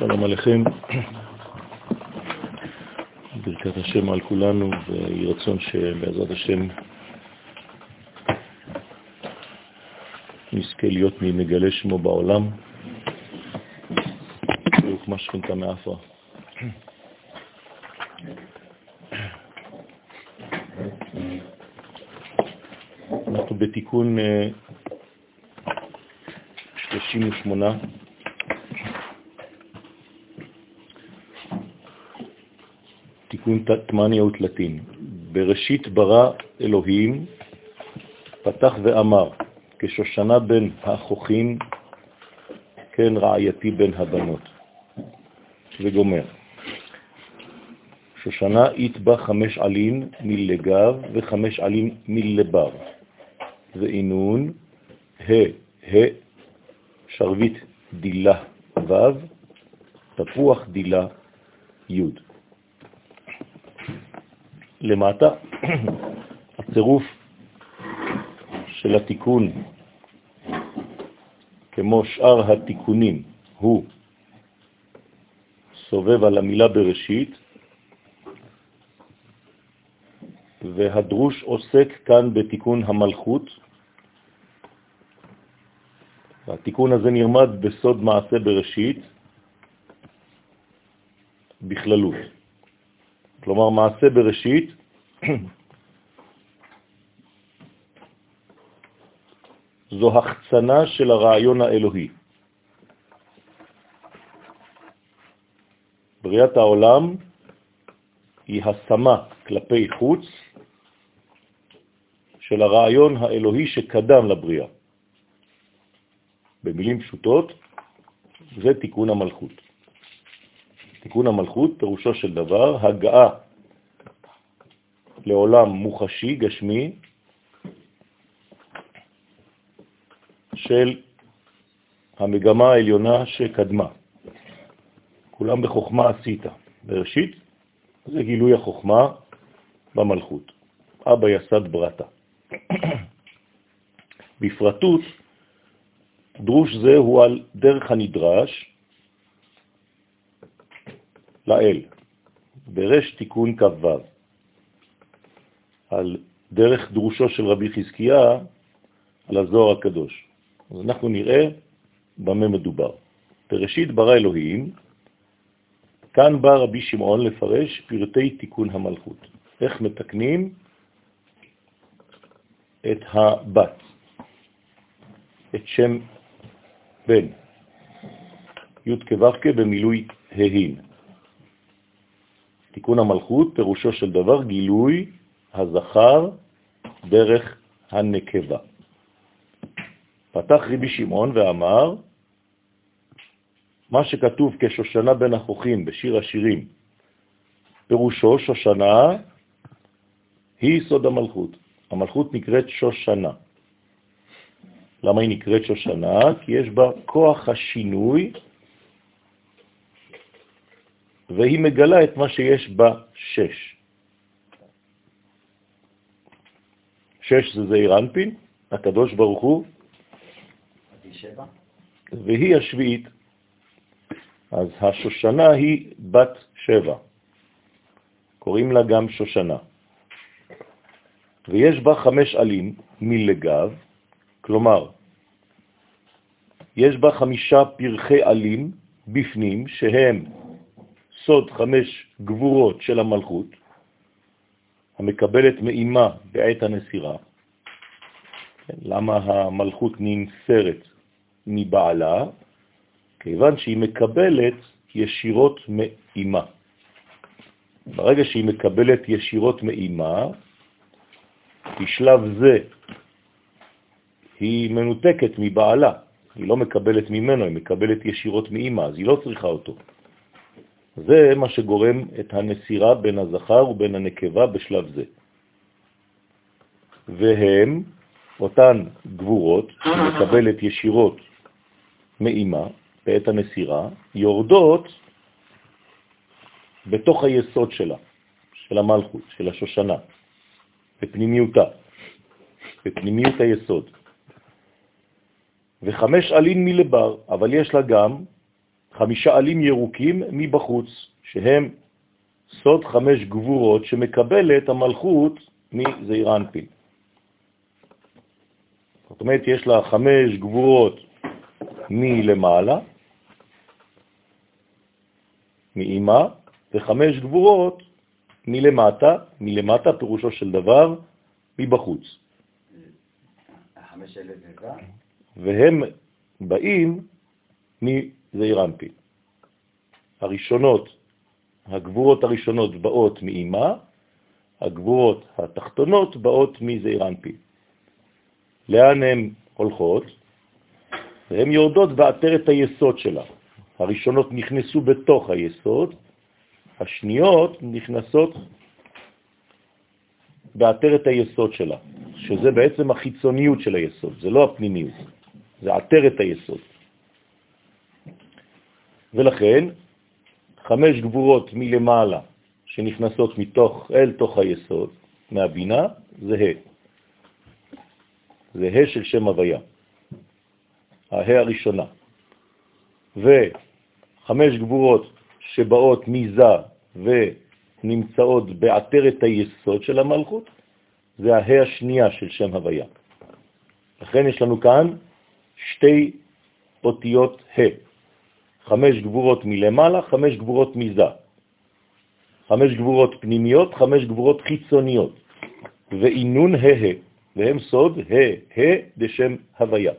שלום עליכם, ברכת השם על כולנו, ויהי רצון שבעזרת השם נזכה להיות ממגלה שמו בעולם, והוקמה שכינתה מאפרה. אנחנו בתיקון 38 אה, תיקון תמניה ותלתין. בראשית ברא אלוהים, פתח ואמר, כשושנה בין האחוכים, כן רעייתי בין הבנות. וגומר. שושנה יתבע חמש עלין מלגב וחמש עלין מלבר. ואינון, ה, ה, שרבית דילה ו', תפוח דילה י'. למטה, הצירוף של התיקון, כמו שאר התיקונים, הוא סובב על המילה בראשית, והדרוש עוסק כאן בתיקון המלכות. התיקון הזה נרמד בסוד מעשה בראשית בכללות. כלומר, מעשה בראשית זו החצנה של הרעיון האלוהי. בריאת העולם היא השמה כלפי חוץ של הרעיון האלוהי שקדם לבריאה. במילים פשוטות, זה תיקון המלכות. תיקון המלכות פירושו של דבר הגעה לעולם מוחשי, גשמי, של המגמה העליונה שקדמה. כולם בחוכמה עשית. בראשית זה גילוי החוכמה במלכות. אבא יסד ברטה. בפרטות, דרוש זה הוא על דרך הנדרש לאל, ברש תיקון כ"ו, על דרך דרושו של רבי חזקיה על הזוהר הקדוש. אז אנחנו נראה במה מדובר. בראשית ברא אלוהים, כאן בא רבי שמעון לפרש פרטי תיקון המלכות. איך מתקנים את הבת, את שם בן, י' כו' במילוי ההין. תיקון המלכות, פירושו של דבר גילוי הזכר דרך הנקבה. פתח רבי שמעון ואמר, מה שכתוב כשושנה בין החוכים בשיר השירים, פירושו שושנה היא סוד המלכות. המלכות נקראת שושנה. למה היא נקראת שושנה? כי יש בה כוח השינוי והיא מגלה את מה שיש בה שש. שש זה זעיר אנפין, הקדוש ברוך הוא, והיא השביעית. אז השושנה היא בת שבע, קוראים לה גם שושנה. ויש בה חמש עלים מלגב, כלומר, יש בה חמישה פרחי עלים בפנים, שהם סוד חמש גבורות של המלכות, המקבלת מאימה בעת הנסירה. כן, למה המלכות ננסרת מבעלה? כיוון שהיא מקבלת ישירות מאימה. ברגע שהיא מקבלת ישירות מאימה, בשלב זה היא מנותקת מבעלה, היא לא מקבלת ממנו, היא מקבלת ישירות מאימה, אז היא לא צריכה אותו. זה מה שגורם את הנסירה בין הזכר ובין הנקבה בשלב זה. והם, אותן גבורות, שמקבלת ישירות מאימה בעת הנסירה, יורדות בתוך היסוד שלה, של המלכות, של השושנה, בפנימיותה, בפנימיות היסוד. וחמש עלין מלבר, אבל יש לה גם חמישה עלים ירוקים מבחוץ, שהם סוד חמש גבורות שמקבלת המלכות מזעיר אנפין. זאת אומרת, יש לה חמש גבורות מלמעלה, מאימה, וחמש גבורות מלמטה, מלמטה פירושו של דבר, מבחוץ. והם באים מזעיר אנפין. הראשונות, הגבורות הראשונות באות מאימה, הגבורות התחתונות באות מזעיר אנפין. לאן הן הולכות? והן יורדות בעטרת היסוד שלה. הראשונות נכנסו בתוך היסוד, השניות נכנסות בעטרת היסוד שלה, שזה בעצם החיצוניות של היסוד, זה לא הפנימיות, זה עטרת היסוד. ולכן, חמש גבורות מלמעלה שנכנסות מתוך, אל תוך היסוד, מהבינה, זה ה'. זה ה' של שם הוויה, ה' הראשונה. וחמש גבורות שבאות מזה ונמצאות בעטרת היסוד של המלכות, זה הה השנייה של שם הוויה. לכן יש לנו כאן שתי אותיות ה. חמש גבורות מלמעלה, חמש גבורות מזה. חמש גבורות פנימיות, חמש גבורות חיצוניות. ואינון ה-ה, והם סוד ה-ה בשם הוויה.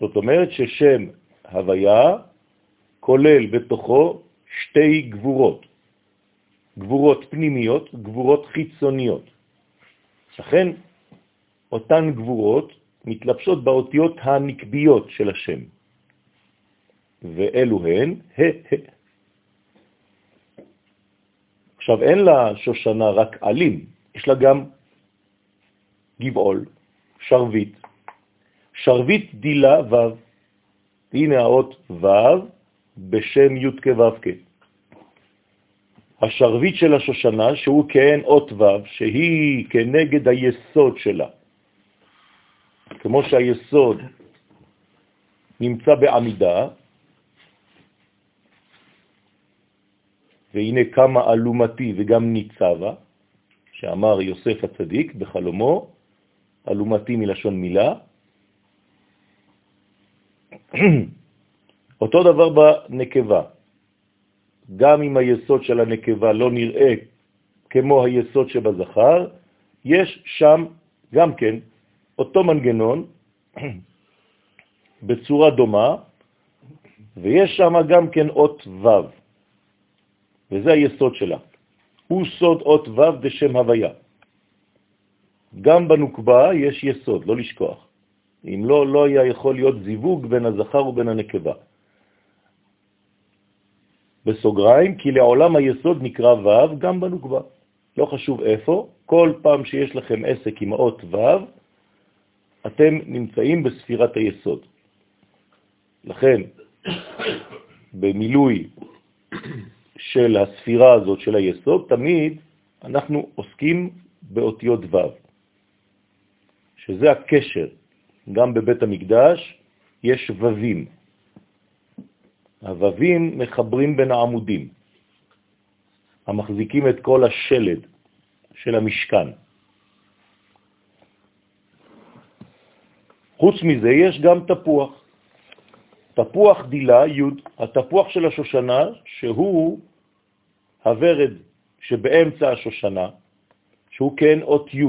זאת אומרת ששם הוויה כולל בתוכו שתי גבורות, גבורות פנימיות, גבורות חיצוניות. לכן אותן גבורות מתלבשות באותיות הנקביות של השם, ואלו הן ה, ה. עכשיו, אין לה שושנה רק עלים, יש לה גם גבעול, שרבית, שרבית דילה ו', הנה האות ו', בשם י' כו' כ'. השרבית של השושנה, שהוא כעין אות ו', שהיא כנגד היסוד שלה. כמו שהיסוד נמצא בעמידה, והנה כמה אלומתי וגם ניצבה, שאמר יוסף הצדיק בחלומו, אלומתי מלשון מילה, אותו דבר בנקבה. גם אם היסוד של הנקבה לא נראה כמו היסוד שבזכר, יש שם גם כן אותו מנגנון בצורה דומה, ויש שם גם כן אות ו', וזה היסוד שלה. הוא סוד אות ו' בשם הוויה. גם בנוקבה יש יסוד, לא לשכוח. אם לא, לא היה יכול להיות זיווג בין הזכר ובין הנקבה. בסוגריים, כי לעולם היסוד נקרא ו' גם בנוקבה. לא חשוב איפה, כל פעם שיש לכם עסק עם האות ו', אתם נמצאים בספירת היסוד. לכן, במילוי של הספירה הזאת של היסוד, תמיד אנחנו עוסקים באותיות ו', שזה הקשר. גם בבית המקדש יש וווים. הוווים מחברים בין העמודים, המחזיקים את כל השלד של המשכן. חוץ מזה יש גם תפוח. תפוח דילה, י', התפוח של השושנה, שהוא הוורד שבאמצע השושנה, שהוא כן אות י',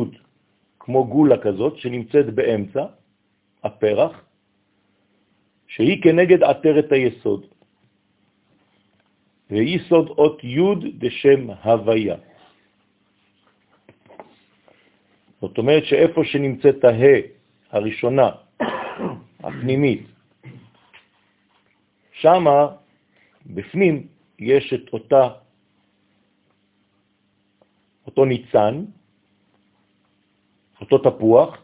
כמו גולה כזאת שנמצאת באמצע הפרח, שהיא כנגד עטרת היסוד. ויסוד אות י' בשם הוויה. זאת אומרת שאיפה שנמצאת הה' הראשונה, הפנימית, שמה, בפנים, יש את אותה, אותו ניצן, אותו תפוח,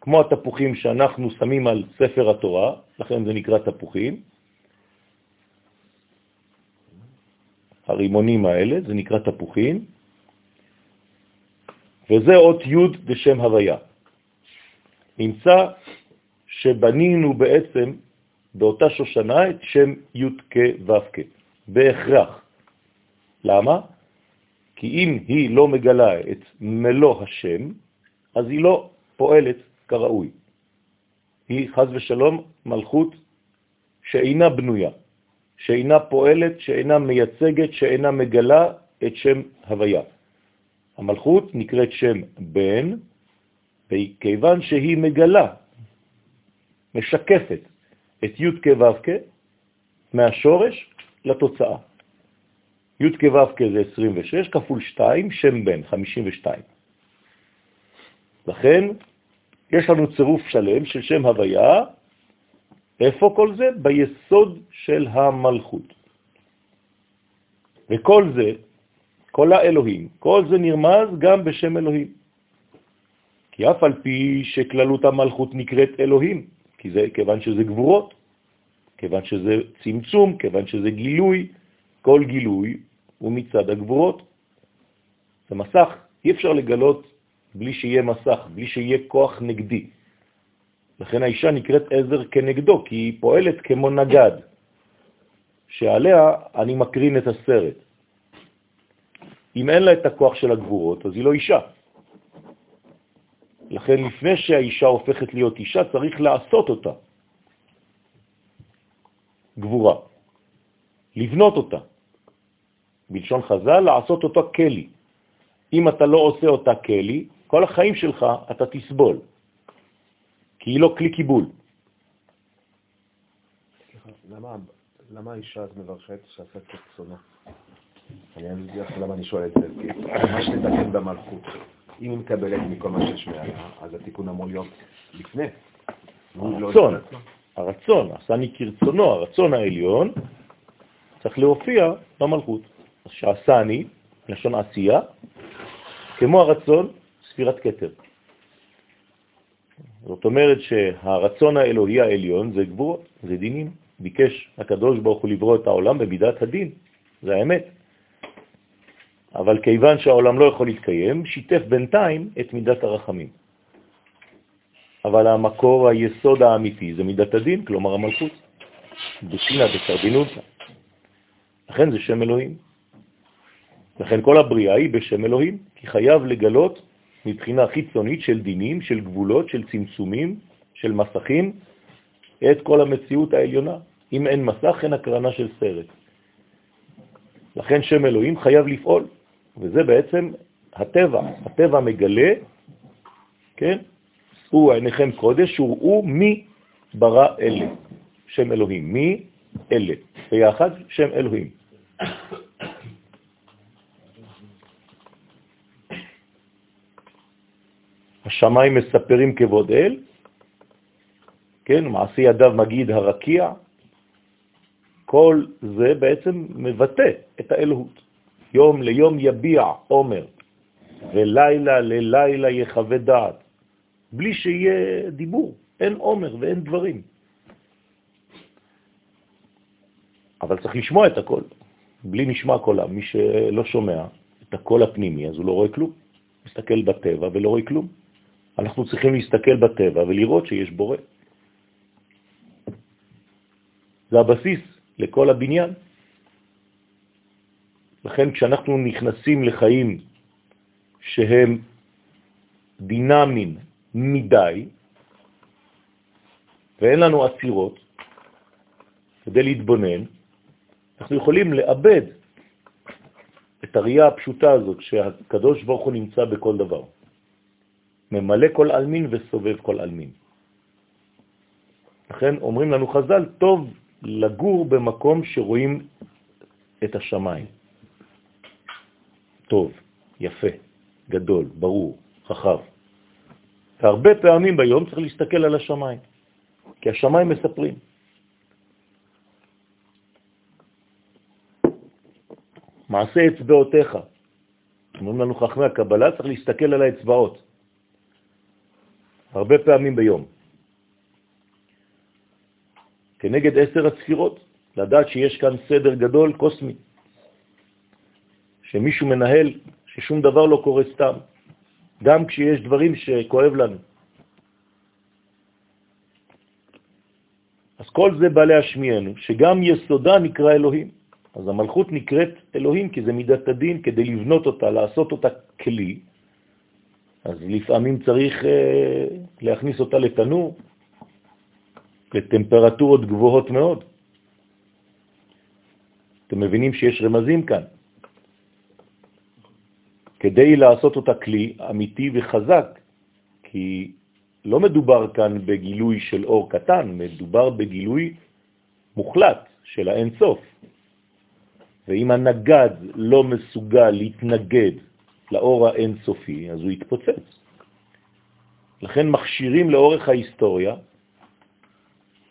כמו התפוחים שאנחנו שמים על ספר התורה, לכן זה נקרא תפוחים, הרימונים האלה, זה נקרא תפוחים, וזה אות י' בשם הוויה. נמצא שבנינו בעצם באותה שושנה את שם י' כ' ו' כ', בהכרח. למה? כי אם היא לא מגלה את מלוא השם, אז היא לא פועלת כראוי. היא חז ושלום מלכות שאינה בנויה, שאינה פועלת, שאינה מייצגת, שאינה מגלה את שם הוויה. המלכות נקראת שם בן, וכיוון שהיא מגלה, משקפת את י' כו' מהשורש לתוצאה. י' כו' כ' זה 26 כפול 2, שם בן, 52. לכן יש לנו צירוף שלם של שם הוויה, איפה כל זה? ביסוד של המלכות. וכל זה, כל האלוהים, כל זה נרמז גם בשם אלוהים. כי אף על פי שכללות המלכות נקראת אלוהים, כי זה כיוון שזה גבורות, כיוון שזה צמצום, כיוון שזה גילוי, כל גילוי הוא מצד הגבורות. זה מסך, אי אפשר לגלות בלי שיהיה מסך, בלי שיהיה כוח נגדי. לכן האישה נקראת עזר כנגדו, כי היא פועלת כמו נגד, שעליה אני מקרין את הסרט. אם אין לה את הכוח של הגבורות, אז היא לא אישה. לכן לפני שהאישה הופכת להיות אישה, צריך לעשות אותה. גבורה. לבנות אותה. בלשון חז"ל, לעשות אותה כלי. אם אתה לא עושה אותה כלי, כל החיים שלך אתה תסבול, כי היא לא כלי קיבול. למה, למה האישה אז מברכת שעשת כרצונה? אני אגיד לך למה אני שואל את זה, מה שתתקן במלכות. אם היא מקבלת מכל מה שיש מעלה, אז התיקון אמור להיות לפני. לא הרצון, הרצון, עשני כרצונו, הרצון העליון, צריך להופיע במלכות. שעשני, לשון עשייה, כמו הרצון, ספירת כתר. זאת אומרת שהרצון האלוהי העליון זה גבורות, זה דינים. ביקש הקדוש ברוך הוא לברוא את העולם במידת הדין, זה האמת. אבל כיוון שהעולם לא יכול להתקיים, שיתף בינתיים את מידת הרחמים. אבל המקור, היסוד האמיתי, זה מידת הדין, כלומר המלכות. בשינה דסרדינותא. לכן זה שם אלוהים. לכן כל הבריאה היא בשם אלוהים, כי חייב לגלות מבחינה חיצונית של דינים, של גבולות, של צמצומים, של מסכים, את כל המציאות העליונה. אם אין מסך, אין הקרנה של סרט. לכן שם אלוהים חייב לפעול, וזה בעצם הטבע. הטבע מגלה, כן? הוא עיניכם קודש, וראו מי ברא אלה. שם אלוהים. מי אלה. ביחד שם אלוהים. השמיים מספרים כבוד אל, כן, מעשי ידיו מגיד הרקיע, כל זה בעצם מבטא את האלוהות. יום ליום יביע עומר, ולילה ללילה יחווה דעת, בלי שיהיה דיבור, אין עומר ואין דברים. אבל צריך לשמוע את הכל, בלי נשמע קולם. מי שלא שומע את הקול הפנימי, אז הוא לא רואה כלום. מסתכל בטבע ולא רואה כלום. אנחנו צריכים להסתכל בטבע ולראות שיש בורא. זה הבסיס לכל הבניין. לכן כשאנחנו נכנסים לחיים שהם דינמיים מדי, ואין לנו עצירות כדי להתבונן, אנחנו יכולים לאבד את הראייה הפשוטה הזאת שהקדוש ברוך הוא נמצא בכל דבר. ממלא כל אלמין וסובב כל אלמין. לכן אומרים לנו חז"ל, טוב לגור במקום שרואים את השמיים. טוב, יפה, גדול, ברור, חכב. והרבה פעמים ביום צריך להסתכל על השמיים, כי השמיים מספרים. מעשה אצבעותיך. אומרים לנו חכמי הקבלה, צריך להסתכל על האצבעות. הרבה פעמים ביום. כנגד עשר הספירות, לדעת שיש כאן סדר גדול קוסמי, שמישהו מנהל, ששום דבר לא קורה סתם, גם כשיש דברים שכואב לנו. אז כל זה בא להשמיענו, שגם יסודה נקרא אלוהים. אז המלכות נקראת אלוהים כי זה מידת הדין, כדי לבנות אותה, לעשות אותה כלי. אז לפעמים צריך אה, להכניס אותה לתנור, לטמפרטורות גבוהות מאוד. אתם מבינים שיש רמזים כאן. כדי לעשות אותה כלי אמיתי וחזק, כי לא מדובר כאן בגילוי של אור קטן, מדובר בגילוי מוחלט של האין סוף. ואם הנגד לא מסוגל להתנגד לאור האין סופי, אז הוא יתפוצץ. לכן מכשירים לאורך ההיסטוריה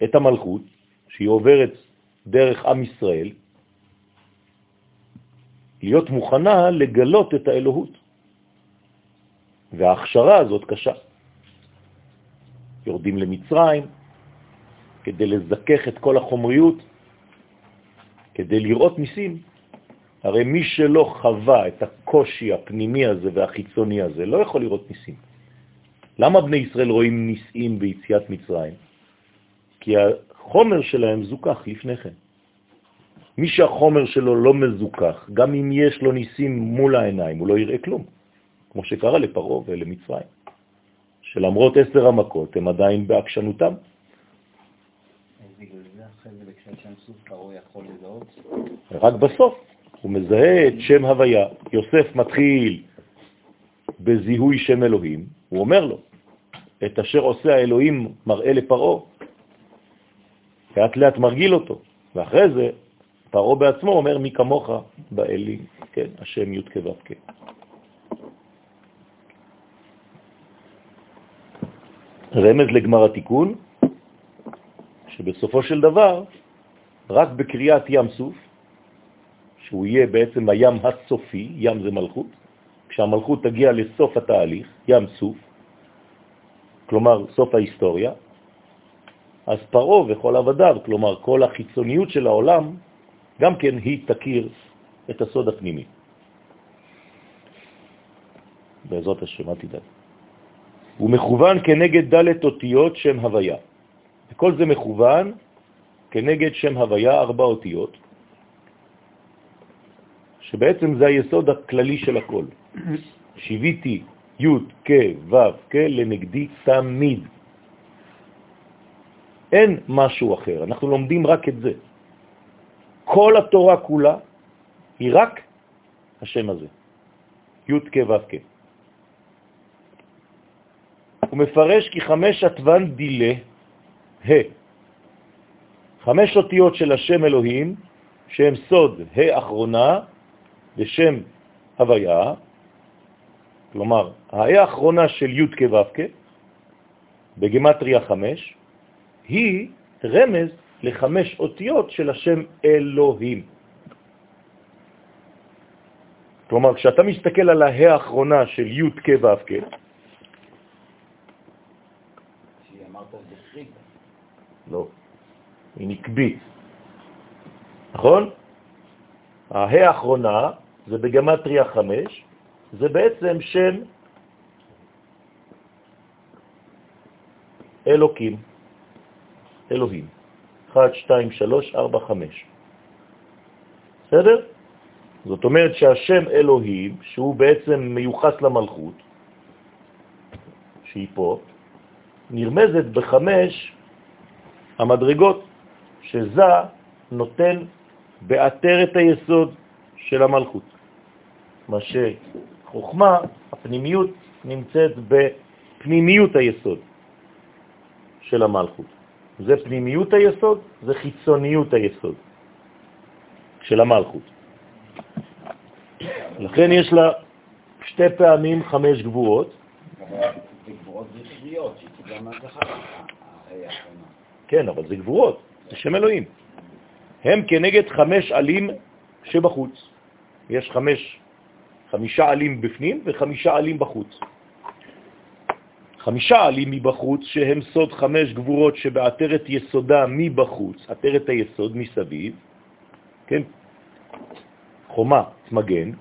את המלכות, שהיא עוברת דרך עם ישראל, להיות מוכנה לגלות את האלוהות. וההכשרה הזאת קשה. יורדים למצרים כדי לזכך את כל החומריות, כדי לראות ניסים. הרי מי שלא חווה את הקושי הפנימי הזה והחיצוני הזה לא יכול לראות ניסים. למה בני ישראל רואים ניסים ביציאת מצרים? כי החומר שלהם זוכח לפני כן. מי שהחומר שלו לא מזוכח, גם אם יש לו ניסים מול העיניים, הוא לא יראה כלום, כמו שקרה לפרו ולמצרים, שלמרות עשר המכות הם עדיין בעקשנותם. רק בסוף הוא מזהה את שם הוויה. יוסף מתחיל בזיהוי שם אלוהים, הוא אומר לו, את אשר עושה האלוהים מראה לפרעה, לאט לאט מרגיל אותו, ואחרי זה פרעה בעצמו אומר, מי כמוך באלים, כן, השם י' כו' כן. רמז לגמר התיקון, שבסופו של דבר, רק בקריאת ים סוף, שהוא יהיה בעצם הים הסופי, ים זה מלכות, כשהמלכות תגיע לסוף התהליך, ים סוף, כלומר סוף ההיסטוריה, אז פרו וכל עבדיו, כלומר כל החיצוניות של העולם, גם כן היא תכיר את הסוד הפנימי. בעזרת השם, אל תדאג. הוא מכוון כנגד ד' אותיות שם הוויה. וכל זה מכוון כנגד שם הוויה, ארבע אותיות, שבעצם זה היסוד הכללי של הכל. שיוויתי י' כ' ו' כ' לנגדי תמיד. אין משהו אחר, אנחנו לומדים רק את זה. כל התורה כולה היא רק השם הזה, י' כ' ו' כ'. הוא מפרש כי חמש עטוון דילה, ה', חמש אותיות של השם אלוהים, שהם סוד ה' אחרונה לשם הוויה, כלומר, ה' האחרונה של י' כ' ו' כ', בגמטריה חמש, היא רמז לחמש אותיות של השם אלוהים. כלומר, כשאתה מסתכל על הה האחרונה של י' כ' ו' כ', לא, היא נקבית, נכון? הה האחרונה זה בגמטריה חמש, זה בעצם שם אלוקים, אלוהים. 1, 2, 3, 4, 5. בסדר? זאת אומרת שהשם אלוהים, שהוא בעצם מיוחס למלכות, שהיא פה, נרמזת בחמש המדרגות, שזה נותן באתר את היסוד של המלכות. מה שחוכמה, הפנימיות, נמצאת בפנימיות היסוד של המלכות. זה פנימיות היסוד, זה חיצוניות היסוד של המלכות. לכן יש לה שתי פעמים חמש גבורות. כן, אבל זה גבורות, זה שם אלוהים. הם כנגד חמש עלים שבחוץ. יש חמש, חמישה עלים בפנים וחמישה עלים בחוץ. חמישה עלים מבחוץ, שהם סוד חמש גבורות שבעטרת יסודה מבחוץ, עטרת היסוד מסביב, כן, חומה, מגן,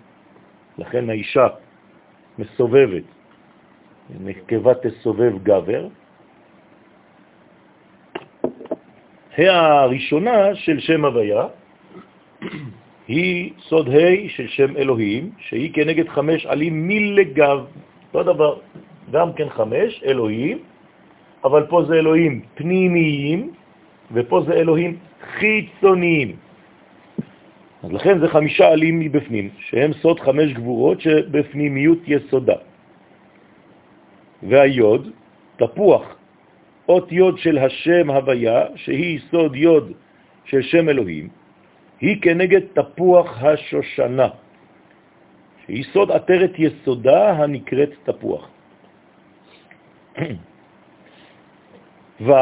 לכן האישה מסובבת, נקבה תסובב גבר, הראשונה של שם הוויה היא סוד ה' של שם אלוהים, שהיא כנגד חמש עלים מלגב. אותו דבר, גם כן חמש, אלוהים, אבל פה זה אלוהים פנימיים, ופה זה אלוהים חיצוניים. אז לכן זה חמישה עלים מבפנים, שהם סוד חמש גבורות שבפנימיות יסודה. והיוד, תפוח, אות יוד של השם הוויה, שהיא סוד יוד של שם אלוהים, היא כנגד תפוח השושנה, שהיא סוד עטרת יסודה הנקראת תפוח. ו'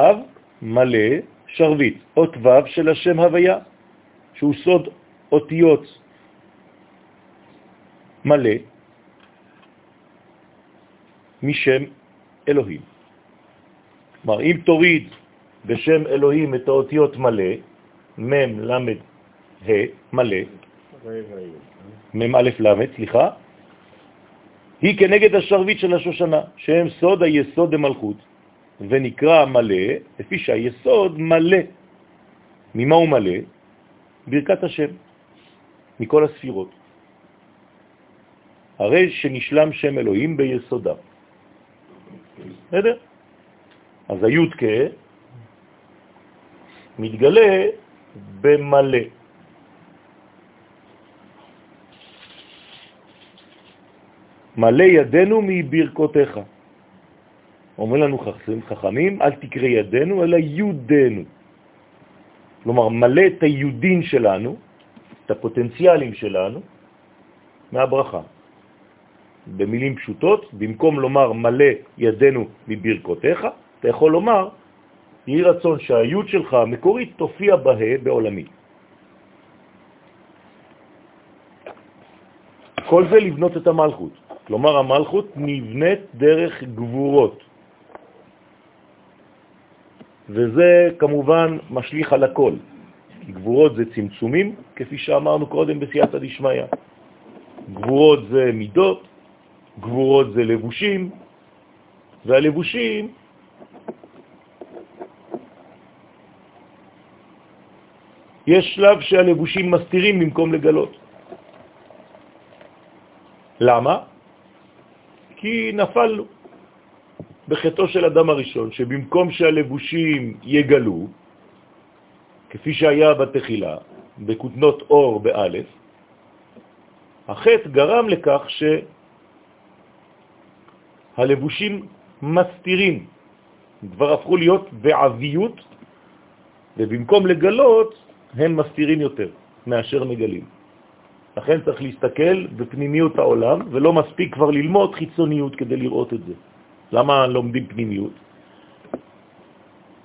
מלא שרביט, אות ו' של השם הוויה, שהוא סוד אותיות מלא משם אלוהים. כלומר, אם תוריד בשם אלוהים את האותיות מלא, מם, למד, ה', מלא, מם א' למד, סליחה, היא כנגד השרביט של השושנה, שהם סוד היסוד המלכות, ונקרא מלא, לפי שהיסוד מלא. ממה הוא מלא? ברכת השם, מכל הספירות. הרי שנשלם שם אלוהים ביסודה. בסדר? אז הי"ק מתגלה במלא. מלא ידינו מברכותיך. אומרים לנו חכמים, אל תקרא ידינו, אלא יודנו. כלומר, מלא את היודין שלנו, את הפוטנציאלים שלנו, מהברכה. במילים פשוטות, במקום לומר מלא ידינו מברכותיך, אתה יכול לומר, יהי רצון שהיוד שלך המקורית תופיע בה בעולמי. כל זה לבנות את המלכות. כלומר, המלכות נבנית דרך גבורות. וזה כמובן משליך על הכל, כי גבורות זה צמצומים, כפי שאמרנו קודם בסייעתא דשמיא. גבורות זה מידות, גבורות זה לבושים, והלבושים יש שלב שהלבושים מסתירים במקום לגלות. למה? כי נפלנו בחטאו של אדם הראשון, שבמקום שהלבושים יגלו, כפי שהיה בתחילה, בכותנות אור באלף, החטא גרם לכך שהלבושים מסתירים, כבר הפכו להיות בעביות, ובמקום לגלות, הם מסתירים יותר מאשר מגלים. לכן צריך להסתכל בפנימיות העולם, ולא מספיק כבר ללמוד חיצוניות כדי לראות את זה. למה לומדים פנימיות?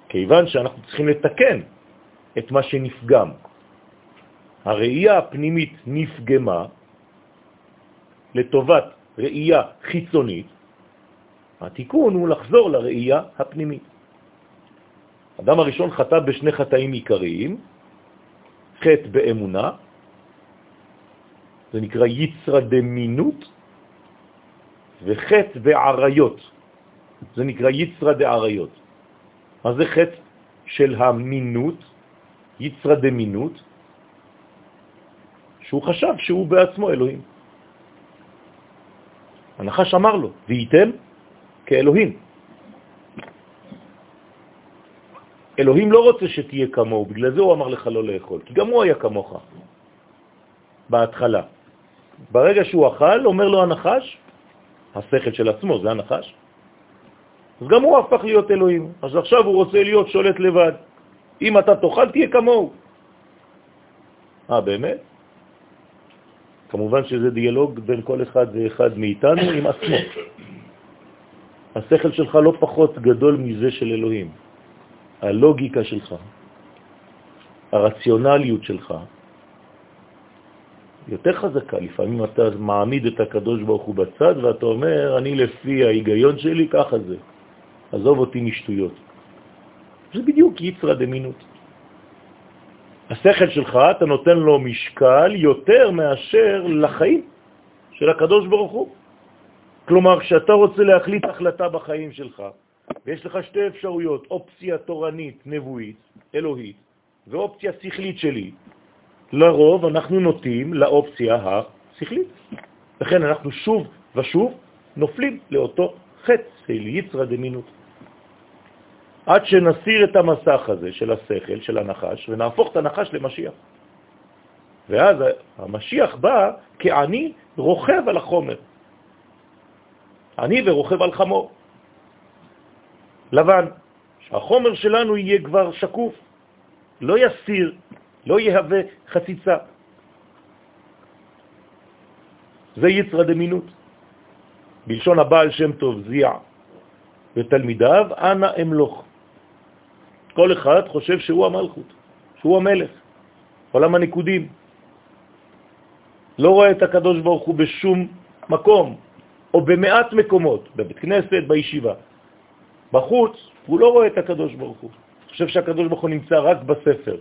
כיוון שאנחנו צריכים לתקן את מה שנפגם. הראייה הפנימית נפגמה לטובת ראייה חיצונית, התיקון הוא לחזור לראייה הפנימית. אדם הראשון חטא בשני חטאים עיקריים, חטא באמונה, זה נקרא יצרה דמינות, וחטא בעריות, זה נקרא יצרה דעריות. מה זה חטא של המינות, יצרה דמינות? שהוא חשב שהוא בעצמו אלוהים. הנחש אמר לו, והייתם כאלוהים. אלוהים לא רוצה שתהיה כמוהו, בגלל זה הוא אמר לך לא לאכול, כי גם הוא היה כמוך בהתחלה. ברגע שהוא אכל, אומר לו הנחש, השכל של עצמו, זה הנחש, אז גם הוא הפך להיות אלוהים. אז עכשיו הוא רוצה להיות שולט לבד. אם אתה תאכל, תהיה כמוהו. אה, באמת? כמובן שזה דיאלוג בין כל אחד ואחד מאיתנו עם עצמו. השכל שלך לא פחות גדול מזה של אלוהים. הלוגיקה שלך, הרציונליות שלך, יותר חזקה. לפעמים אתה מעמיד את הקדוש ברוך הוא בצד ואתה אומר, אני לפי ההיגיון שלי, ככה זה. עזוב אותי משטויות. זה בדיוק יצרה דמינות. השכל שלך, אתה נותן לו משקל יותר מאשר לחיים של הקדוש ברוך הוא. כלומר, כשאתה רוצה להחליט החלטה בחיים שלך, ויש לך שתי אפשרויות, אופציה תורנית, נבואית, אלוהית, ואופציה שכלית שלי. לרוב אנחנו נוטים לאופציה השכלית. לכן אנחנו שוב ושוב נופלים לאותו חץ של יצרא דמינות. עד שנסיר את המסך הזה של השכל, של הנחש, ונהפוך את הנחש למשיח. ואז המשיח בא כעני רוכב על החומר. עני ורוכב על חמור. לבן, שהחומר שלנו יהיה כבר שקוף, לא יסיר, לא יהווה חציצה. זה יצרא דמינות. בלשון הבעל שם טוב זיע ותלמידיו, אנא אמלוך. כל אחד חושב שהוא המלכות, שהוא המלך, עולם הנקודים. לא רואה את הקדוש ברוך הוא בשום מקום, או במעט מקומות, בבית כנסת, בישיבה. בחוץ הוא לא רואה את הקדוש ברוך הוא. חושב שהקדוש ברוך הוא נמצא רק בספר.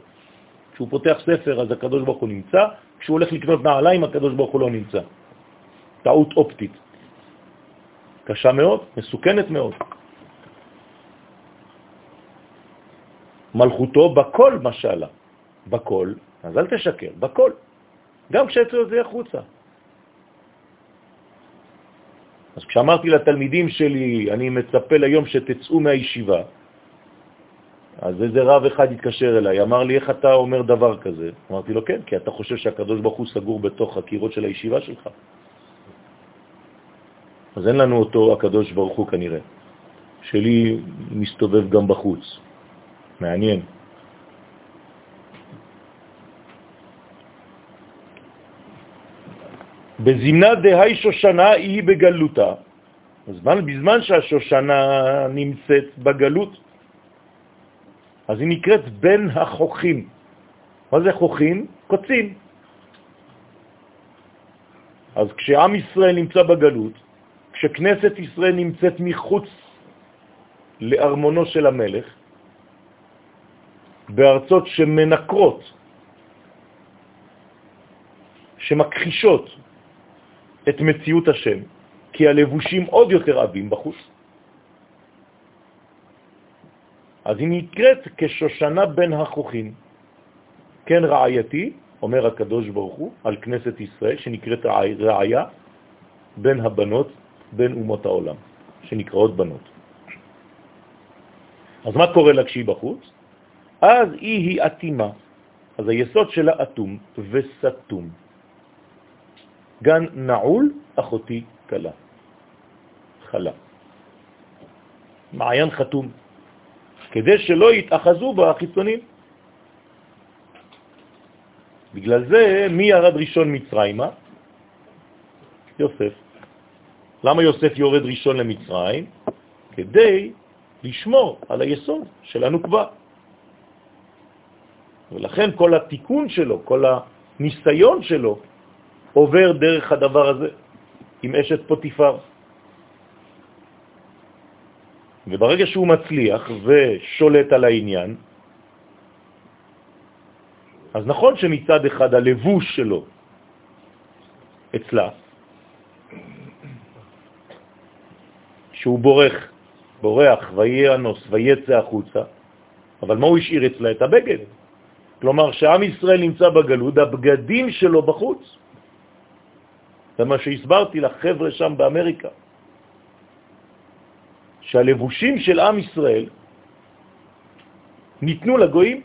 כשהוא פותח ספר אז הקדוש ברוך הוא נמצא, כשהוא הולך לקנות נעליים הקדוש ברוך הוא לא נמצא. טעות אופטית. קשה מאוד, מסוכנת מאוד. מלכותו בכל משלה. בכל, אז אל תשקר, בכל. גם כשאתה יוצא החוצה. אז כשאמרתי לתלמידים שלי, אני מצפה ליום שתצאו מהישיבה, אז איזה רב אחד התקשר אליי, אמר לי, איך אתה אומר דבר כזה? אמרתי לו, כן, כי אתה חושב שהקדוש ברוך הוא סגור בתוך הקירות של הישיבה שלך. אז אין לנו אותו הקדוש ברוך הוא כנראה. שלי מסתובב גם בחוץ. מעניין. בזמנה דהי שושנה היא בגלותה. בזמן, בזמן שהשושנה נמצאת בגלות, אז היא נקראת בין החוכים. מה זה חוכים? קוצים. אז כשעם ישראל נמצא בגלות, כשכנסת ישראל נמצאת מחוץ לארמונו של המלך, בארצות שמנקרות, שמכחישות את מציאות השם, כי הלבושים עוד יותר עבים בחוץ. אז היא נקראת כשושנה בין החוכים. כן רעייתי, אומר הקדוש ברוך הוא, על כנסת ישראל, שנקראת רעיה בין הבנות, בין אומות העולם, שנקראות בנות. אז מה קורה לה כשהיא בחוץ? אז היא היא אטימה. אז היסוד שלה אטום וסתום. גן נעול, אחותי קלה. חלה. מעיין חתום. כדי שלא יתאחזו בה החיצונים. בגלל זה, מי ירד ראשון מצרימה? יוסף. למה יוסף יורד ראשון למצרים? כדי לשמור על היסוד של הנוקבה. ולכן כל התיקון שלו, כל הניסיון שלו, עובר דרך הדבר הזה עם אשת פוטיפר. וברגע שהוא מצליח ושולט על העניין, אז נכון שמצד אחד הלבוש שלו אצלה, שהוא בורח, בורח וינוס ויצא החוצה, אבל מה הוא השאיר אצלה? את הבגד. כלומר, שעם ישראל נמצא בגלות, הבגדים שלו בחוץ. זה מה שהסברתי לחבר'ה שם באמריקה. שהלבושים של עם ישראל ניתנו לגויים.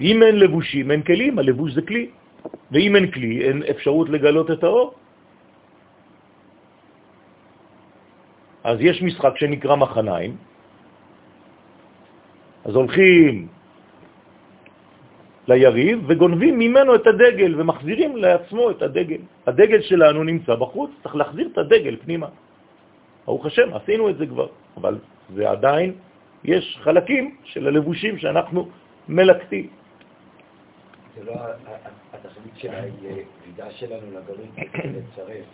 אם אין לבושים, אין כלים, הלבוש זה כלי. ואם אין כלי, אין אפשרות לגלות את האור. אז יש משחק שנקרא מחניים, אז הולכים ליריב וגונבים ממנו את הדגל ומחזירים לעצמו את הדגל. הדגל שלנו נמצא בחוץ, צריך להחזיר את הדגל פנימה. ברוך השם, עשינו את זה כבר, אבל זה עדיין, יש חלקים של הלבושים שאנחנו מלקטים. זה לא התכלית של הירידה שלנו לגלות לצרף,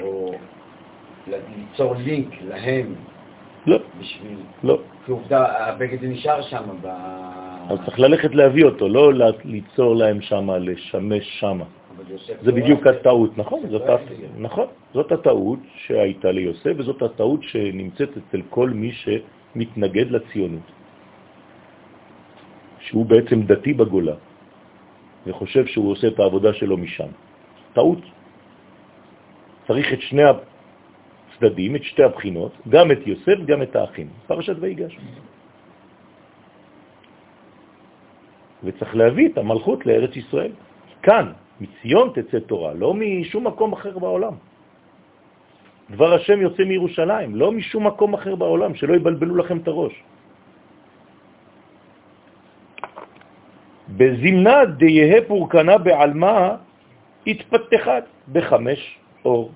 או ליצור לינק להם. לא. בשביל... לא. כי עובדה, הבגד נשאר שם ב... אז צריך ללכת להביא אותו, לא ליצור להם שם, לשמש שם. זה לא בדיוק הטעות, נכון, זאת, לא סגל. נכון, זאת הטעות שהייתה ליוסף, וזאת הטעות שנמצאת אצל כל מי שמתנגד לציונות. שהוא בעצם דתי בגולה, וחושב שהוא עושה את העבודה שלו משם. טעות. צריך את שני הצדדים, את שתי הבחינות, גם את יוסף, גם את האחים. פרשת ויגש. וצריך להביא את המלכות לארץ ישראל. כאן, מציון תצא תורה, לא משום מקום אחר בעולם. דבר השם יוצא מירושלים, לא משום מקום אחר בעולם, שלא יבלבלו לכם את הראש. בזמנה דיה פורקנה בעלמה התפתחת בחמש אור.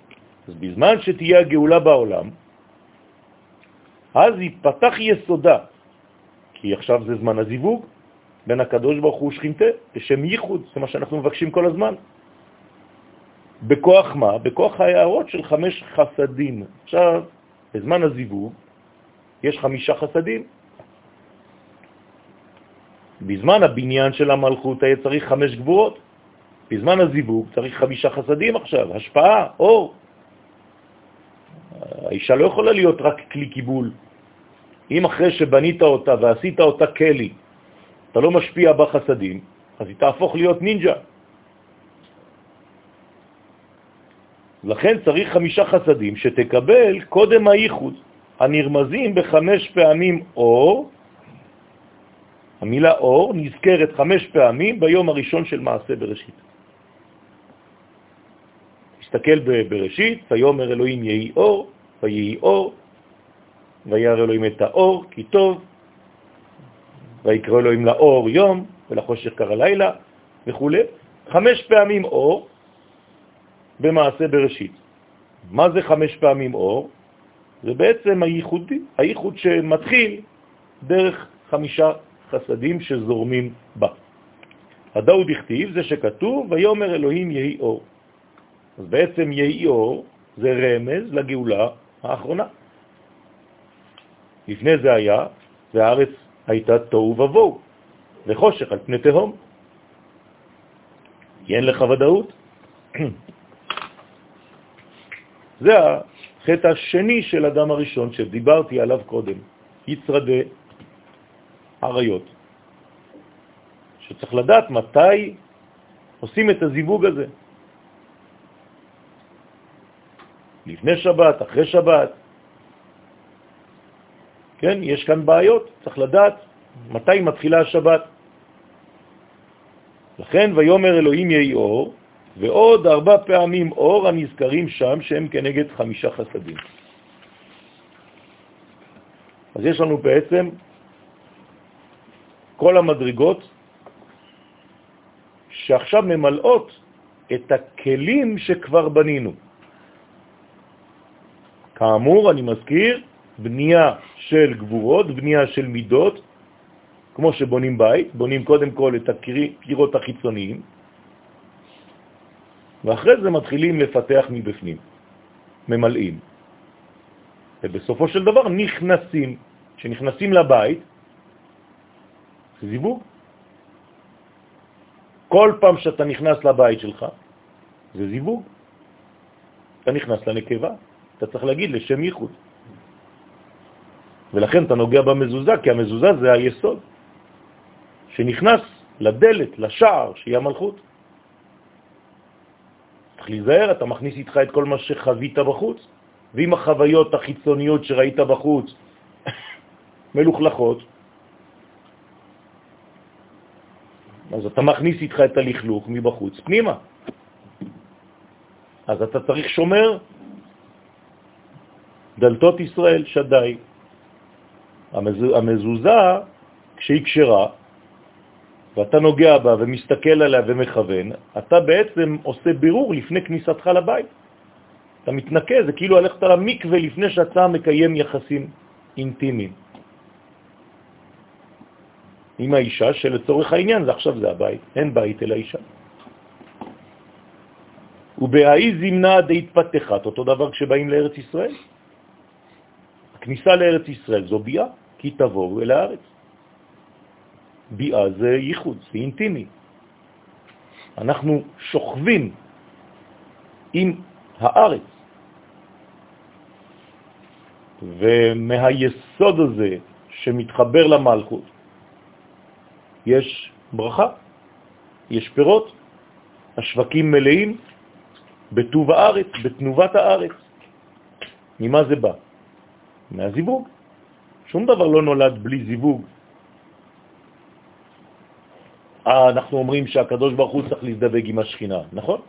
אז בזמן שתהיה הגאולה בעולם, אז יפתח יסודה, כי עכשיו זה זמן הזיווג בין הקדוש ברוך הוא ושכינתה, לשם ייחוד, זה מה שאנחנו מבקשים כל הזמן. בכוח מה? בכוח ההערות של חמש חסדים. עכשיו, בזמן הזיווג יש חמישה חסדים. בזמן הבניין של המלכות היה צריך חמש גבורות. בזמן הזיווג צריך חמישה חסדים עכשיו, השפעה, אור. האישה לא יכולה להיות רק כלי קיבול. אם אחרי שבנית אותה ועשית אותה כלי, אתה לא משפיע בחסדים, אז היא תהפוך להיות נינג'ה. לכן צריך חמישה חסדים שתקבל קודם הייחוד, הנרמזים בחמש פעמים אור. המילה אור נזכרת חמש פעמים ביום הראשון של מעשה בראשית. תסתכל בבראשית, ויאמר אלוהים יהי אור, ויהי אור, וירא אלוהים את האור, כי טוב, ויקרא אלוהים לאור יום, ולחושך קרא לילה, וכו'. חמש פעמים אור במעשה בראשית. מה זה חמש פעמים אור? זה בעצם הייחודי, הייחוד שמתחיל דרך חמישה חסדים שזורמים בה. הדאו דכתיב זה שכתוב, ויאמר אלוהים יהי אור. אז בעצם יהי אור זה רמז לגאולה האחרונה. לפני זה היה, והארץ הייתה תוהו ובוהו, וחושך על פני תהום. אין לך ודאות. זה החטא השני של אדם הראשון שדיברתי עליו קודם, יצרדי עריות. שצריך לדעת מתי עושים את הזיווג הזה. לפני שבת, אחרי שבת. כן, יש כאן בעיות, צריך לדעת מתי מתחילה השבת. לכן ויומר אלוהים יהי אור, ועוד ארבע פעמים אור הנזכרים שם שהם כנגד חמישה חסדים. אז יש לנו בעצם כל המדרגות שעכשיו ממלאות את הכלים שכבר בנינו. כאמור, אני מזכיר, בנייה של גבורות, בנייה של מידות, כמו שבונים בית, בונים קודם כל את הקירות החיצוניים, ואחרי זה מתחילים לפתח מבפנים, ממלאים. ובסופו של דבר נכנסים, כשנכנסים לבית, זה זיווג. כל פעם שאתה נכנס לבית שלך, זה זיווג. אתה נכנס לנקבה, אתה צריך להגיד לשם ייחוד. ולכן אתה נוגע במזוזה, כי המזוזה זה היסוד שנכנס לדלת, לשער, שהיא המלכות. צריך להיזהר, אתה מכניס איתך את כל מה שחווית בחוץ, ואם החוויות החיצוניות שראית בחוץ מלוכלכות, אז אתה מכניס איתך את הלכלוך מבחוץ פנימה. אז אתה צריך שומר, דלתות ישראל, שדי. המזוזה, כשהיא קשרה, ואתה נוגע בה ומסתכל עליה ומכוון, אתה בעצם עושה בירור לפני כניסתך לבית. אתה מתנקה, זה כאילו הלכת למקווה לפני שאתה מקיים יחסים אינטימיים. עם האישה שלצורך העניין זה עכשיו זה הבית, אין בית אלא אישה. ובהאי זמנה די התפתחת, אותו דבר כשבאים לארץ ישראל. הכניסה לארץ ישראל זו ביאה, כי תבואו אל הארץ. ביאה זה ייחוד, זה אינטימי. אנחנו שוכבים עם הארץ. ומהיסוד הזה שמתחבר למלכות יש ברכה, יש פירות, השווקים מלאים בטוב הארץ, בתנובת הארץ. ממה זה בא? מהזיווג. שום דבר לא נולד בלי זיווג. אה, אנחנו אומרים שהקדוש ברוך הוא צריך להזדווג עם השכינה, נכון?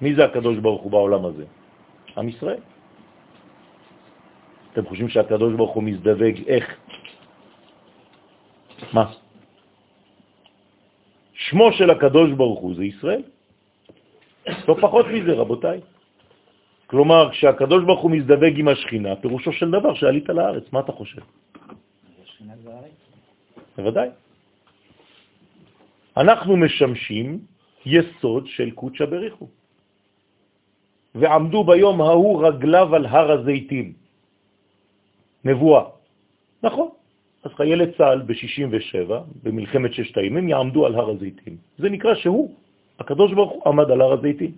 מי זה הקדוש ברוך הוא בעולם הזה? עם ישראל. אתם חושבים שהקדוש ברוך הוא מזדווג איך? מה? שמו של הקדוש ברוך הוא זה ישראל. לא פחות מזה, רבותיי. כלומר, כשהקדוש ברוך הוא מזדווג עם השכינה, פירושו של דבר שעלית לארץ, מה אתה חושב? בוודאי. אנחנו משמשים יסוד של קודשא בריחו. ועמדו ביום ההוא רגליו על הר הזיתים. נבואה. נכון. אז חיילי צה"ל ב-67, במלחמת ששת הימים, יעמדו על הר הזיתים. זה נקרא שהוא, הקדוש ברוך הוא, עמד על הר הזיתים.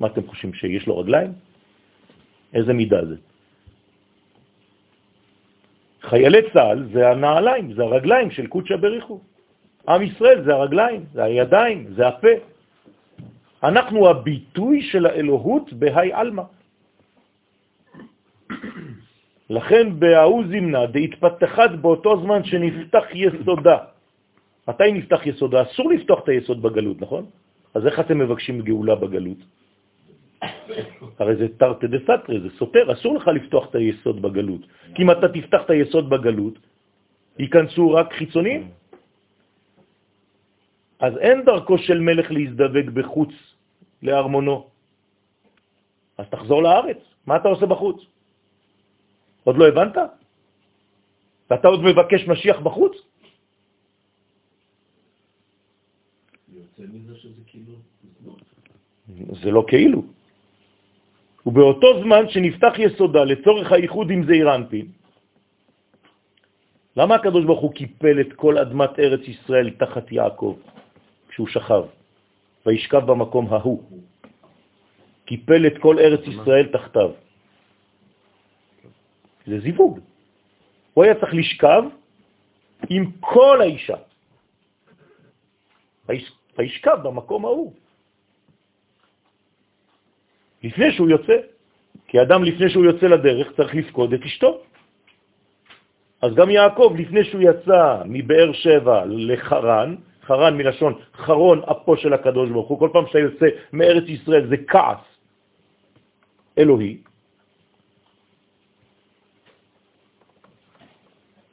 מה אתם חושבים, שיש לו רגליים? איזה מידה זה? חיילי צה"ל זה הנעליים, זה הרגליים של קודשא בריחו. עם ישראל זה הרגליים, זה הידיים, זה הפה. אנחנו הביטוי של האלוהות בהי אלמה. לכן בהאו זמנה דהתפתחת באותו זמן שנפתח יסודה. מתי נפתח יסודה? אסור לפתוח את היסוד בגלות, נכון? אז איך אתם מבקשים גאולה בגלות? הרי זה תרתי דה סתרי, זה סותר, אסור לך לפתוח את היסוד בגלות. כי אם אתה תפתח את היסוד בגלות, ייכנסו רק חיצונים. אז אין דרכו של מלך להזדווג בחוץ לארמונו. אז תחזור לארץ, מה אתה עושה בחוץ? עוד לא הבנת? ואתה עוד מבקש משיח בחוץ? כאילו זה לא כאילו. ובאותו זמן שנפתח יסודה לצורך האיחוד עם זעיר אנפין, למה הקדוש ברוך הוא קיפל את כל אדמת ארץ ישראל תחת יעקב כשהוא שכב וישכב במקום ההוא? קיפל את כל ארץ ישראל תחתיו. זה זיווג. הוא היה צריך לשכב עם כל האישה. וישכב במקום ההוא. לפני שהוא יוצא. כי אדם לפני שהוא יוצא לדרך צריך לפקוד את אשתו. אז גם יעקב, לפני שהוא יצא מבאר שבע לחרן, חרן מלשון חרון אפו של הקדוש ברוך הוא, כל פעם שאתה יוצא מארץ ישראל זה כעס אלוהי,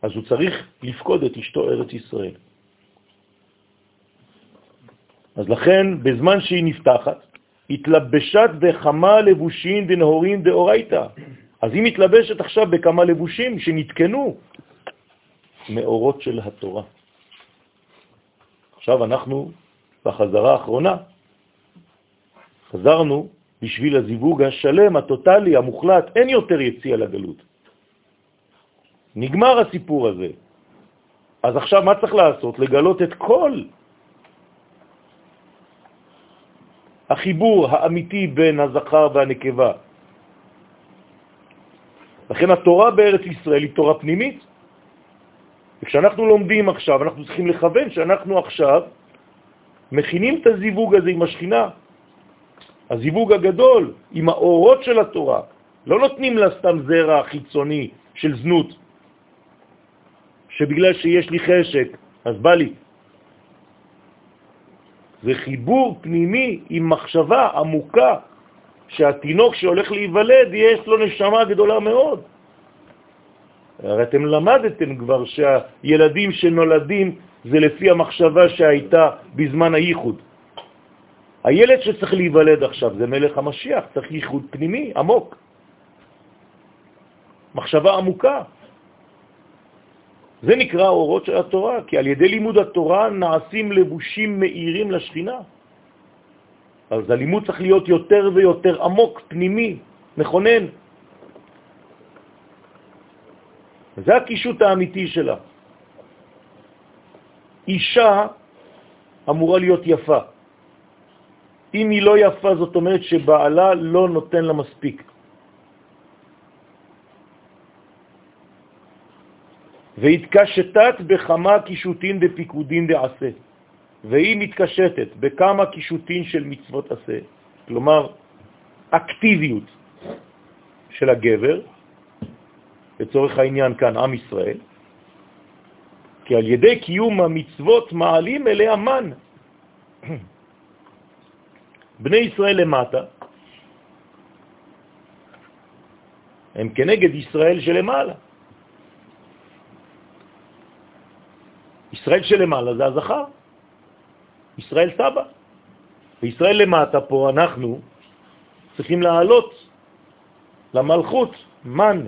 אז הוא צריך לפקוד את אשתו ארץ ישראל. אז לכן, בזמן שהיא נפתחת, התלבשת בכמה לבושים דנהורים דאורייתא. אז היא מתלבשת עכשיו בכמה לבושים שנתקנו מאורות של התורה. עכשיו אנחנו בחזרה האחרונה חזרנו בשביל הזיווג השלם, הטוטלי, המוחלט, אין יותר יציאה לגלות. נגמר הסיפור הזה. אז עכשיו מה צריך לעשות? לגלות את כל החיבור האמיתי בין הזכר והנקבה. לכן התורה בארץ ישראל היא תורה פנימית. וכשאנחנו לומדים עכשיו, אנחנו צריכים לכוון שאנחנו עכשיו מכינים את הזיווג הזה עם השכינה. הזיווג הגדול עם האורות של התורה. לא נותנים לה סתם זרע חיצוני של זנות, שבגלל שיש לי חשק, אז בא לי. זה חיבור פנימי עם מחשבה עמוקה, שהתינוק שהולך להיוולד, יש לו נשמה גדולה מאוד. הרי אתם למדתם כבר שהילדים שנולדים זה לפי המחשבה שהייתה בזמן הייחוד. הילד שצריך להיוולד עכשיו זה מלך המשיח, צריך ייחוד פנימי, עמוק. מחשבה עמוקה. זה נקרא אורות של התורה, כי על ידי לימוד התורה נעשים לבושים מאירים לשכינה. אז הלימוד צריך להיות יותר ויותר עמוק, פנימי, מכונן. זה הקישוט האמיתי שלה. אישה אמורה להיות יפה. אם היא לא יפה, זאת אומרת שבעלה לא נותן לה מספיק. והתקשתת בכמה קישוטין דפיקודין דעשה, והיא מתקשטת בכמה קישוטין של מצוות עשה, כלומר אקטיביות של הגבר, לצורך העניין כאן עם ישראל, כי על ידי קיום המצוות מעלים אליה מן. בני ישראל למטה הם כנגד ישראל שלמעלה. ישראל שלמעלה זה הזכר, ישראל סבא. וישראל למטה פה אנחנו צריכים לעלות למלכות, מן.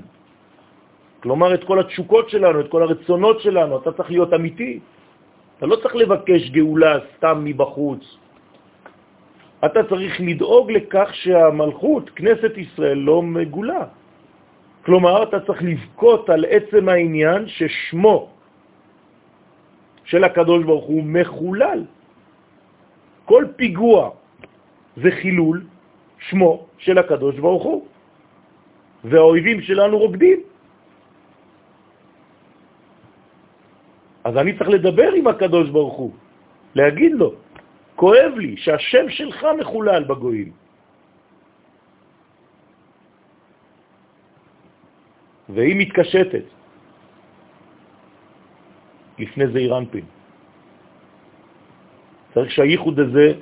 כלומר, את כל התשוקות שלנו, את כל הרצונות שלנו, אתה צריך להיות אמיתי. אתה לא צריך לבקש גאולה סתם מבחוץ. אתה צריך לדאוג לכך שהמלכות, כנסת ישראל, לא מגולה. כלומר, אתה צריך לבכות על עצם העניין ששמו של הקדוש ברוך הוא מחולל. כל פיגוע זה חילול שמו של הקדוש ברוך הוא, והאויבים שלנו רוקדים. אז אני צריך לדבר עם הקדוש ברוך הוא, להגיד לו, כואב לי שהשם שלך מחולל בגויים. והיא מתקשטת לפני זעיר אנפין. צריך שהייחוד הזה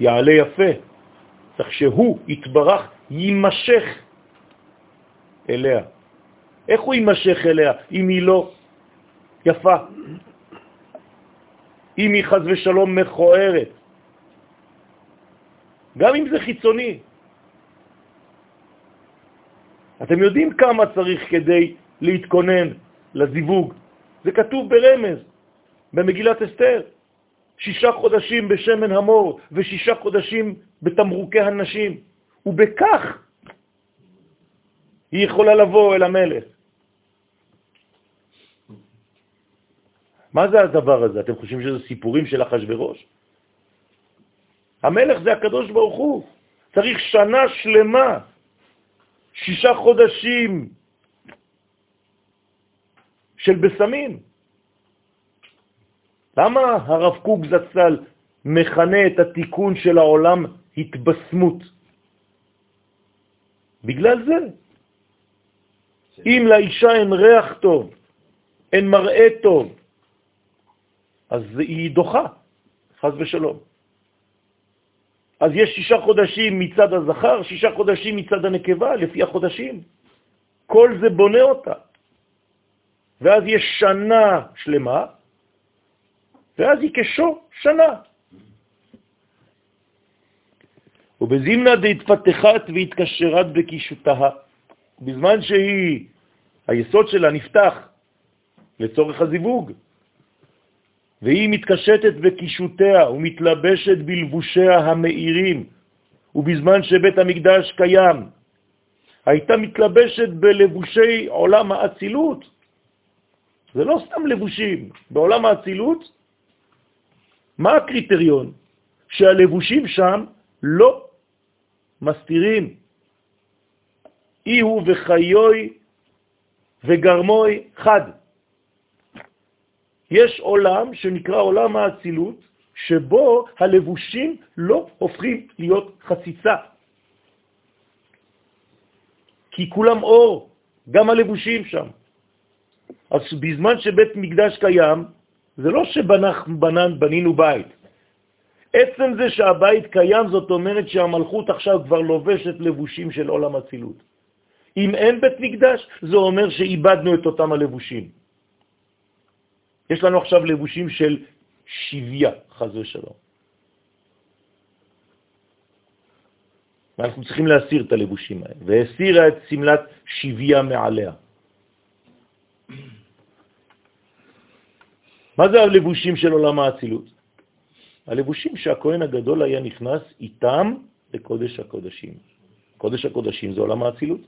יעלה יפה, צריך שהוא יתברך, יימשך אליה. איך הוא יימשך אליה אם היא לא יפה? אם היא חז ושלום מכוערת, גם אם זה חיצוני. אתם יודעים כמה צריך כדי להתכונן לזיווג. זה כתוב ברמז, במגילת אסתר. שישה חודשים בשמן המור ושישה חודשים בתמרוקי הנשים, ובכך היא יכולה לבוא אל המלך. מה זה הדבר הזה? אתם חושבים שזה סיפורים של אחשוורוש? המלך זה הקדוש ברוך הוא. צריך שנה שלמה, שישה חודשים של בסמים. למה הרב קוק זצ"ל מכנה את התיקון של העולם התבשמות? בגלל זה. אם לאישה אין ריח טוב, אין מראה טוב, אז היא דוחה, חז ושלום. אז יש שישה חודשים מצד הזכר, שישה חודשים מצד הנקבה, לפי החודשים. כל זה בונה אותה. ואז יש שנה שלמה, ואז היא כשו שנה. ובזימנה דהתפתחת והתקשרת בקישותה, בזמן שהיא, היסוד שלה נפתח לצורך הזיווג, והיא מתקשטת בקישותיה ומתלבשת בלבושיה המאירים, ובזמן שבית המקדש קיים, הייתה מתלבשת בלבושי עולם האצילות. זה לא סתם לבושים. בעולם האצילות, מה הקריטריון? שהלבושים שם לא מסתירים. אי הוא וחיוי וגרמוי חד. יש עולם שנקרא עולם האצילות, שבו הלבושים לא הופכים להיות חציצה. כי כולם אור, גם הלבושים שם. אז בזמן שבית מקדש קיים, זה לא שבנינו בית. עצם זה שהבית קיים, זאת אומרת שהמלכות עכשיו כבר לובשת לבושים של עולם הצילות. אם אין בית מקדש, זה אומר שאיבדנו את אותם הלבושים. יש לנו עכשיו לבושים של שוויה, חז ושלום. ואנחנו צריכים להסיר את הלבושים האלה, והסירה את סמלת שוויה מעליה. מה זה הלבושים של עולם האצילות? הלבושים שהכהן הגדול היה נכנס איתם לקודש הקודשים. קודש הקודשים זה עולם האצילות.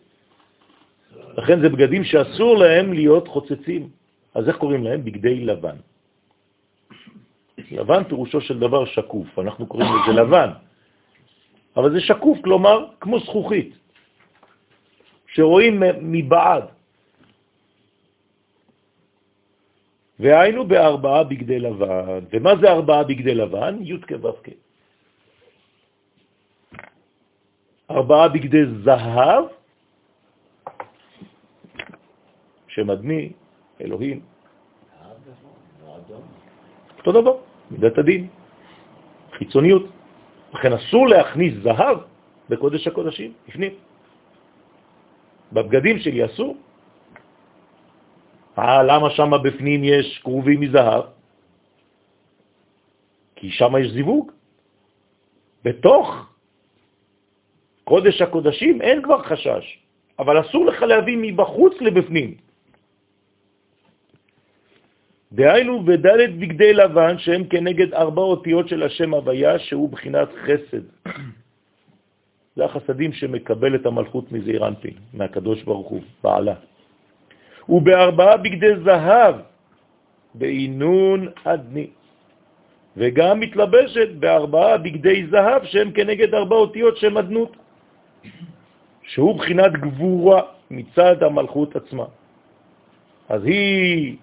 לכן זה בגדים שאסור להם להיות חוצצים. אז איך קוראים להם? בגדי לבן. לבן פירושו של דבר שקוף, אנחנו קוראים לזה לבן, אבל זה שקוף, כלומר, כמו זכוכית, שרואים מבעד. והיינו בארבעה בגדי לבן. ומה זה ארבעה בגדי לבן? י' כו' כ'. ארבעה בגדי זהב, שם אדמי, אלוהים. אותו דבר, מידת הדין, חיצוניות. לכן אסור להכניס זהב בקודש הקודשים, בפנים. בבגדים שלי אסור. אה, למה שם בפנים יש קרובים מזהב? כי שם יש זיווג. בתוך קודש הקודשים אין כבר חשש, אבל אסור לך להביא מבחוץ לבפנים. דהיינו בדלת בגדי לבן שהם כנגד ארבע אותיות של השם הוויה שהוא בחינת חסד. זה החסדים שמקבל את המלכות מזעיר אנפין, מהקדוש ברוך הוא, בעלה. ובארבעה בגדי זהב, בעינון אדני, וגם מתלבשת בארבעה בגדי זהב שהם כנגד ארבע אותיות שם אדנות, שהוא בחינת גבורה מצד המלכות עצמה. אז היא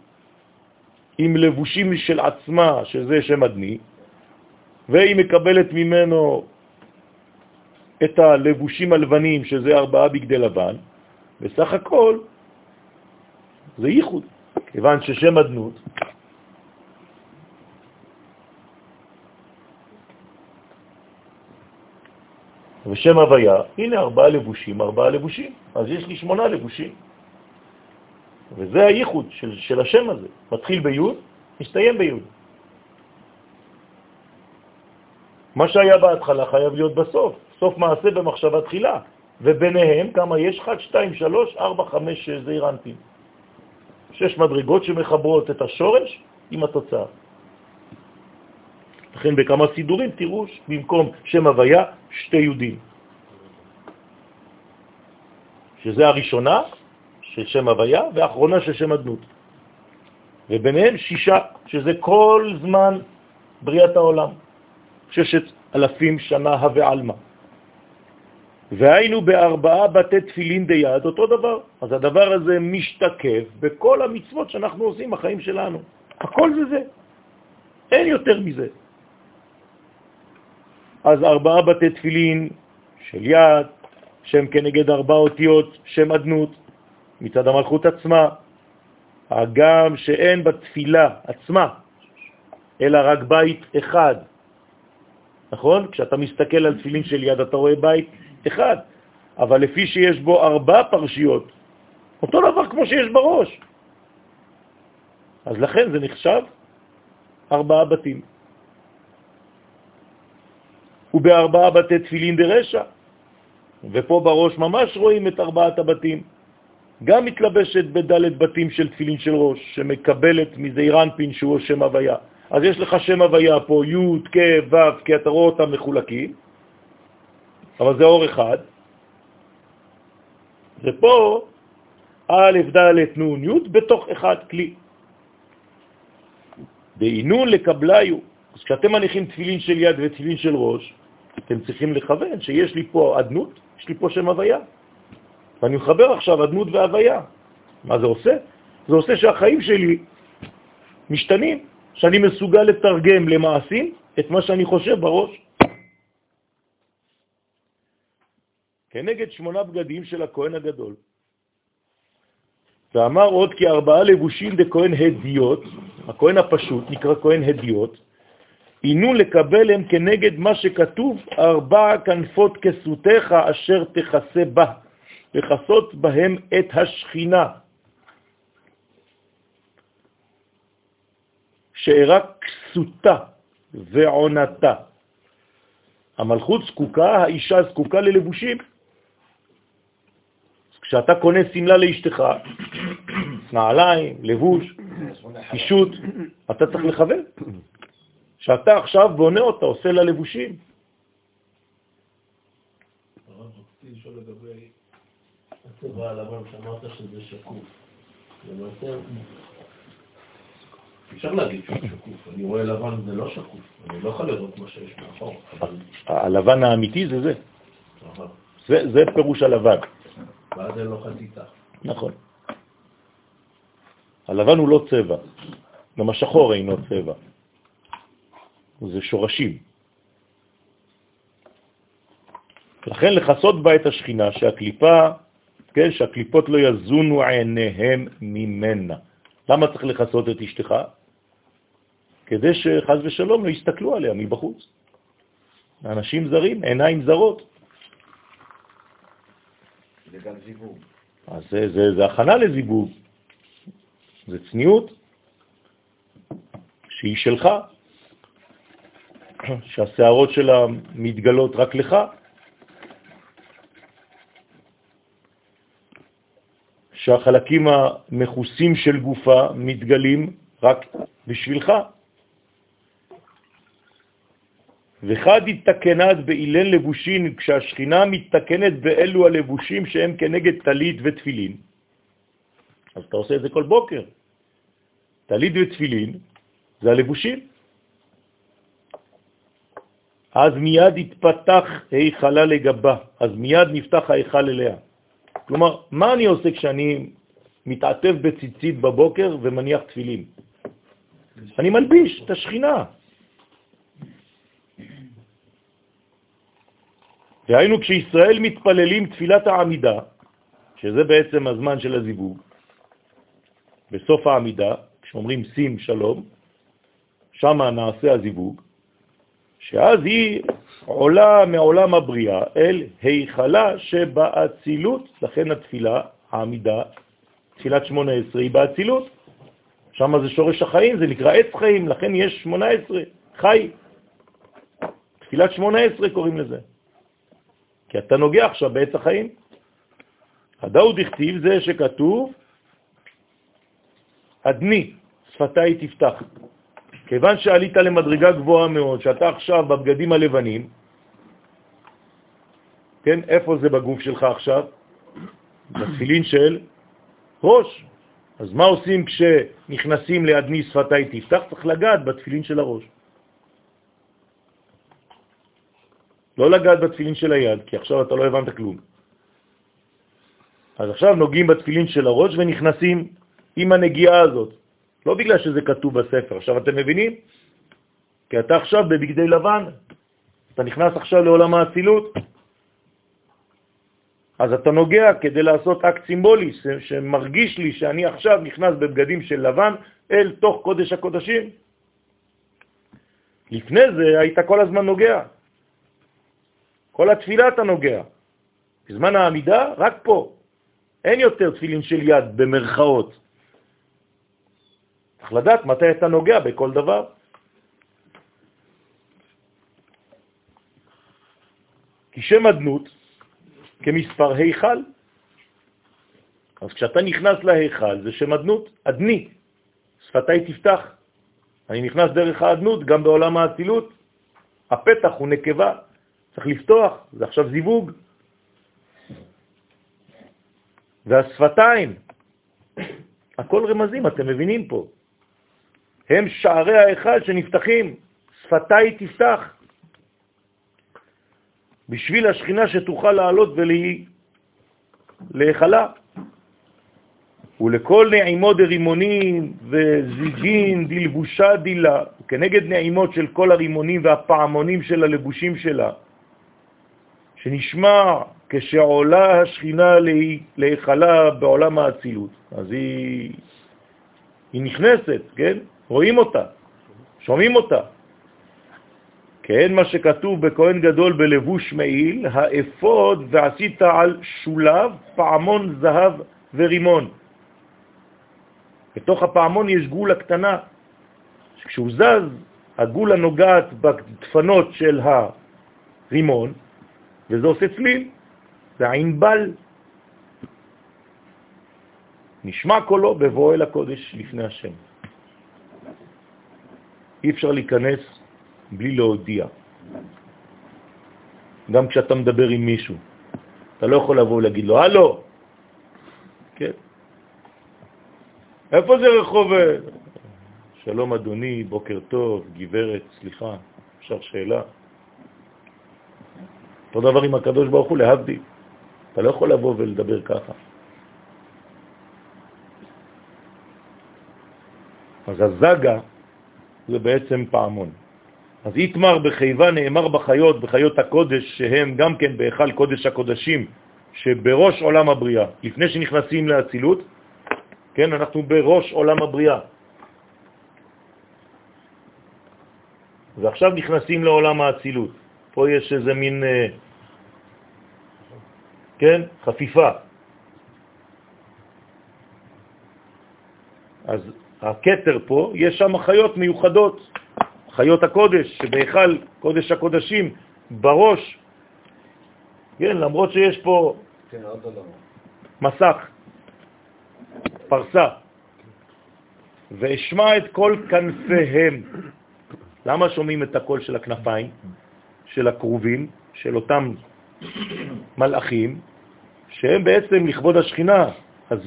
עם לבושים של עצמה, שזה שם אדני, והיא מקבלת ממנו את הלבושים הלבנים, שזה ארבעה בגדי לבן, בסך הכל זה ייחוד, כיוון ששם אדנות ושם הוויה, הנה ארבעה לבושים, ארבעה לבושים, אז יש לי שמונה לבושים. וזה הייחוד של, של השם הזה, מתחיל ביוד, מסתיים ביוד. מה שהיה בהתחלה חייב להיות בסוף, סוף מעשה במחשבה תחילה, וביניהם כמה יש? 1, 2, 3, 4, 5 זעיר אנפין. שש מדרגות שמחברות את השורש עם התוצאה. לכן בכמה סידורים תראו במקום שם הוויה שתי יהודים. שזה הראשונה של שם הוויה והאחרונה של שם אדנות. וביניהם שישה, שזה כל זמן בריאת העולם, ששת אלפים שנה הווה עלמא. והיינו בארבעה בתי תפילין דיד, אותו דבר. אז הדבר הזה משתקף בכל המצוות שאנחנו עושים בחיים שלנו. הכל זה זה. אין יותר מזה. אז ארבעה בתי תפילין של יד, שם כנגד ארבע אותיות, שם אדנות, מצד המלכות עצמה, הגם שאין בתפילה עצמה, אלא רק בית אחד. נכון? כשאתה מסתכל על תפילין של יד אתה רואה בית אחד, אבל לפי שיש בו ארבע פרשיות, אותו דבר כמו שיש בראש. אז לכן זה נחשב ארבעה בתים. ובארבעה בתי תפילין דרשע, ופה בראש ממש רואים את ארבעת הבתים. גם מתלבשת בדלת בתים של תפילין של ראש, שמקבלת מזעיר אנפין שהוא שם הוויה. אז יש לך שם הוויה פה, י', כ', ו', כי אתה רואה אותם מחולקים, אבל זה אור אחד. ופה א', ד', נ', י', בתוך אחד כלי. בעינון לקבליו. אז כשאתם מניחים תפילין של יד ותפילין של ראש, אתם צריכים לכוון שיש לי פה עדנות, יש לי פה שם הוויה. ואני מחבר עכשיו עדנות והוויה. מה זה עושה? זה עושה שהחיים שלי משתנים, שאני מסוגל לתרגם למעשים את מה שאני חושב בראש. כנגד שמונה בגדים של הכהן הגדול. ואמר עוד כי ארבעה לבושים דכהן הדיות, הכהן הפשוט נקרא כהן הדיות, אינו לקבל הם כנגד מה שכתוב, ארבע כנפות כסותיך אשר תכסה בה, לכסות בהם את השכינה. שאירה כסותה ועונתה. המלכות זקוקה, האישה זקוקה ללבושים. כשאתה קונה סמלה לאשתך, נעליים, לבוש, קישוט, אתה צריך לכוון. שאתה עכשיו בונה אותה, עושה לה לבושים. הצבע הלבן שאמרת שזה שקוף. למעשה, אפשר להגיד שהוא שקוף. אני רואה לבן זה לא שקוף. אני לא יכול לראות מה שיש מאחור. הלבן האמיתי זה. זה, זה פירוש הלבן. ואז אין לו חזיתה. נכון. הלבן הוא לא צבע, גם השחור אינו צבע. זה שורשים. לכן לחסות בה את השכינה, שהקליפה, כן, שהקליפות לא יזונו עיניהם ממנה. למה צריך לחסות את אשתך? כדי שחז ושלום לא יסתכלו עליה מבחוץ. אנשים זרים, עיניים זרות. זה זיווג. אז זה, זה, זה הכנה לזיווג. זה צניעות שהיא שלך, שהשערות שלה מתגלות רק לך. שהחלקים המכוסים של גופה מתגלים רק בשבילך. וחד התתקנת באילן לבושין, כשהשכינה מתתקנת באלו הלבושים שהם כנגד טלית ותפילין. אז אתה עושה את זה כל בוקר. טלית ותפילין זה הלבושים. אז מיד התפתח היכלה לגבה, אז מיד נפתח ההיכל אליה. כלומר, מה אני עושה כשאני מתעטף בציצית בבוקר ומניח תפילים? אני מלביש את השכינה. והיינו כשישראל מתפללים תפילת העמידה, שזה בעצם הזמן של הזיווג, בסוף העמידה, כשאומרים שים שלום, שם נעשה הזיווג, שאז היא עולה מעולם הבריאה אל היכלה שבאצילות, לכן התפילה, העמידה, תפילת 18 היא באצילות. שם זה שורש החיים, זה נקרא עץ חיים, לכן יש 18, חי. תפילת 18 קוראים לזה. כי אתה נוגע עכשיו בעץ החיים. הדאו דכתיב זה שכתוב, אדני, שפתיי תפתח. כיוון שעלית למדרגה גבוהה מאוד, שאתה עכשיו בבגדים הלבנים, כן, איפה זה בגוף שלך עכשיו? בתפילין של ראש. אז מה עושים כשנכנסים לאדני שפתיי תפתח? צריך לגעת בתפילין של הראש. לא לגעת בתפילין של היד, כי עכשיו אתה לא הבנת כלום. אז עכשיו נוגעים בתפילין של הראש ונכנסים עם הנגיעה הזאת. לא בגלל שזה כתוב בספר. עכשיו אתם מבינים? כי אתה עכשיו בבגדי לבן, אתה נכנס עכשיו לעולם האצילות, אז אתה נוגע כדי לעשות אקט סימבולי שמרגיש לי שאני עכשיו נכנס בבגדים של לבן אל תוך קודש הקודשים. לפני זה היית כל הזמן נוגע. כל התפילה אתה נוגע. בזמן העמידה, רק פה. אין יותר תפילין של יד במרכאות. צריך לדעת מתי אתה נוגע בכל דבר. כי שם אדנות כמספר היכל. אז כשאתה נכנס להיכל זה שם אדנות, אדני, שפתיי תפתח. אני נכנס דרך האדנות גם בעולם האצילות. הפתח הוא נקבה, צריך לפתוח, זה עכשיו זיווג. והשפתיים, הכל רמזים, אתם מבינים פה. הם שערי ההיכל שנפתחים, שפתיי תפתח. בשביל השכינה שתוכל לעלות ולהיכלה. ולכל נעימו דרימונים וזיגין דלבושה דילה, כנגד נעימות של כל הרימונים והפעמונים של הלבושים שלה, שנשמע כשעולה השכינה להיכלה בעולם האצילות. אז היא, היא נכנסת, כן? רואים אותה, שומעים אותה. כן, מה שכתוב בכהן גדול בלבוש מעיל, האפוד ועשית על שולב פעמון זהב ורימון. בתוך הפעמון יש גולה קטנה, כשהוא זז, הגולה נוגעת בדפנות של הרימון, וזה עושה צליל, זה הענבל. נשמע קולו בבוא אל הקודש לפני השם. אי אפשר להיכנס בלי להודיע. גם כשאתה מדבר עם מישהו, אתה לא יכול לבוא ולהגיד לו, הלו, כן? איפה זה רחוב? שלום אדוני, בוקר טוב, גברת, סליחה, אפשר שאלה? אותו דבר עם הקדוש ברוך הוא, להבדיל. אתה לא יכול לבוא ולדבר ככה. אז הזגה זה בעצם פעמון. אז יתמר בחיבה נאמר בחיות, בחיות הקודש, שהם גם כן בהיכל קודש הקודשים, שבראש עולם הבריאה, לפני שנכנסים לאצילות, כן, אנחנו בראש עולם הבריאה. ועכשיו נכנסים לעולם האצילות. פה יש איזה מין, אה, כן, חפיפה. אז הקטר פה, יש שם חיות מיוחדות, חיות הקודש, שבהיכל קודש הקודשים, בראש, כן, למרות שיש פה כן, עוד לא. מסך, פרסה, ואשמע את כל כנפיהם. למה שומעים את הקול של הכנפיים, של הקרובים, של אותם מלאכים, שהם בעצם לכבוד השכינה? אז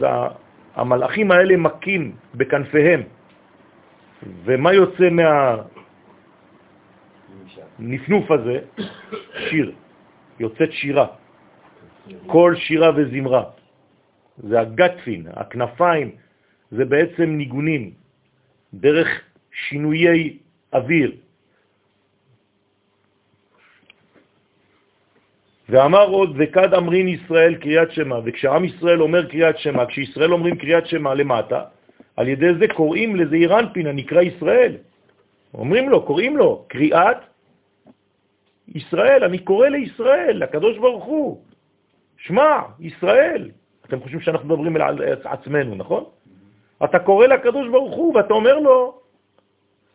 המלאכים האלה מקים בכנפיהם. ומה יוצא מהנפנוף הזה? שיר. יוצאת שירה. כל שירה וזמרה. זה הגטפין, הכנפיים, זה בעצם ניגונים, דרך שינויי אוויר. ואמר עוד, וכד אמרין ישראל קריאת שמה, וכשעם ישראל אומר קריאת שמה, כשישראל אומרים קריאת שמה למטה, על ידי זה קוראים לזה אירנפין, הנקרא ישראל. אומרים לו, קוראים לו, קריאת ישראל, אני קורא לישראל, לקדוש ברוך הוא. שמע, ישראל. אתם חושבים שאנחנו מדברים על עצמנו, נכון? אתה קורא לקדוש ברוך הוא ואתה אומר לו,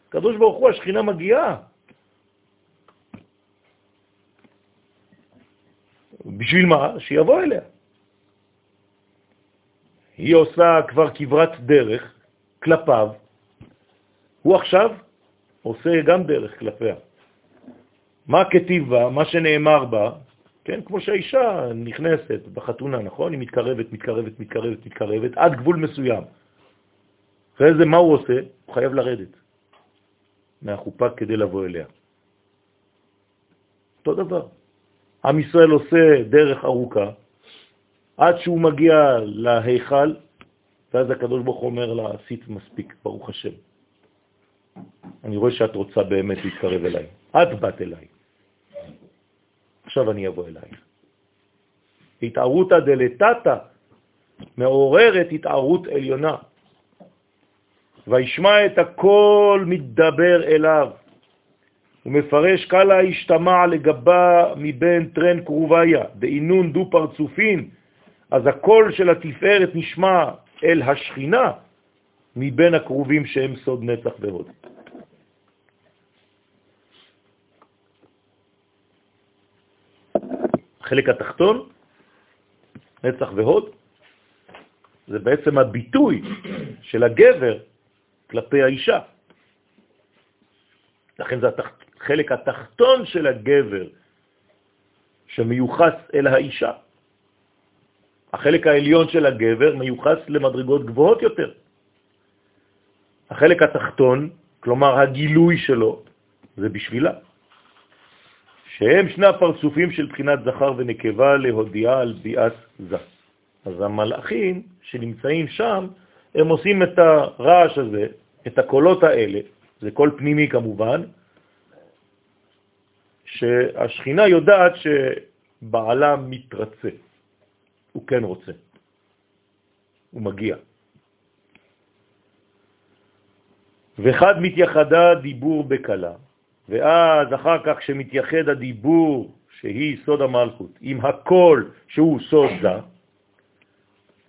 קדוש ברוך הוא, השכינה מגיעה. בשביל מה? שיבוא אליה. היא עושה כבר כברת דרך כלפיו, הוא עכשיו עושה גם דרך כלפיה. מה כתיב בה, מה שנאמר בה, כן, כמו שהאישה נכנסת בחתונה, נכון? היא מתקרבת, מתקרבת, מתקרבת, מתקרבת, עד גבול מסוים. אחרי זה מה הוא עושה? הוא חייב לרדת מהחופה כדי לבוא אליה. אותו דבר. עם ישראל עושה דרך ארוכה עד שהוא מגיע להיכל, ואז הקדוש ברוך אומר לה, עשית מספיק, ברוך השם. אני רואה שאת רוצה באמת להתקרב אליי. את באת אליי. עכשיו אני אבוא אלייך. התערותא דלתתא מעוררת התערות עליונה. וישמע את הכל מתדבר אליו. הוא מפרש קלה השתמע לגבה מבין טרן קרוביה, בעינון דו פרצופין, אז הקול של התפארת נשמע אל השכינה מבין הקרובים שהם סוד נצח והוד. החלק התחתון, נצח והוד, זה בעצם הביטוי של הגבר כלפי האישה. לכן זה החלק התחתון של הגבר שמיוחס אל האישה. החלק העליון של הגבר מיוחס למדרגות גבוהות יותר. החלק התחתון, כלומר הגילוי שלו, זה בשבילה. שהם שני הפרצופים של בחינת זכר ונקבה להודיעה על ביאת זה. אז המלאכים שנמצאים שם, הם עושים את הרעש הזה, את הקולות האלה, זה קול פנימי כמובן, שהשכינה יודעת שבעלה מתרצה, הוא כן רוצה, הוא מגיע. וחד מתייחדה דיבור בקלה, ואז אחר כך שמתייחד הדיבור שהיא סוד המלכות עם הכל שהוא סוד זה,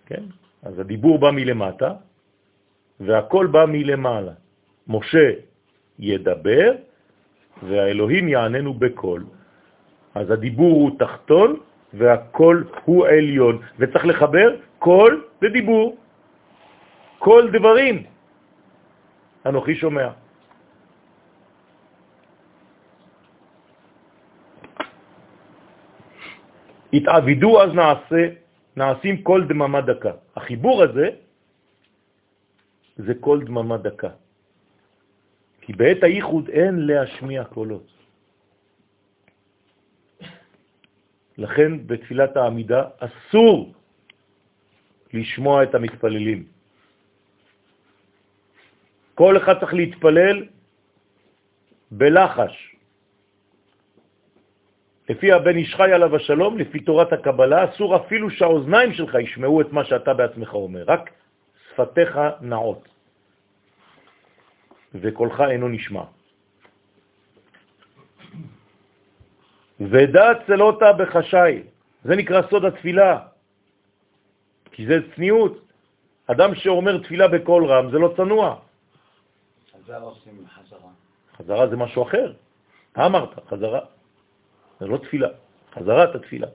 כן? אז הדיבור בא מלמטה והכל בא מלמעלה. משה ידבר והאלוהים יעננו בקול. אז הדיבור הוא תחתון והכל הוא עליון, וצריך לחבר קול ודיבור. כל דברים. אנוכי שומע. התעבידו אז נעשה, נעשים כל דממה דקה. החיבור הזה זה כל דממה דקה. כי בעת הייחוד אין להשמיע קולות. לכן בתפילת העמידה אסור לשמוע את המתפללים. כל אחד צריך להתפלל בלחש. לפי הבן איש חי עליו השלום, לפי תורת הקבלה, אסור אפילו שהאוזניים שלך ישמעו את מה שאתה בעצמך אומר, רק שפתיך נעות, וקולך אינו נשמע. ודע צלותה בחשאי, זה נקרא סוד התפילה, כי זה צניעות. אדם שאומר תפילה בקול רם זה לא צנוע. חזרה עושים חזרה. חזרה זה משהו אחר. אמרת, חזרה. זה לא תפילה. חזרת התפילה.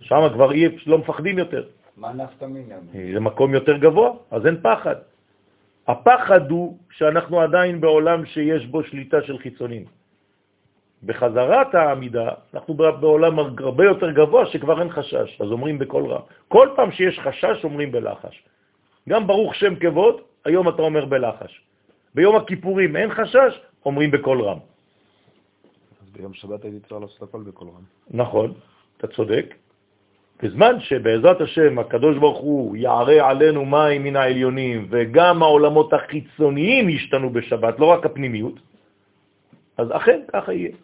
שם כבר אי, לא מפחדים יותר. מה נפת מינה? זה מקום יותר גבוה, אז אין פחד. הפחד הוא שאנחנו עדיין בעולם שיש בו שליטה של חיצונים. בחזרת העמידה, אנחנו בעולם הרבה יותר גבוה שכבר אין חשש, אז אומרים בכל רע. כל פעם שיש חשש אומרים בלחש. גם ברוך שם כבוד, היום אתה אומר בלחש. ביום הכיפורים אין חשש, אומרים בכל רם. אז ביום שבת הייתי צריך לעשות הכל בקול רם. נכון, אתה צודק. בזמן שבעזרת השם הקדוש ברוך הוא יערה עלינו מים מן העליונים וגם העולמות החיצוניים ישתנו בשבת, לא רק הפנימיות, אז אכן ככה יהיה.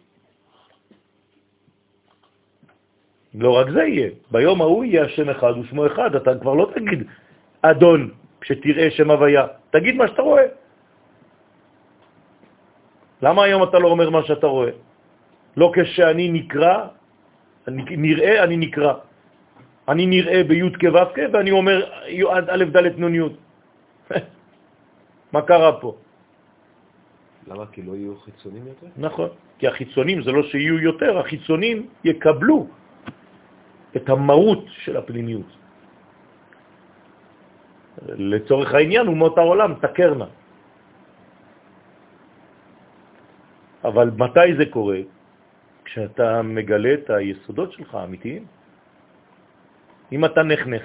לא רק זה יהיה, ביום ההוא יהיה השם אחד ושמו אחד, אתה כבר לא תגיד אדון כשתראה שם הוויה, תגיד מה שאתה רואה. למה היום אתה לא אומר מה שאתה רואה? לא כשאני נקרא, אני נראה, אני נקרא. אני נראה בי' כו' ואני אומר א' ד' נ' י'. מה קרה פה? למה? כי לא יהיו חיצונים יותר? נכון, כי החיצונים זה לא שיהיו יותר, החיצונים יקבלו את המהות של הפנימיות. לצורך העניין, אומות העולם תקרנה. אבל מתי זה קורה? כשאתה מגלה את היסודות שלך האמיתיים. אם אתה נחנך,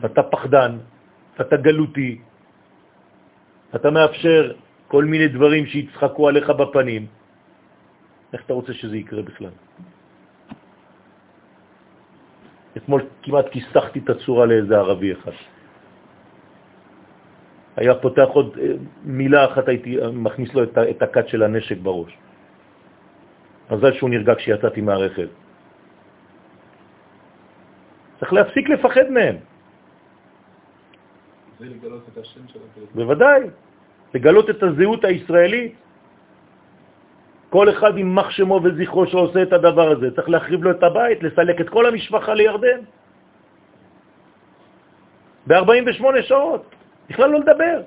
ואתה פחדן, ואתה גלותי, אתה מאפשר כל מיני דברים שיצחקו עליך בפנים, איך אתה רוצה שזה יקרה בכלל? אתמול כמעט כיסחתי את הצורה לאיזה ערבי אחד. היה פותח עוד אה, מילה אחת, הייתי אה, מכניס לו את, הקט של הנשק בראש. מזל שהוא נרגע כשיצאתי מהרכב. צריך להפסיק לפחד מהם. זה לגלות את השם של הפלט. בוודאי, לגלות את הזהות הישראלית. כל אחד עם מח שמו וזכרו שעושה את הדבר הזה. צריך להחריב לו את הבית, לסלק את כל המשפחה לירדן. ב-48 שעות. בכלל לא לדבר.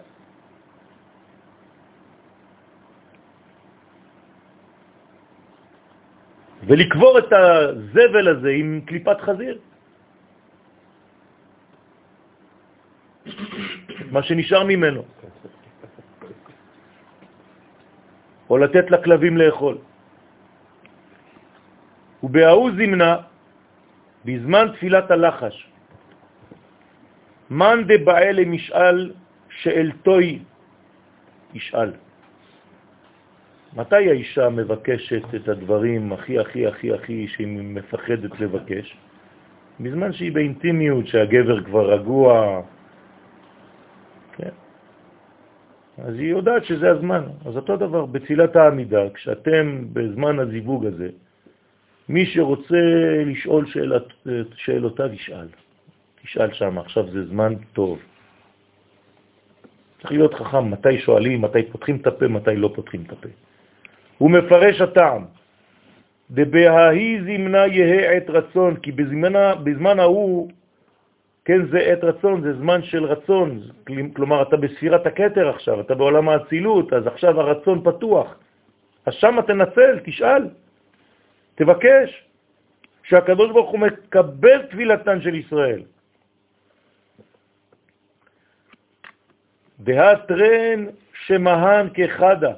ולקבור את הזבל הזה עם קליפת חזיר. מה שנשאר ממנו. או לתת לכלבים לאכול. ובהאו זמנה, בזמן תפילת הלחש, מאן דבעל למשאל שאלתוי ישאל. מתי האישה מבקשת את הדברים הכי הכי הכי הכי שהיא מפחדת לבקש? בזמן שהיא באינטימיות, שהגבר כבר רגוע, כן? אז היא יודעת שזה הזמן. אז אותו דבר בתפילת העמידה, כשאתם בזמן הזיווג הזה, מי שרוצה לשאול שאלת, שאלותיו ישאל. תשאל שם, עכשיו זה זמן טוב. צריך להיות חכם, מתי שואלים, מתי פותחים את הפה, מתי לא פותחים את הפה. הוא מפרש הטעם, דבההי זמנה יהא עת רצון, כי בזמנה, בזמן ההוא, כן, זה עת רצון, זה זמן של רצון, כלומר, אתה בספירת הקטר עכשיו, אתה בעולם האצילות, אז עכשיו הרצון פתוח. אז שם תנצל, תשאל, תבקש, שהקדוש ברוך הוא מקבל תפילתן של ישראל. דהתרן שמהן כחדה.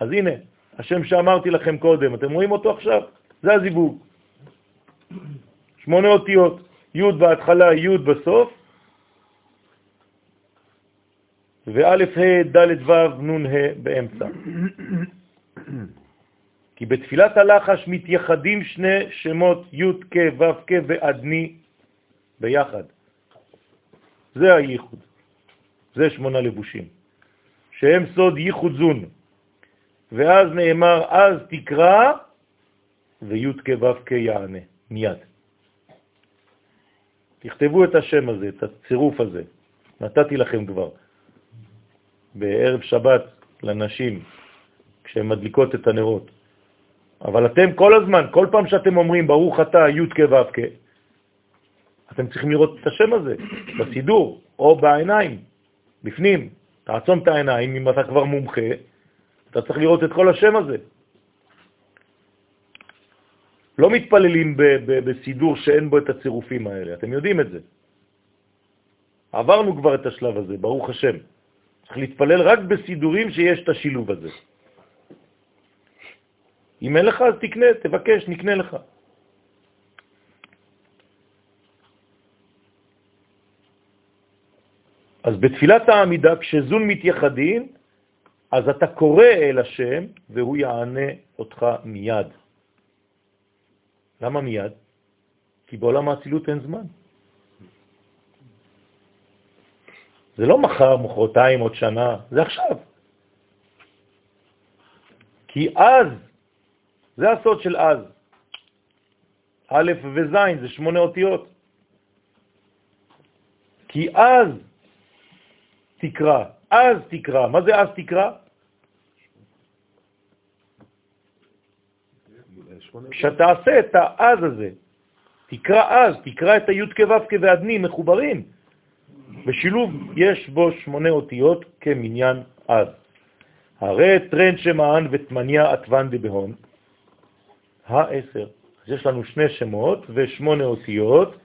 אז הנה, השם שאמרתי לכם קודם, אתם רואים אותו עכשיו? זה הזיווג. שמונה אותיות, י' בהתחלה, י' בסוף, וא' ה' ד' ו' נ' ה' באמצע. כי בתפילת הלחש מתייחדים שני שמות י' כ' ו' כ' ועדני ביחד. זה הייחוד. זה שמונה לבושים, שהם סוד ייחוד זון. ואז נאמר, אז תקרא, וי' כ' ו' כ' יענה, מיד. תכתבו את השם הזה, את הצירוף הזה. נתתי לכם כבר. בערב שבת לנשים, כשהן מדליקות את הנרות. אבל אתם כל הזמן, כל פעם שאתם אומרים ברוך אתה י' כ' ו' כ', אתם צריכים לראות את השם הזה בסידור או בעיניים, בפנים. תעצום את העיניים, אם אתה כבר מומחה, אתה צריך לראות את כל השם הזה. לא מתפללים בסידור שאין בו את הצירופים האלה, אתם יודעים את זה. עברנו כבר את השלב הזה, ברוך השם. צריך להתפלל רק בסידורים שיש את השילוב הזה. אם אין לך, אז תקנה, תבקש, נקנה לך. אז בתפילת העמידה, כשזון מתייחדים, אז אתה קורא אל השם והוא יענה אותך מיד. למה מיד? כי בעולם האצילות אין זמן. זה לא מחר, מחרתיים, עוד שנה, זה עכשיו. כי אז, זה הסוד של אז. א' וז' זה שמונה אותיות. כי אז תקרא, אז תקרא. מה זה אז תקרא? כשאתה עושה את האז הזה, תקרא אז, תקרא את הי' כו' כו' מחוברים. בשילוב יש בו שמונה אותיות כמניין אז. הרי טרנד שמען ותמניה עטוון דבהון, העשר. אז יש לנו שני שמות ושמונה אותיות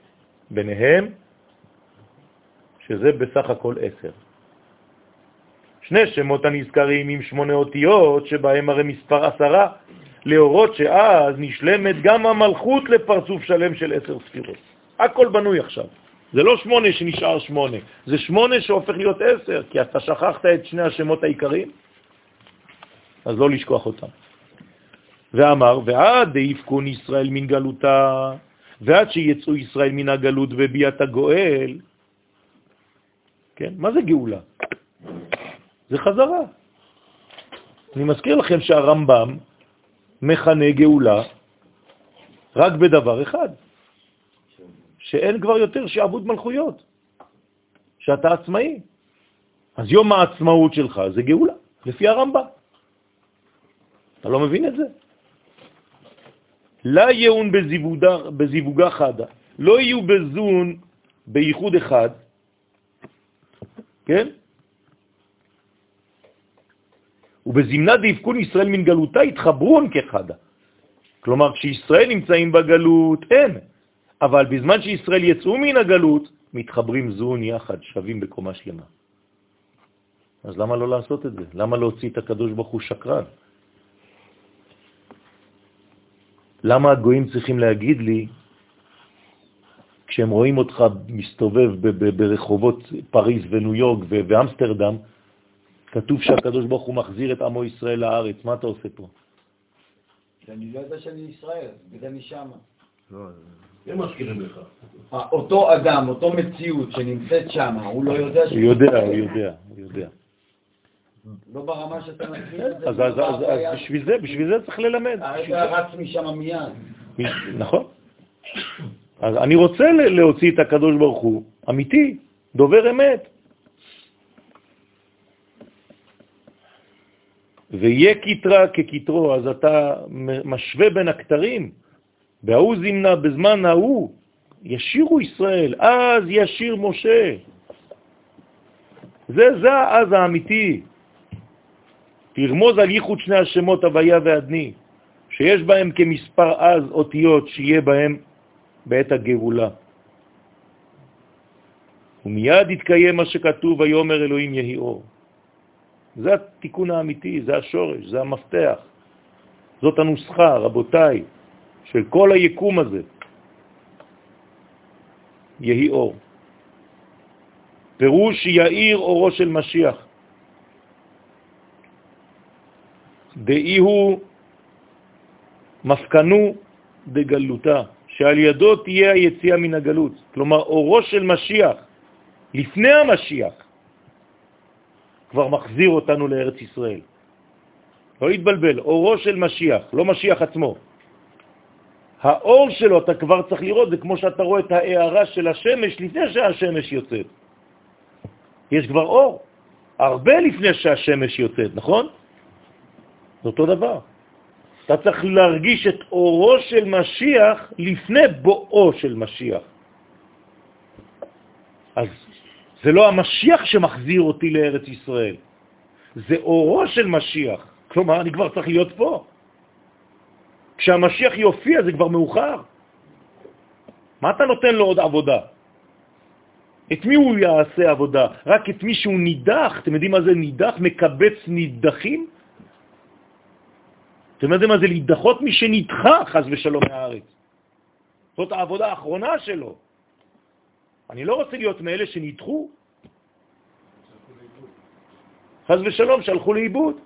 ביניהם, שזה בסך הכל עשר. שני שמות הנזכרים עם שמונה אותיות, שבהם הרי מספר עשרה, להורות שאז נשלמת גם המלכות לפרצוף שלם של עשר ספירות. הכל בנוי עכשיו. זה לא שמונה שנשאר שמונה, זה שמונה שהופך להיות עשר, כי אתה שכחת את שני השמות העיקריים, אז לא לשכוח אותם. ואמר, ועד דאיפקון ישראל מן גלותה, ועד שיצאו ישראל מן הגלות וביאת הגואל, כן, מה זה גאולה? זה חזרה. אני מזכיר לכם שהרמב"ם מכנה גאולה רק בדבר אחד, שאין כבר יותר שעבוד מלכויות, שאתה עצמאי. אז יום העצמאות שלך זה גאולה, לפי הרמב"ם. אתה לא מבין את זה? לא יאון בזיווגה, בזיווגה חדה, לא יהיו בזון בייחוד אחד, כן? ובזמנה דאבקון ישראל מן גלותה התחברון כחדה. כלומר, כשישראל נמצאים בגלות, אין. אבל בזמן שישראל יצאו מן הגלות, מתחברים זון יחד, שווים בקומה שלמה. אז למה לא לעשות את זה? למה להוציא את הקדוש ברוך הוא שקרן? למה הגויים צריכים להגיד לי, כשהם רואים אותך מסתובב ברחובות פריז וניו יורק ואמסטרדם, כתוב שהקדוש ברוך הוא מחזיר את עמו ישראל לארץ, מה אתה עושה פה? אני לא יודע שאני ישראל, בגלל אני שמה. לא, הם מזכירים לך. אותו אדם, אותו מציאות שנמצאת שם, הוא לא יודע הוא יודע, הוא יודע, הוא יודע. לא ברמה שאתה מסביר את זה. אז בשביל זה, בשביל זה צריך ללמד. אתה רץ משם מיד. נכון. אז אני רוצה להוציא את הקדוש ברוך הוא, אמיתי, דובר אמת. ויהיה כתרה ככתרו, אז אתה משווה בין הכתרים. בהוא זמנה בזמן ההוא, ישירו ישראל, אז ישיר משה. זה, זה אז האמיתי. תרמוז על ייחוד שני השמות הוויה ועדני, שיש בהם כמספר אז אותיות שיהיה בהם בעת הגאולה. ומיד יתקיים מה שכתוב, ויאמר אלוהים יהי אור. זה התיקון האמיתי, זה השורש, זה המפתח. זאת הנוסחה, רבותיי, של כל היקום הזה. יהי אור. פירוש יאיר אורו של משיח. דאי הוא מפקנו דגלותה, שעל ידו תהיה היציאה מן הגלות. כלומר, אורו של משיח, לפני המשיח, כבר מחזיר אותנו לארץ ישראל. לא להתבלבל, אורו של משיח, לא משיח עצמו. האור שלו, אתה כבר צריך לראות, זה כמו שאתה רואה את הערה של השמש לפני שהשמש יוצאת. יש כבר אור, הרבה לפני שהשמש יוצאת, נכון? זה אותו דבר. אתה צריך להרגיש את אורו של משיח לפני בואו של משיח. אז זה לא המשיח שמחזיר אותי לארץ ישראל, זה אורו של משיח. כלומר, אני כבר צריך להיות פה. כשהמשיח יופיע זה כבר מאוחר. מה אתה נותן לו עוד עבודה? את מי הוא יעשה עבודה? רק את מי שהוא נידח. אתם יודעים מה זה נידח? מקבץ נידחים? אתם יודעים מה זה להידחות? מי שנדחה, חז ושלום, מהארץ. זאת העבודה האחרונה שלו. אני לא רוצה להיות מאלה שנדחו. חז ושלום, שהלכו לאיבוד.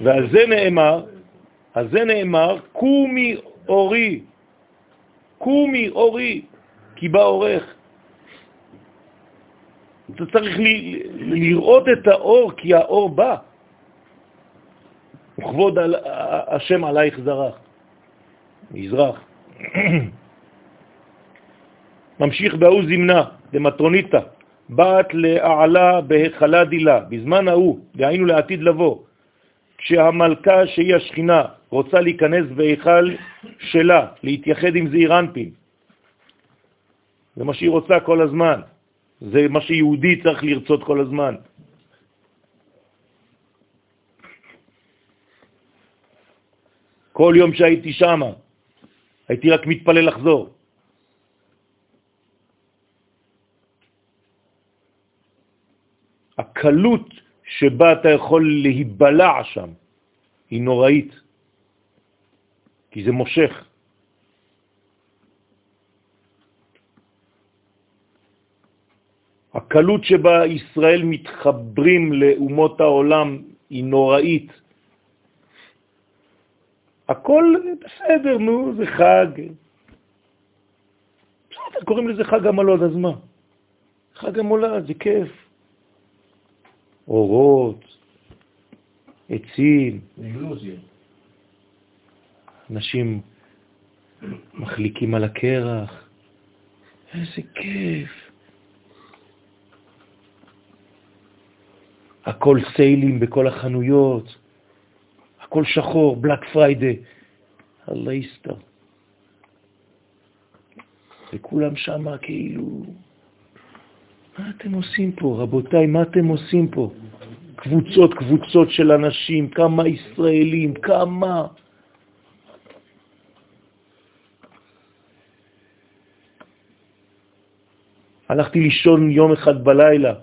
ועל זה נאמר, על זה נאמר, קומי אורי, קומי אורי, כי בא אורך. אתה צריך לראות את האור, כי האור בא. וכבוד על, השם עלייך זרח, מזרח. ממשיך בהוא זמנה, במטרוניתא, באת להעלה בהיכלה דילה, בזמן ההוא, דהיינו לעתיד לבוא, כשהמלכה שהיא השכינה רוצה להיכנס בהיכל שלה, להתייחד עם זעיר אנפין. זה מה שהיא רוצה כל הזמן. זה מה שיהודי צריך לרצות כל הזמן. כל יום שהייתי שם, הייתי רק מתפלל לחזור. הקלות שבה אתה יכול להיבלע שם היא נוראית, כי זה מושך. הקלות שבה ישראל מתחברים לאומות העולם היא נוראית. הכל בסדר, נו, זה חג. בסדר, קוראים לזה חג המולד, אז מה? חג המולד, זה כיף. אורות, עצים. אנשים מחליקים על הקרח. איזה כיף. הכל סיילים בכל החנויות, הכל שחור, בלק פריידי. אללה יסתר. וכולם שם כאילו... מה אתם עושים פה, רבותיי? מה אתם עושים פה? קבוצות, קבוצות של אנשים, כמה ישראלים, כמה... הלכתי לישון יום אחד בלילה,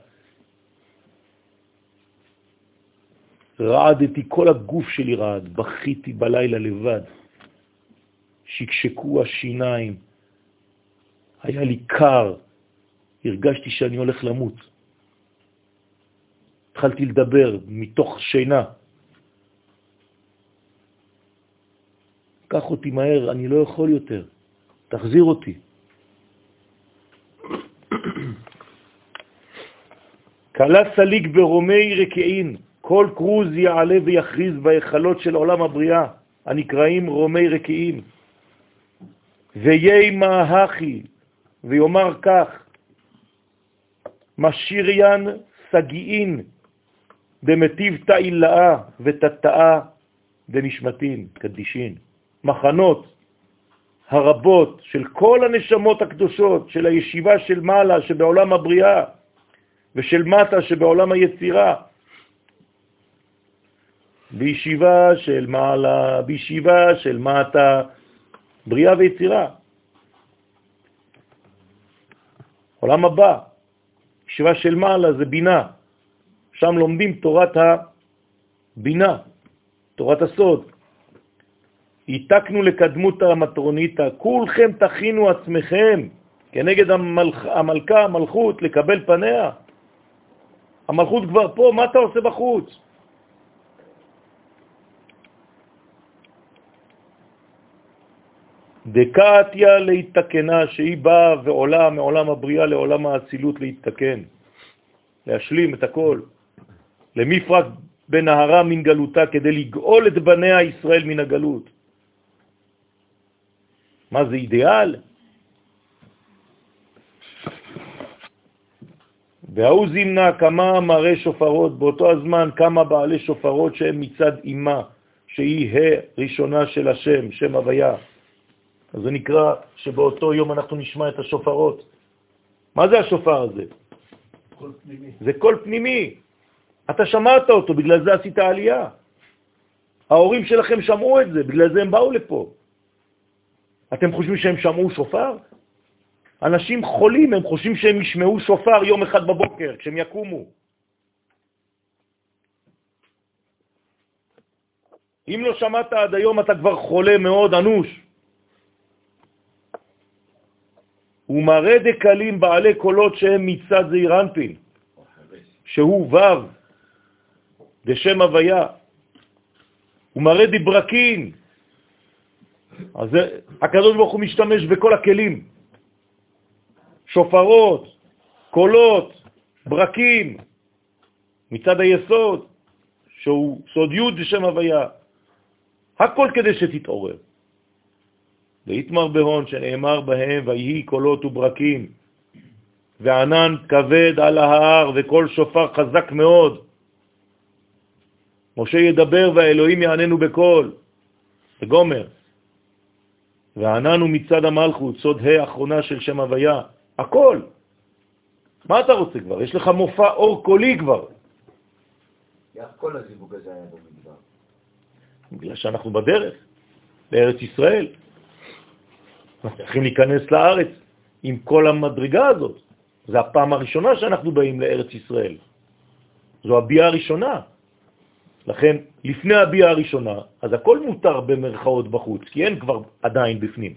רעדתי, כל הגוף שלי רעד, בכיתי בלילה לבד, שקשקו השיניים, היה לי קר, הרגשתי שאני הולך למות. התחלתי לדבר מתוך שינה. קח אותי מהר, אני לא יכול יותר, תחזיר אותי. קלה סליק ברומי רקעין, כל קרוז יעלה ויכריז בהיכלות של עולם הבריאה, הנקראים רומי רקעים. ויימה הכי, ויאמר כך, משיריין סגיעין דמטיב תאילאה ותתאה דנשמתין, קדישין. מחנות הרבות של כל הנשמות הקדושות של הישיבה של מעלה שבעולם הבריאה ושל מטה שבעולם היצירה. בישיבה של מעלה, בישיבה של מטה, בריאה ויצירה. עולם הבא, ישיבה של מעלה זה בינה, שם לומדים תורת הבינה, תורת הסוד. התקנו לקדמות המטרונית, כולכם תכינו עצמכם כנגד המלכ... המלכה, המלכות, לקבל פניה. המלכות כבר פה, מה אתה עושה בחוץ? דקתיה להתתקנה, שהיא באה ועולה מעולם הבריאה לעולם האצילות להתתקן, להשלים את הכל. למפרק בנהרה מן גלותה כדי לגאול את בניה ישראל מן הגלות. מה זה אידיאל? והוא זימנה כמה מראה שופרות, באותו הזמן כמה בעלי שופרות שהם מצד אימה, שהיא הראשונה של השם, שם הוויה. אז זה נקרא שבאותו יום אנחנו נשמע את השופרות. מה זה השופר הזה? קול פנימי. זה קול פנימי. אתה שמעת אותו, בגלל זה עשית עלייה. ההורים שלכם שמעו את זה, בגלל זה הם באו לפה. אתם חושבים שהם שמעו שופר? אנשים חולים, הם חושבים שהם ישמעו שופר יום אחד בבוקר, כשהם יקומו. אם לא שמעת עד היום, אתה כבר חולה מאוד אנוש. הוא מראה דקלים בעלי קולות שהם מצד זעיר אנפין, שהוא ו' דשם הוויה. הוא מראה דברקין. אז הקדוש ברוך הוא משתמש בכל הכלים, שופרות, קולות, ברקים, מצד היסוד, שהוא סוד י' דשם הוויה. הכל כדי שתתעורר. ויתמר בהון שנאמר בהם ויהי קולות וברקים, וענן כבד על ההר וקול שופר חזק מאוד. משה ידבר והאלוהים יעננו בקול. זה גומר. הוא מצד המלכות, סוד ה' האחרונה של שם הוויה. הכל. מה אתה רוצה כבר? יש לך מופע אור קולי כבר. איך כל הזיווג הזה היה במדבר? בגלל שאנחנו בדרך לארץ ישראל. אנחנו צריכים להיכנס לארץ עם כל המדרגה הזאת. זו הפעם הראשונה שאנחנו באים לארץ ישראל. זו הביאה הראשונה. לכן, לפני הביאה הראשונה, אז הכל מותר במרכאות בחוץ, כי אין כבר עדיין בפנים.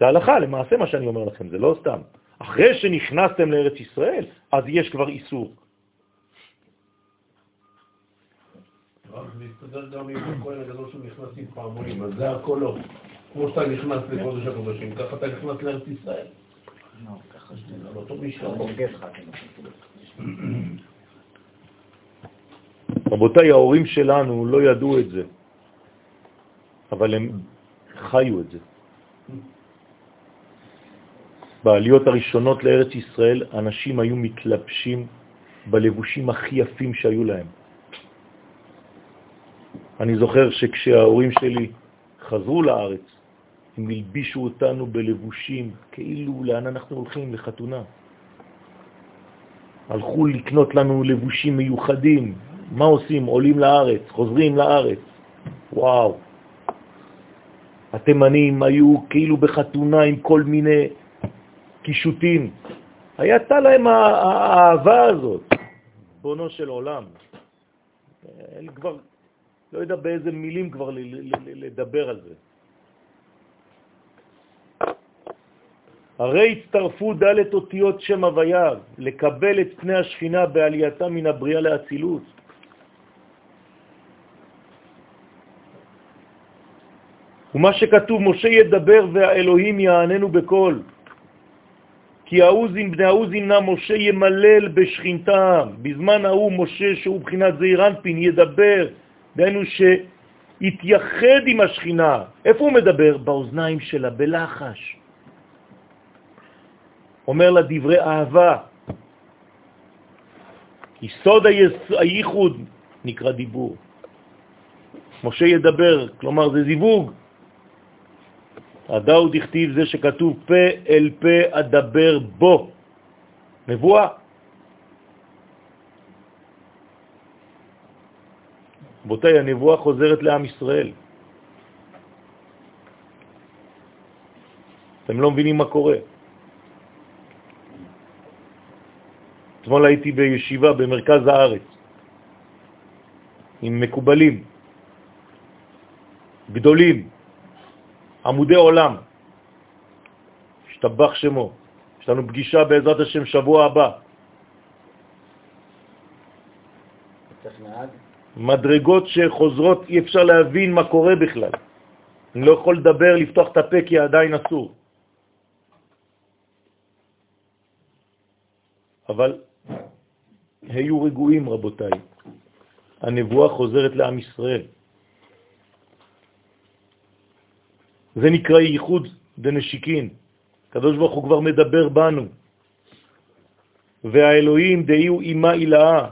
זה הלכה, למעשה מה שאני אומר לכם, זה לא סתם. אחרי שנכנסתם לארץ ישראל, אז יש כבר איסור. זה מסתדר גם עם הכהן הגדול שהוא פעמונים, אז זה הקולות. כמו שאתה נכנס לקודש הקודשים, ככה אתה נכנס לארץ ישראל. על אותו משקל. רבותיי, ההורים שלנו לא ידעו את זה, אבל הם חיו את זה. בעליות הראשונות לארץ ישראל, אנשים היו מתלבשים בלבושים הכי יפים שהיו להם. אני זוכר שכשההורים שלי חזרו לארץ, הם הלבישו אותנו בלבושים, כאילו לאן אנחנו הולכים? לחתונה. הלכו לקנות לנו לבושים מיוחדים. מה עושים? עולים לארץ, חוזרים לארץ. וואו. התימנים היו כאילו בחתונה עם כל מיני קישוטים. הייתה להם האהבה הזאת, בונו של עולם. אין כבר, לא יודע באיזה מילים כבר לדבר על זה. הרי הצטרפו דלת אותיות שם הוויה, לקבל את פני השכינה בעלייתה מן הבריאה לאצילות. ומה שכתוב, משה ידבר והאלוהים יעננו בקול. כי העוזים בני העוזים נא משה ימלל בשכינתם. בזמן ההוא משה, שהוא בחינת זעיר אנפין, ידבר, דהיינו שיתייחד עם השכינה. איפה הוא מדבר? באוזניים שלה, בלחש. אומר לה דברי אהבה. יסוד הייחוד נקרא דיבור. משה ידבר, כלומר זה זיווג. הדאו דכתיב זה שכתוב פה אל פה אדבר בו. נבואה. רבותיי, הנבואה חוזרת לעם ישראל. אתם לא מבינים מה קורה. אתמול הייתי בישיבה במרכז הארץ עם מקובלים גדולים, עמודי עולם, השתבח שמו. יש לנו פגישה בעזרת השם שבוע הבא. מדרגות שחוזרות, אי אפשר להבין מה קורה בכלל. אני לא יכול לדבר, לפתוח את הפה, כי עדיין אסור. אבל היו רגועים, רבותיי. הנבואה חוזרת לעם ישראל. זה נקרא ייחוד דנשיקין. הקדוש ברוך הוא כבר מדבר בנו. והאלוהים דהיו אימה אילאה,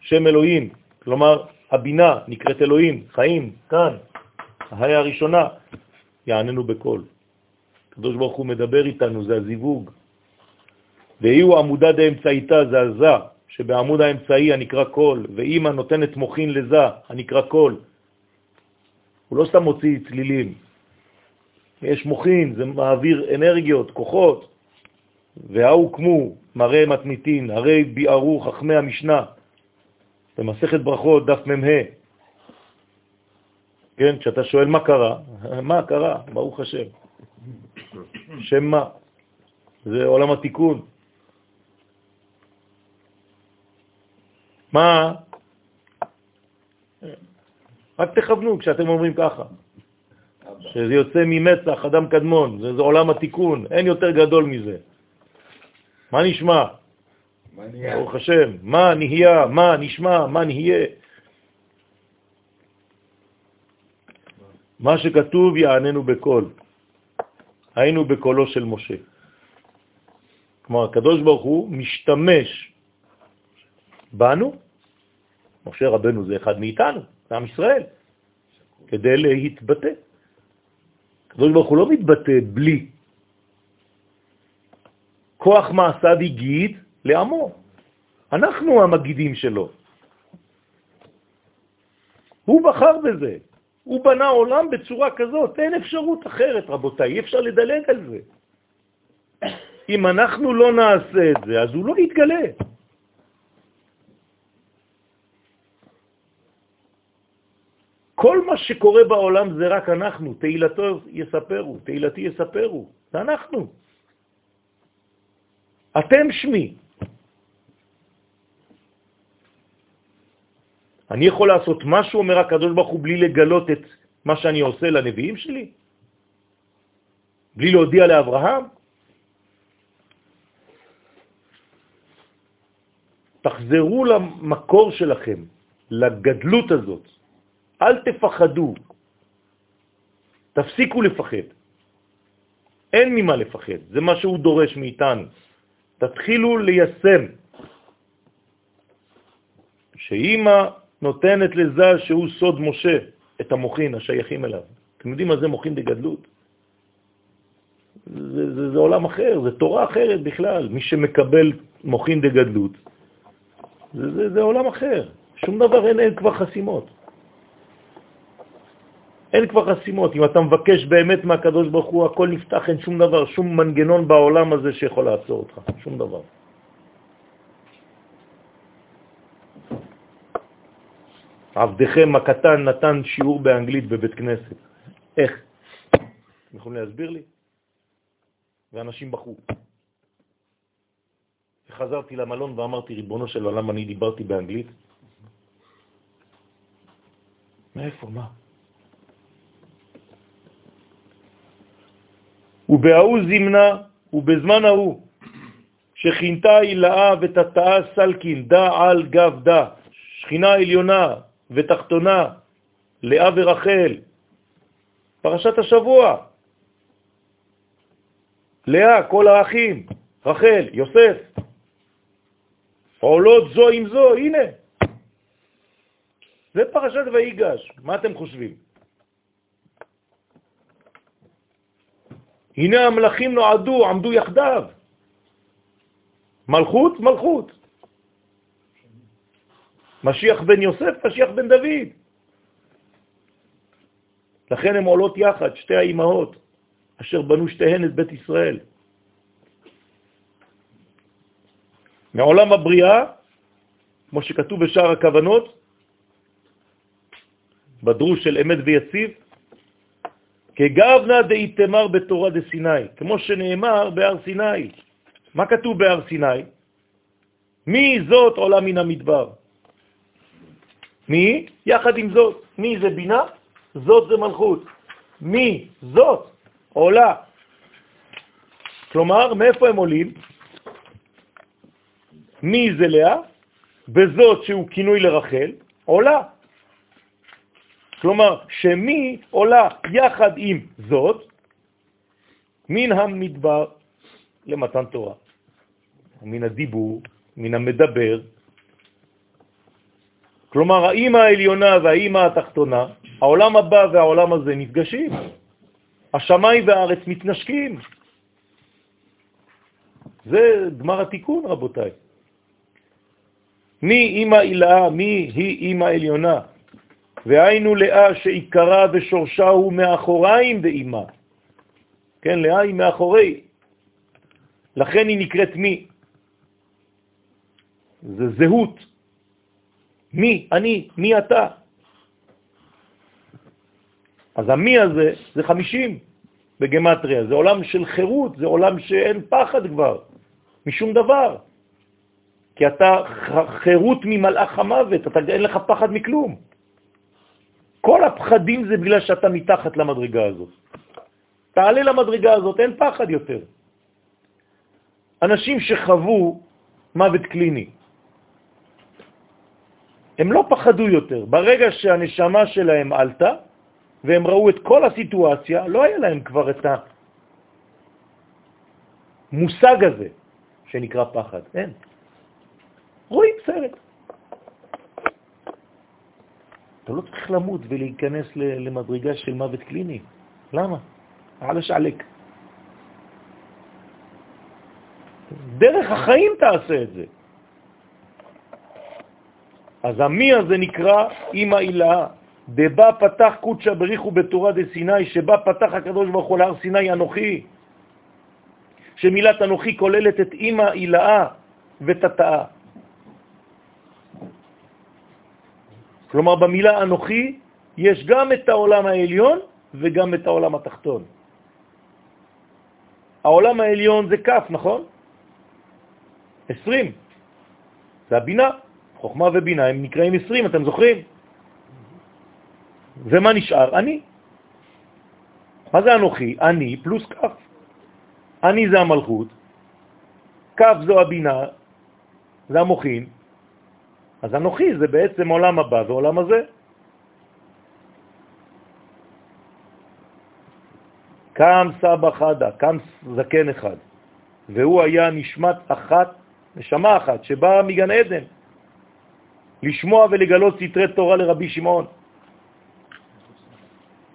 שם אלוהים, כלומר הבינה נקראת אלוהים, חיים, כאן, ההיא הראשונה, יעננו בקול. הקדוש ברוך הוא מדבר איתנו, זה הזיווג. והיו עמודה דאמצעיתה, זה הזה, שבעמוד האמצעי הנקרא קול, ואימא נותנת מוכין לזה, הנקרא קול. הוא לא סתם מוציא צלילים. יש מוכין, זה מעביר אנרגיות, כוחות. והאו כמו מראה מתניתין, הרי ביארו חכמי המשנה, במסכת ברכות, דף מ"ה. כן, כשאתה שואל מה קרה, מה קרה, ברוך השם. שם מה? זה עולם התיקון. מה? רק תכוונו כשאתם אומרים ככה, שזה יוצא ממצח, אדם קדמון, זה, זה עולם התיקון, אין יותר גדול מזה. מה נשמע? ברוך השם, מה נהיה, מה נשמע, מה נהיה. מה שכתוב יעננו בקול. היינו בקולו של משה. כלומר, הקדוש ברוך הוא משתמש בנו, משה רבנו זה אחד מאיתנו, זה עם ישראל, כדי להתבטא. הקדוש ברוך הוא לא מתבטא בלי. כוח מעשיו הגיד לעמו. אנחנו המגידים שלו. הוא בחר בזה. הוא בנה עולם בצורה כזאת, אין אפשרות אחרת, רבותיי, אי אפשר לדלג על זה. אם אנחנו לא נעשה את זה, אז הוא לא יתגלה. כל מה שקורה בעולם זה רק אנחנו, תהילתו יספרו, תהילתי יספרו, זה אנחנו. אתם שמי. אני יכול לעשות משהו, אומר הקדוש ברוך הוא, בלי לגלות את מה שאני עושה לנביאים שלי? בלי להודיע לאברהם? תחזרו למקור שלכם, לגדלות הזאת. אל תפחדו. תפסיקו לפחד. אין ממה לפחד, זה מה שהוא דורש מאיתנו. תתחילו ליישם. שאימא נותנת לזה שהוא סוד משה, את המוחין השייכים אליו. אתם יודעים מה זה מוחין דגדלות? זה, זה, זה עולם אחר, זה תורה אחרת בכלל. מי שמקבל מוחין דגדלות, זה, זה, זה עולם אחר. שום דבר אין, אין כבר חסימות. אין כבר חסימות. אם אתה מבקש באמת מהקדוש ברוך הוא, הכל נפתח, אין שום דבר, שום מנגנון בעולם הזה שיכול לעצור אותך, שום דבר. עבדכם הקטן נתן שיעור באנגלית בבית כנסת. איך? אתם יכולים להסביר לי? ואנשים בחו. חזרתי למלון ואמרתי, ריבונו של עולם, אני דיברתי באנגלית. מאיפה? מה? ובהוא זמנה, ובזמן ההוא, שכינתה הילאה ותתאה סלקין, דה על גב דה, שכינה עליונה ותחתונה, לאה ורחל, פרשת השבוע. לאה, כל האחים, רחל, יוסף, עולות זו עם זו, הנה. זה פרשת ויגש, מה אתם חושבים? הנה המלאכים נועדו, עמדו יחדיו. מלכות, מלכות. משיח בן יוסף, משיח בן דוד. לכן הן עולות יחד, שתי האימהות, אשר בנו שתיהן את בית ישראל. מעולם הבריאה, כמו שכתוב בשאר הכוונות, בדרוש של אמת ויציב, כגבנה דאיתמר בתורה דסיני, כמו שנאמר בהר סיני. מה כתוב בהר סיני? מי זאת עולה מן המדבר? מי? יחד עם זאת. מי זה בינה? זאת זה מלכות. מי זאת עולה. כלומר, מאיפה הם עולים? מי זה לאה? בזאת שהוא כינוי לרחל, עולה. כלומר, שמי עולה יחד עם זאת מן המדבר למתן תורה. מן הדיבור, מן המדבר. כלומר, האמא העליונה והאמא התחתונה, העולם הבא והעולם הזה נפגשים. השמיים והארץ מתנשקים. זה גמר התיקון, רבותיי. מי אימא אילאה, מי היא אימא עליונה? והיינו לאה שעיקרה ושורשה הוא מאחוריים דאימה. כן, לאה היא מאחורי. לכן היא נקראת מי. זה זהות. מי, אני, מי אתה. אז המי הזה זה 50 בגמטריה, זה עולם של חירות, זה עולם שאין פחד כבר, משום דבר. כי אתה חירות ממלאך המוות, אתה, אין לך פחד מכלום. כל הפחדים זה בגלל שאתה מתחת למדרגה הזאת. תעלה למדרגה הזאת, אין פחד יותר. אנשים שחוו מוות קליני, הם לא פחדו יותר. ברגע שהנשמה שלהם עלתה, והם ראו את כל הסיטואציה, לא היה להם כבר את המושג הזה שנקרא פחד. אין. רואים סרט. אתה לא צריך למות ולהיכנס למדרגה של מוות קליני. למה? על שעלק. דרך החיים תעשה את זה. אז המי הזה נקרא אמא אילה, דבה פתח קודשא בריחו בתורה דסיני, שבה פתח הקדוש ברוך הוא להר סיני אנוכי, שמילת אנוכי כוללת את אמא אילאה ותתאה. כלומר, במילה אנוכי יש גם את העולם העליון וגם את העולם התחתון. העולם העליון זה כף, נכון? 20. זה הבינה, חוכמה ובינה, הם נקראים 20, אתם זוכרים? ומה נשאר? אני. מה זה אנוכי? אני פלוס כף. אני זה המלכות, כף זו הבינה, זה המוחין, אז אנוכי זה בעצם עולם הבא ועולם הזה. קם סבא חדה, קם זקן אחד, והוא היה נשמת אחת, נשמה אחת, שבאה מגן עדן, לשמוע ולגלות סתרי תורה לרבי שמעון.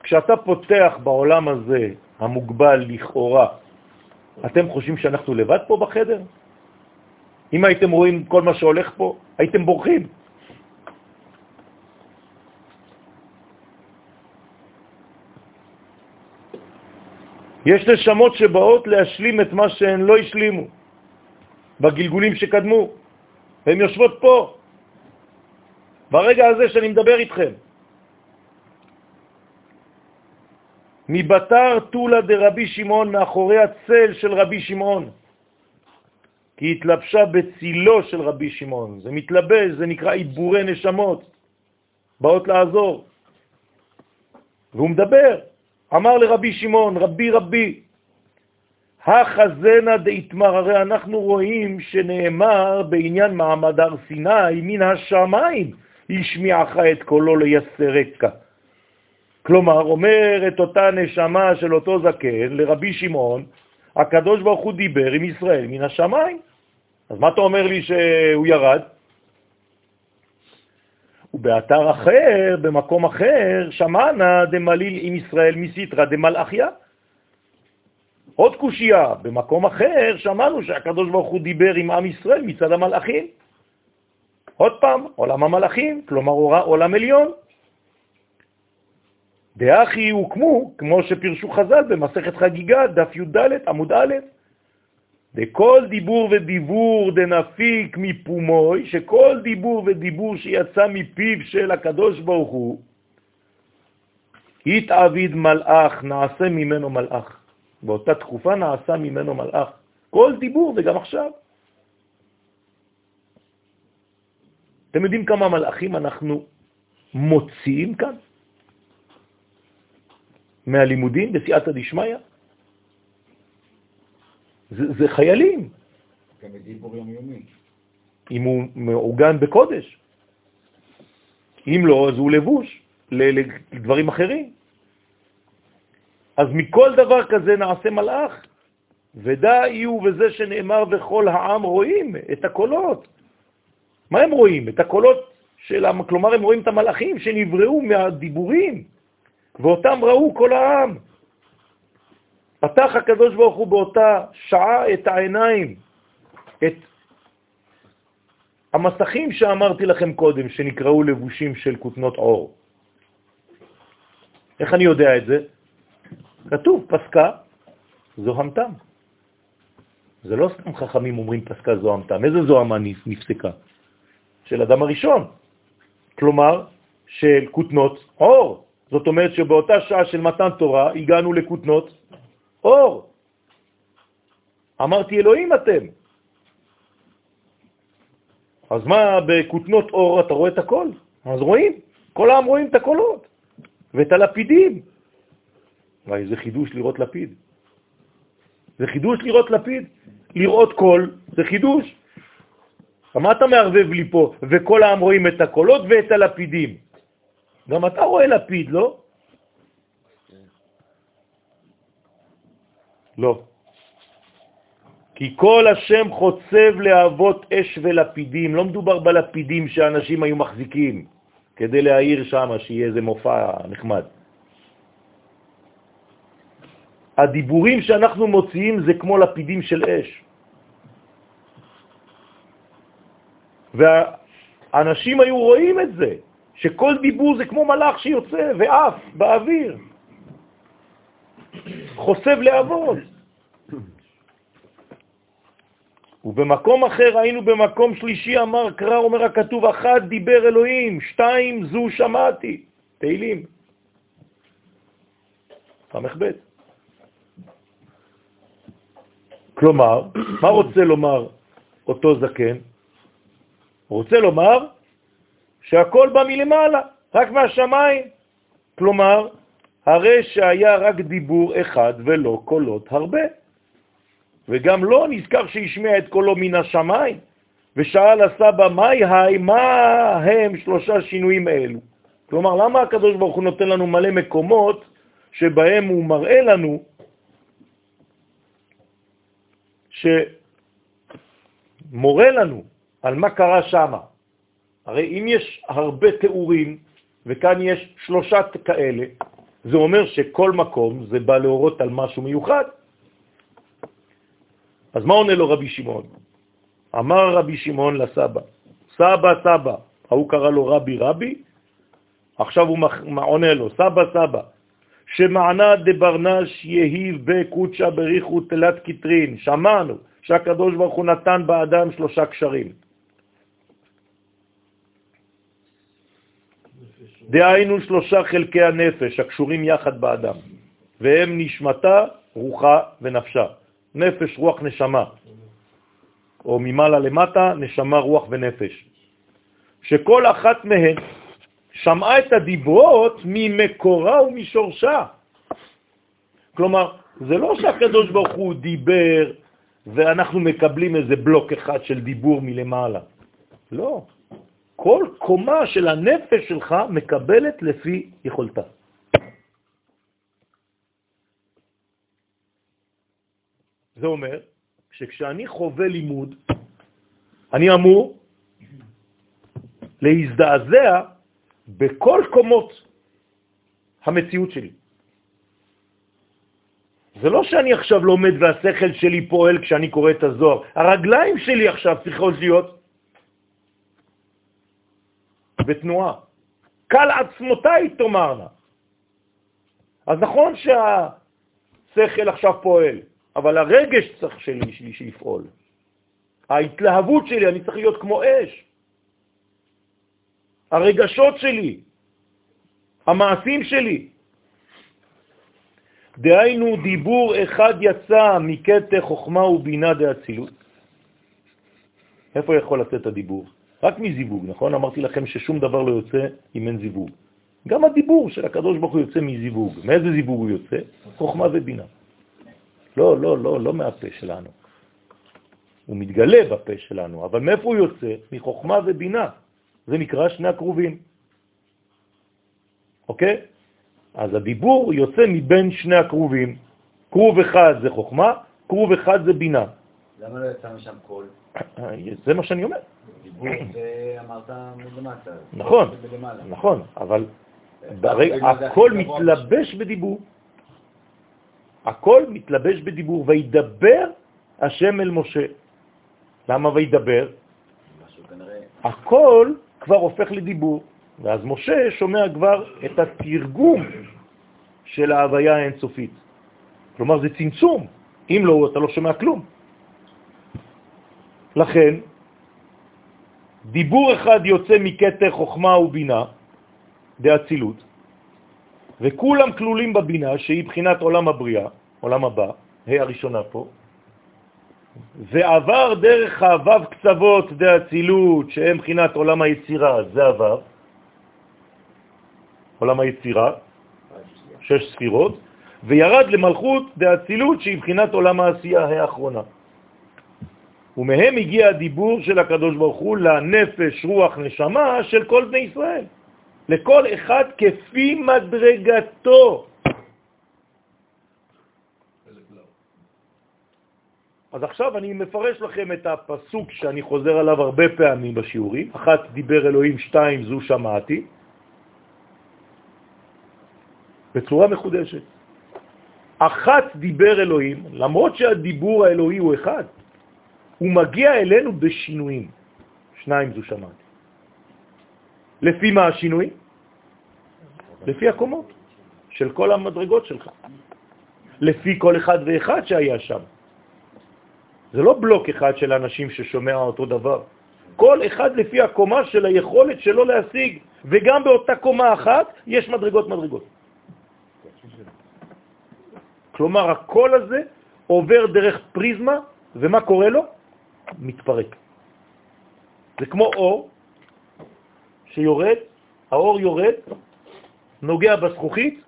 כשאתה פותח בעולם הזה, המוגבל לכאורה, אתם חושבים שאנחנו לבד פה בחדר? אם הייתם רואים כל מה שהולך פה, הייתם בורחים. יש נשמות שבאות להשלים את מה שהן לא השלימו בגלגולים שקדמו. הן יושבות פה, ברגע הזה שאני מדבר איתכם. מבתר תולה דרבי שמעון, מאחורי הצל של רבי שמעון. כי התלבשה בצילו של רבי שמעון. זה מתלבש, זה נקרא עיבורי נשמות, באות לעזור. והוא מדבר, אמר לרבי שמעון, רבי רבי, החזנה דאיתמר, הרי אנחנו רואים שנאמר בעניין מעמד הר סיני, מן השמיים השמיעך את קולו ליסרקה. כלומר, אומר את אותה נשמה של אותו זקן לרבי שמעון, הקדוש ברוך הוא דיבר עם ישראל מן השמיים. אז מה אתה אומר לי שהוא ירד? ובאתר אחר, במקום אחר, שמענה דמליל עם ישראל מסיתרא דמלאכיה. עוד קושייה, במקום אחר שמענו שהקדוש ברוך הוא דיבר עם עם ישראל מצד המלאכים. עוד פעם, עולם המלאכים, כלומר עולם עליון. דאחי הוקמו, כמו שפרשו חז"ל במסכת חגיגה, דף י"ד עמוד א', דכל דיבור ודיבור דנפיק מפומוי, שכל דיבור ודיבור שיצא מפיו של הקדוש ברוך הוא, התעביד מלאך, נעשה ממנו מלאך. באותה תקופה נעשה ממנו מלאך. כל דיבור וגם עכשיו. אתם יודעים כמה מלאכים אנחנו מוציאים כאן? מהלימודים בסייעתא דשמיא? זה, זה חיילים. גם בדיבור יומיומי. אם הוא מעוגן בקודש. אם לא, אז הוא לבוש לדברים אחרים. אז מכל דבר כזה נעשה מלאך, ודאי הוא וזה שנאמר וכל העם רואים את הקולות. מה הם רואים? את הקולות של העם, כלומר הם רואים את המלאכים שנבראו מהדיבורים, ואותם ראו כל העם. פתח הקדוש ברוך הוא באותה שעה את העיניים, את המסכים שאמרתי לכם קודם, שנקראו לבושים של כותנות עור. איך אני יודע את זה? כתוב, פסקה זוהמתם. זה לא סתם חכמים אומרים פסקה זוהמתם. איזה זוהמה נפסקה? של אדם הראשון. כלומר, של כותנות עור. זאת אומרת שבאותה שעה של מתן תורה הגענו לכותנות אור. אמרתי, אלוהים אתם. אז מה, בכותנות אור אתה רואה את הכל? אז רואים, כל העם רואים את הקולות ואת הלפידים. וואי, זה חידוש לראות לפיד. זה חידוש לראות לפיד. לראות קול זה חידוש. מה אתה מערבב לי פה? וכל העם רואים את הקולות ואת הלפידים. גם אתה רואה לפיד, לא? לא. כי כל השם חוצב להבות אש ולפידים, לא מדובר בלפידים שאנשים היו מחזיקים כדי להעיר שם, שיהיה איזה מופע נחמד. הדיבורים שאנחנו מוציאים זה כמו לפידים של אש. והאנשים היו רואים את זה, שכל דיבור זה כמו מלאך שיוצא ואף באוויר, חושף להבות. ובמקום אחר היינו במקום שלישי, אמר קרא, אומר הכתוב, אחד דיבר אלוהים, שתיים זו שמעתי, תהילים. ס"ב. כלומר, מה רוצה לומר אותו זקן? רוצה לומר שהכל בא מלמעלה, רק מהשמיים. כלומר, הרי שהיה רק דיבור אחד ולא קולות הרבה. וגם לא נזכר שהשמיע את קולו מן השמיים, ושאל הסבא, מהי היי, מה הם שלושה שינויים האלו? כלומר, למה הקדוש ברוך הוא נותן לנו מלא מקומות שבהם הוא מראה לנו שמורה לנו על מה קרה שם. הרי אם יש הרבה תיאורים, וכאן יש שלושה כאלה, זה אומר שכל מקום זה בא להורות על משהו מיוחד. אז מה עונה לו רבי שמעון? אמר רבי שמעון לסבא, סבא, סבא, ההוא קרא לו רבי רבי, עכשיו הוא עונה לו, סבא, סבא, שמענה דברנש יהיב בקודשה בריחו תלת קטרין, שמענו שהקדוש ברוך הוא נתן באדם שלושה קשרים. דהיינו שלושה חלקי הנפש הקשורים יחד באדם, והם נשמתה, רוחה ונפשה. נפש, רוח, נשמה, או ממעלה למטה, נשמה, רוח ונפש. שכל אחת מהן שמעה את הדיברות ממקורה ומשורשה. כלומר, זה לא שהקדוש ברוך הוא דיבר ואנחנו מקבלים איזה בלוק אחד של דיבור מלמעלה. לא. כל קומה של הנפש שלך מקבלת לפי יכולתה. זה אומר שכשאני חווה לימוד, אני אמור להזדעזע בכל קומות המציאות שלי. זה לא שאני עכשיו לומד והשכל שלי פועל כשאני קורא את הזוהר, הרגליים שלי עכשיו צריכות להיות בתנועה. קל עצמותיי תאמרנה. אז נכון שהשכל עכשיו פועל, אבל הרגש צריך שלי, שלי שיפעול. ההתלהבות שלי, אני צריך להיות כמו אש. הרגשות שלי, המעשים שלי. דהיינו דיבור אחד יצא מקטע חוכמה ובינה דאצילות. איפה יכול לצאת הדיבור? רק מזיווג, נכון? אמרתי לכם ששום דבר לא יוצא אם אין זיווג. גם הדיבור של הקדוש ברוך הוא יוצא מזיווג. מאיזה זיווג הוא יוצא? חוכמה ובינה. לא, לא, לא, לא מהפה שלנו. הוא מתגלה בפה שלנו, אבל מאיפה הוא יוצא? מחוכמה ובינה. זה נקרא שני הקרובים. אוקיי? אז הדיבור יוצא מבין שני הקרובים. קרוב אחד זה חוכמה, קרוב אחד זה בינה. למה לא יצא משם קול? זה מה שאני אומר. דיבור זה אמרת מלמטה. נכון. נכון, אבל אה, הכל. מתלבש בדיבור. הכל מתלבש בדיבור, וידבר השם אל משה. למה וידבר? הכל כבר הופך לדיבור, ואז משה שומע כבר את התרגום של ההוויה האינסופית. כלומר, זה צמצום. אם לא, אתה לא שומע כלום. לכן, דיבור אחד יוצא מקטר חוכמה ובינה, באצילות, וכולם כלולים בבינה, שהיא בחינת עולם הבריאה, עולם הבא, ה' הראשונה פה, ועבר דרך הוו קצוות דאצילות, שהם בחינת עולם היצירה, זה הוו, עולם היצירה, שש ספירות, וירד למלכות דאצילות, שהיא בחינת עולם העשייה האחרונה. ומהם הגיע הדיבור של הקדוש ברוך הוא לנפש, רוח, נשמה של כל בני ישראל. לכל אחד כפי מדרגתו. אז עכשיו אני מפרש לכם את הפסוק שאני חוזר עליו הרבה פעמים בשיעורים. אחת דיבר אלוהים, שתיים זו שמעתי, בצורה מחודשת. אחת דיבר אלוהים, למרות שהדיבור האלוהי הוא אחד, הוא מגיע אלינו בשינויים. שניים זו שמעתי. לפי מה השינוי? לפי הקומות של כל המדרגות שלך. לפי כל אחד ואחד שהיה שם. זה לא בלוק אחד של אנשים ששומע אותו דבר. כל אחד לפי הקומה של היכולת שלו להשיג, וגם באותה קומה אחת יש מדרגות מדרגות. כלומר, הקול הזה עובר דרך פריזמה, ומה קורה לו? מתפרק. זה כמו אור שיורד, האור יורד, נוגע בזכוכית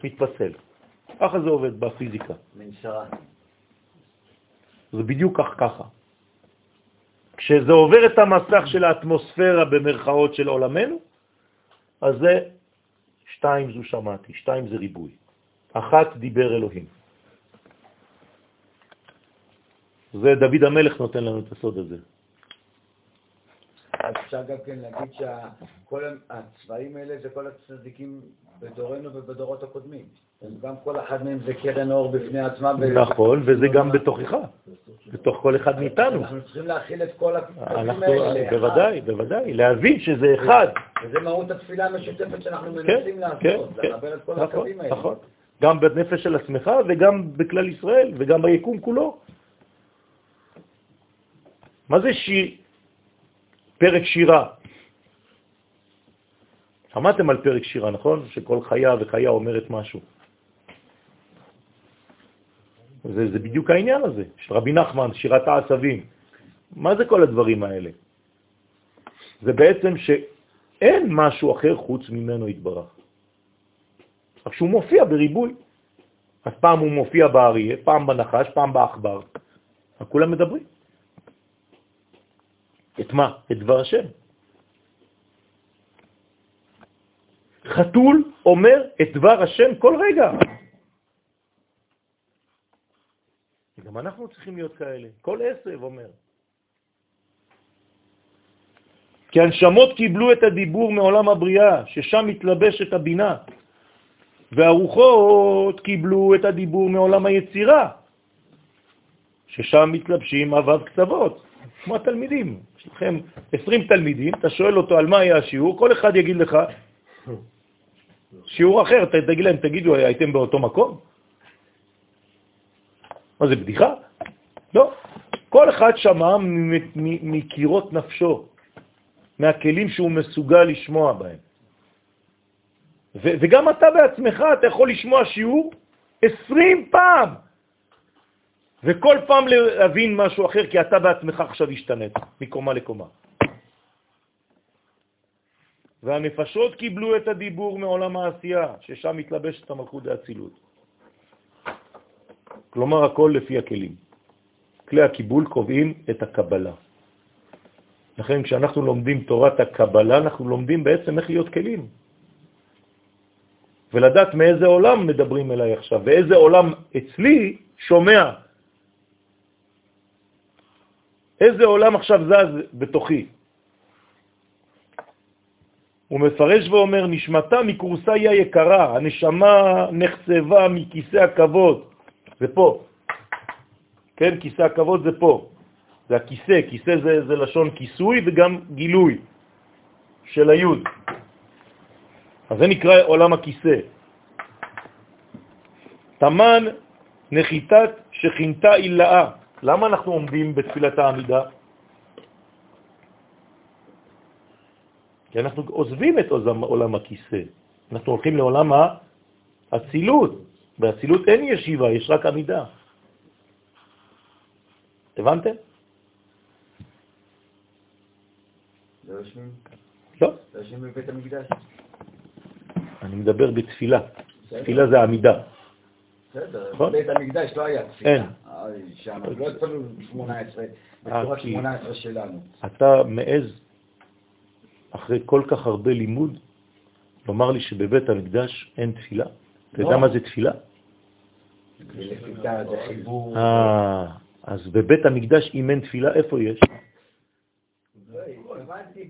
ומתפצל. ככה זה עובד בפיזיקה. מנשרה. זה בדיוק כך ככה. כשזה עובר את המסך של האטמוספירה במרכאות של עולמנו, אז זה שתיים זו שמעתי, שתיים זה ריבוי. אחת דיבר אלוהים. זה דוד המלך נותן לנו את הסוד הזה. אז אפשר גם כן להגיד שכל הצבעים האלה זה כל הצדיקים בדורנו ובדורות הקודמים. גם כל אחד מהם זה קרן אור בפני עצמה. נכון, וזה גם בתוכך, בתוך כל אחד מאיתנו. אנחנו צריכים להכיל את כל אנחנו, האלה. בוודאי, בוודאי, להבין שזה אחד. וזה מהות התפילה המשותפת שאנחנו כן, מנסים כן, לעשות, כן. לחבר את כל נכון, הקווים האלה. נכון. גם בנפש של עצמך וגם בכלל ישראל וגם ביקום כולו. מה זה שיר? פרק שירה. שמעתם על פרק שירה, נכון? שכל חיה וחיה אומרת משהו. זה, זה בדיוק העניין הזה, של רבי נחמן, שירת העצבים. מה זה כל הדברים האלה? זה בעצם שאין משהו אחר חוץ ממנו יתברך. רק שהוא מופיע בריבוי. אז פעם הוא מופיע באריה, פעם בנחש, פעם באחבר. כולם מדברים. את מה? את דבר השם. חתול אומר את דבר השם כל רגע. גם אנחנו צריכים להיות כאלה. כל עשב אומר. כי הנשמות קיבלו את הדיבור מעולם הבריאה, ששם מתלבשת הבינה, והרוחות קיבלו את הדיבור מעולם היצירה, ששם מתלבשים אבב קצוות, כמו התלמידים. יש לכם 20 תלמידים, אתה שואל אותו על מה היה השיעור, כל אחד יגיד לך שיעור אחר, תגיד להם, תגידו, הייתם באותו מקום? מה זה, בדיחה? לא. כל אחד שמע מקירות נפשו, מהכלים שהוא מסוגל לשמוע בהם. וגם אתה בעצמך, אתה יכול לשמוע שיעור 20 פעם, וכל פעם להבין משהו אחר, כי אתה בעצמך עכשיו השתנית מקומה לקומה. והנפשות קיבלו את הדיבור מעולם העשייה, ששם מתלבשת המלכות האצילות. כלומר, הכל לפי הכלים. כלי הקיבול קובעים את הקבלה. לכן כשאנחנו לומדים תורת הקבלה, אנחנו לומדים בעצם איך להיות כלים. ולדעת מאיזה עולם מדברים אליי עכשיו, ואיזה עולם אצלי שומע. איזה עולם עכשיו זז בתוכי. הוא מפרש ואומר, נשמתה מקורסאי היקרה, הנשמה נחצבה מכיסא הכבוד, זה פה. כן, כיסא הכבוד זה פה. זה הכיסא, כיסא זה, זה לשון כיסוי וגם גילוי של היוד. אז זה נקרא עולם הכיסא. תמן נחיתת שכינתה אילאה. למה אנחנו עומדים בתפילת העמידה? כי אנחנו עוזבים את עולם הכיסא, אנחנו הולכים לעולם האצילות. באצילות אין ישיבה, יש רק עמידה. הבנתם? לא יושבים? לא. לא יושבים בבית המקדש? אני מדבר בתפילה. תפילה זה עמידה. בסדר, נכון. בית המקדש לא היה תפילה. שם לא התפללו 18, אה, בצורת כי- 18 שלנו. אתה מעז, אחרי כל כך הרבה לימוד, לומר לי שבבית המקדש אין תפילה? אתה יודע לא. מה זה תפילה? אה, אז בבית המקדש, אם אין תפילה, איפה יש? לא, הבנתי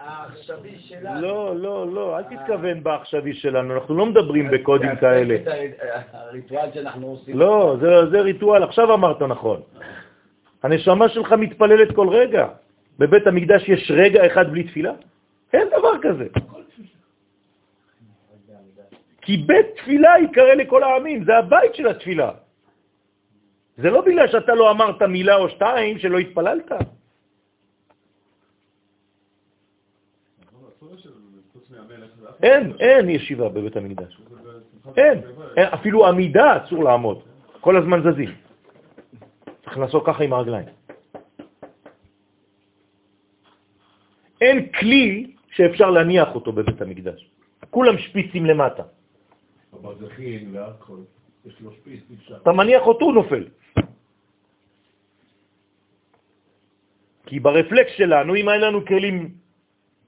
העכשווי שלנו. לא, לא, לא, אל תתכוון בעכשווי שלנו, אנחנו לא מדברים בקודים כאלה. הריטואל שאנחנו עושים. לא, זה, ריטואל, עכשיו אמרת נכון. הנשמה שלך מתפללת כל רגע. בבית המקדש יש רגע אחד בלי תפילה? אין דבר כזה. כי בית תפילה יקרא לכל העמים, זה הבית של התפילה. זה לא בגלל שאתה לא אמרת מילה או שתיים שלא התפללת. אין, אין ישיבה בבית המקדש. אין, אין, אפילו עמידה אסור לעמוד, כל הזמן זזים. צריך לעשות ככה עם הרגליים. אין כלי שאפשר להניח אותו בבית המקדש. כולם שפיצים למטה. הברזחים והכל, יש לו שפיץ, אפשר. אתה מניח אותו, הוא נופל. כי ברפלקס שלנו, אם אין לנו כלים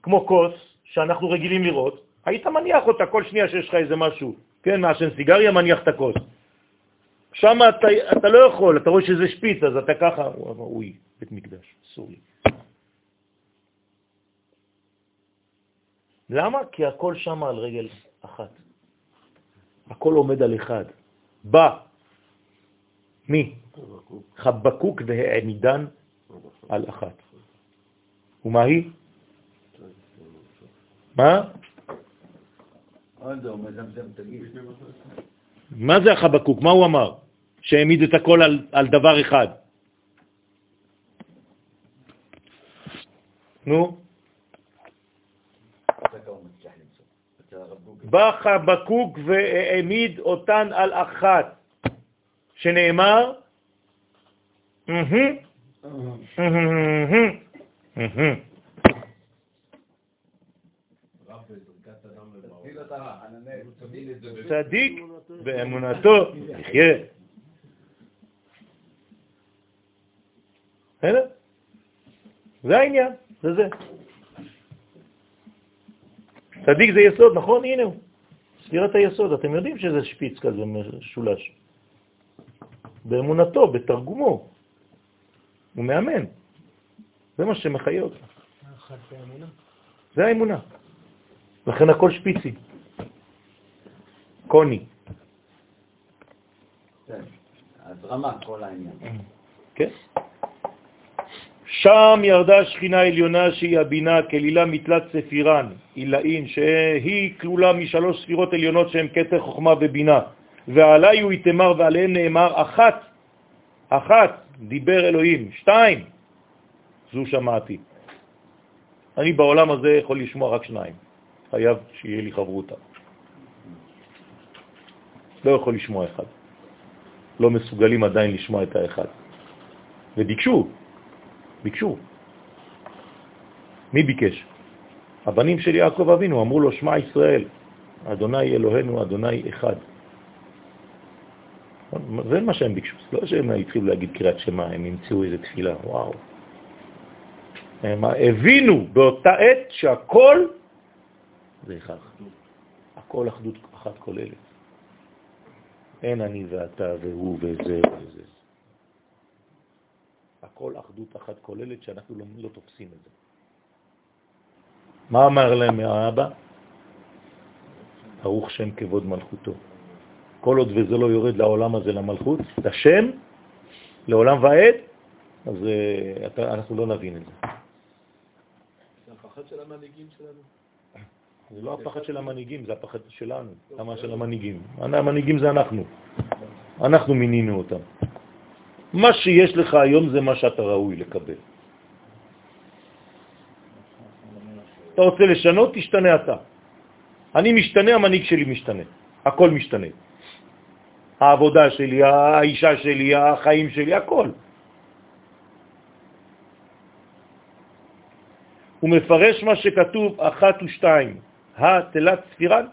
כמו כוס, שאנחנו רגילים לראות, היית מניח אותה כל שנייה שיש לך איזה משהו, כן, מעשן סיגריה, מניח את הכוס. שם אתה, אתה לא יכול, אתה רואה שזה שפיץ, אז אתה ככה, הוא אמר, אוי, בית מקדש, אסור לי. למה? כי הכל שם על רגל אחת. הכל עומד על אחד. בא. מי? חבקוק והעמידן על אחת. ומה היא? מה? עוד לא, מזמזם, תגיד. מה זה החבקוק? מה הוא אמר? שהעמיד את הכל על, על דבר אחד. נו. בא חבקוק והעמיד אותן על אחת, שנאמר, "מהם, מהם, מהם." רב בזרקת אדם לבאות. תפיל אותה, עננאל. תמיד את זה ב- צדיק באמונתו יחיה. בסדר? זה העניין, זה זה. צדיק זה יסוד, נכון? הנה הוא. ספירת היסוד, אתם יודעים שזה שפיץ כזה משולש. באמונתו, בתרגומו. הוא מאמן. זה מה שמחיה אותך. זה האמונה. לכן הכל שפיצי. קוני. כן. הזרמה, כל העניין. כן? שם ירדה שכינה עליונה שהיא הבינה כלילה מתלת ספירן, עילאין, שהיא כלולה משלוש ספירות עליונות שהן כתר חוכמה ובינה. ועליי הוא יתמר ועליהן נאמר אחת, אחת, דיבר אלוהים, שתיים, זו שמעתי. אני בעולם הזה יכול לשמוע רק שניים, חייב שיהיה לי חברותה. לא יכול לשמוע אחד. לא מסוגלים עדיין לשמוע את האחד. וביקשו, ביקשו. מי ביקש? הבנים של יעקב אבינו אמרו לו, שמע ישראל, אדוני אלוהינו, אדוני אחד. זה מה שהם ביקשו, לא שהם התחילו להגיד קריאת שמה, הם ימצאו איזה תפילה, וואו. הם הבינו באותה עת שהכל זה אחד. הכל אחדות אחת כוללת. אין אני ואתה והוא וזה וזה. הכל אחדות אחת כוללת שאנחנו לא, לא תופסים את זה. מה אמר להם האבא? ברוך שם כבוד מלכותו. כל עוד וזה לא יורד לעולם הזה, למלכות, את השם, לעולם ועד, אז uh, אנחנו לא נבין את זה. זה הפחד של המנהיגים שלנו. זה לא הפחד של המנהיגים, זה הפחד שלנו, למה של המנהיגים. המנהיגים זה אנחנו. אנחנו מינינו אותם. מה שיש לך היום זה מה שאתה ראוי לקבל. אתה רוצה לשנות, תשתנה אתה. אני משתנה, המנהיג שלי משתנה. הכל משתנה. העבודה שלי, האישה שלי, החיים שלי, הכל. הוא מפרש מה שכתוב אחת ושתיים, התלת ספירן.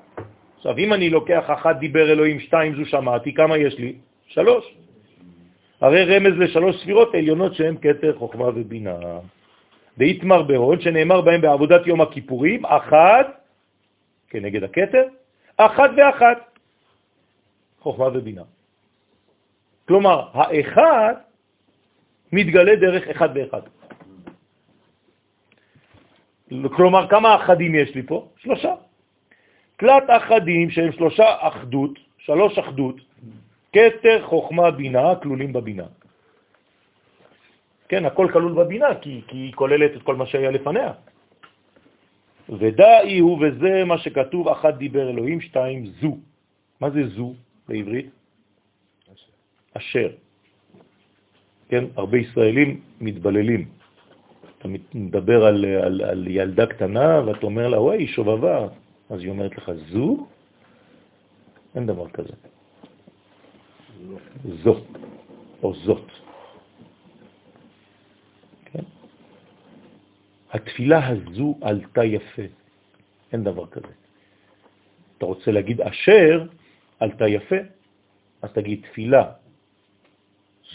עכשיו, אם אני לוקח אחת דיבר אלוהים, שתיים זו שמעתי, כמה יש לי? שלוש. הרי רמז לשלוש ספירות עליונות שהן כתר, חוכמה ובינה. דאיתמר בהוד, שנאמר בהם בעבודת יום הכיפורים, אחת כנגד הכתר, אחת ואחת, חוכמה ובינה. כלומר, האחד מתגלה דרך אחד ואחד. כלומר, כמה אחדים יש לי פה? שלושה. תלת אחדים שהם שלושה אחדות, שלוש אחדות, כתר, חוכמה, בינה, כלולים בבינה. כן, הכל כלול בבינה, כי, כי היא כוללת את כל מה שהיה לפניה. ודאי הוא, וזה מה שכתוב, אחת דיבר אלוהים, שתיים זו. מה זה זו בעברית? אשר. אשר. כן, הרבה ישראלים מתבללים. אתה מדבר על, על, על ילדה קטנה ואתה אומר לה, וואי, שובבה. אז היא אומרת לך, זו? אין דבר כזה. זו, או זאת. כן? התפילה הזו עלתה יפה, אין דבר כזה. אתה רוצה להגיד אשר עלתה יפה, אז תגיד תפילה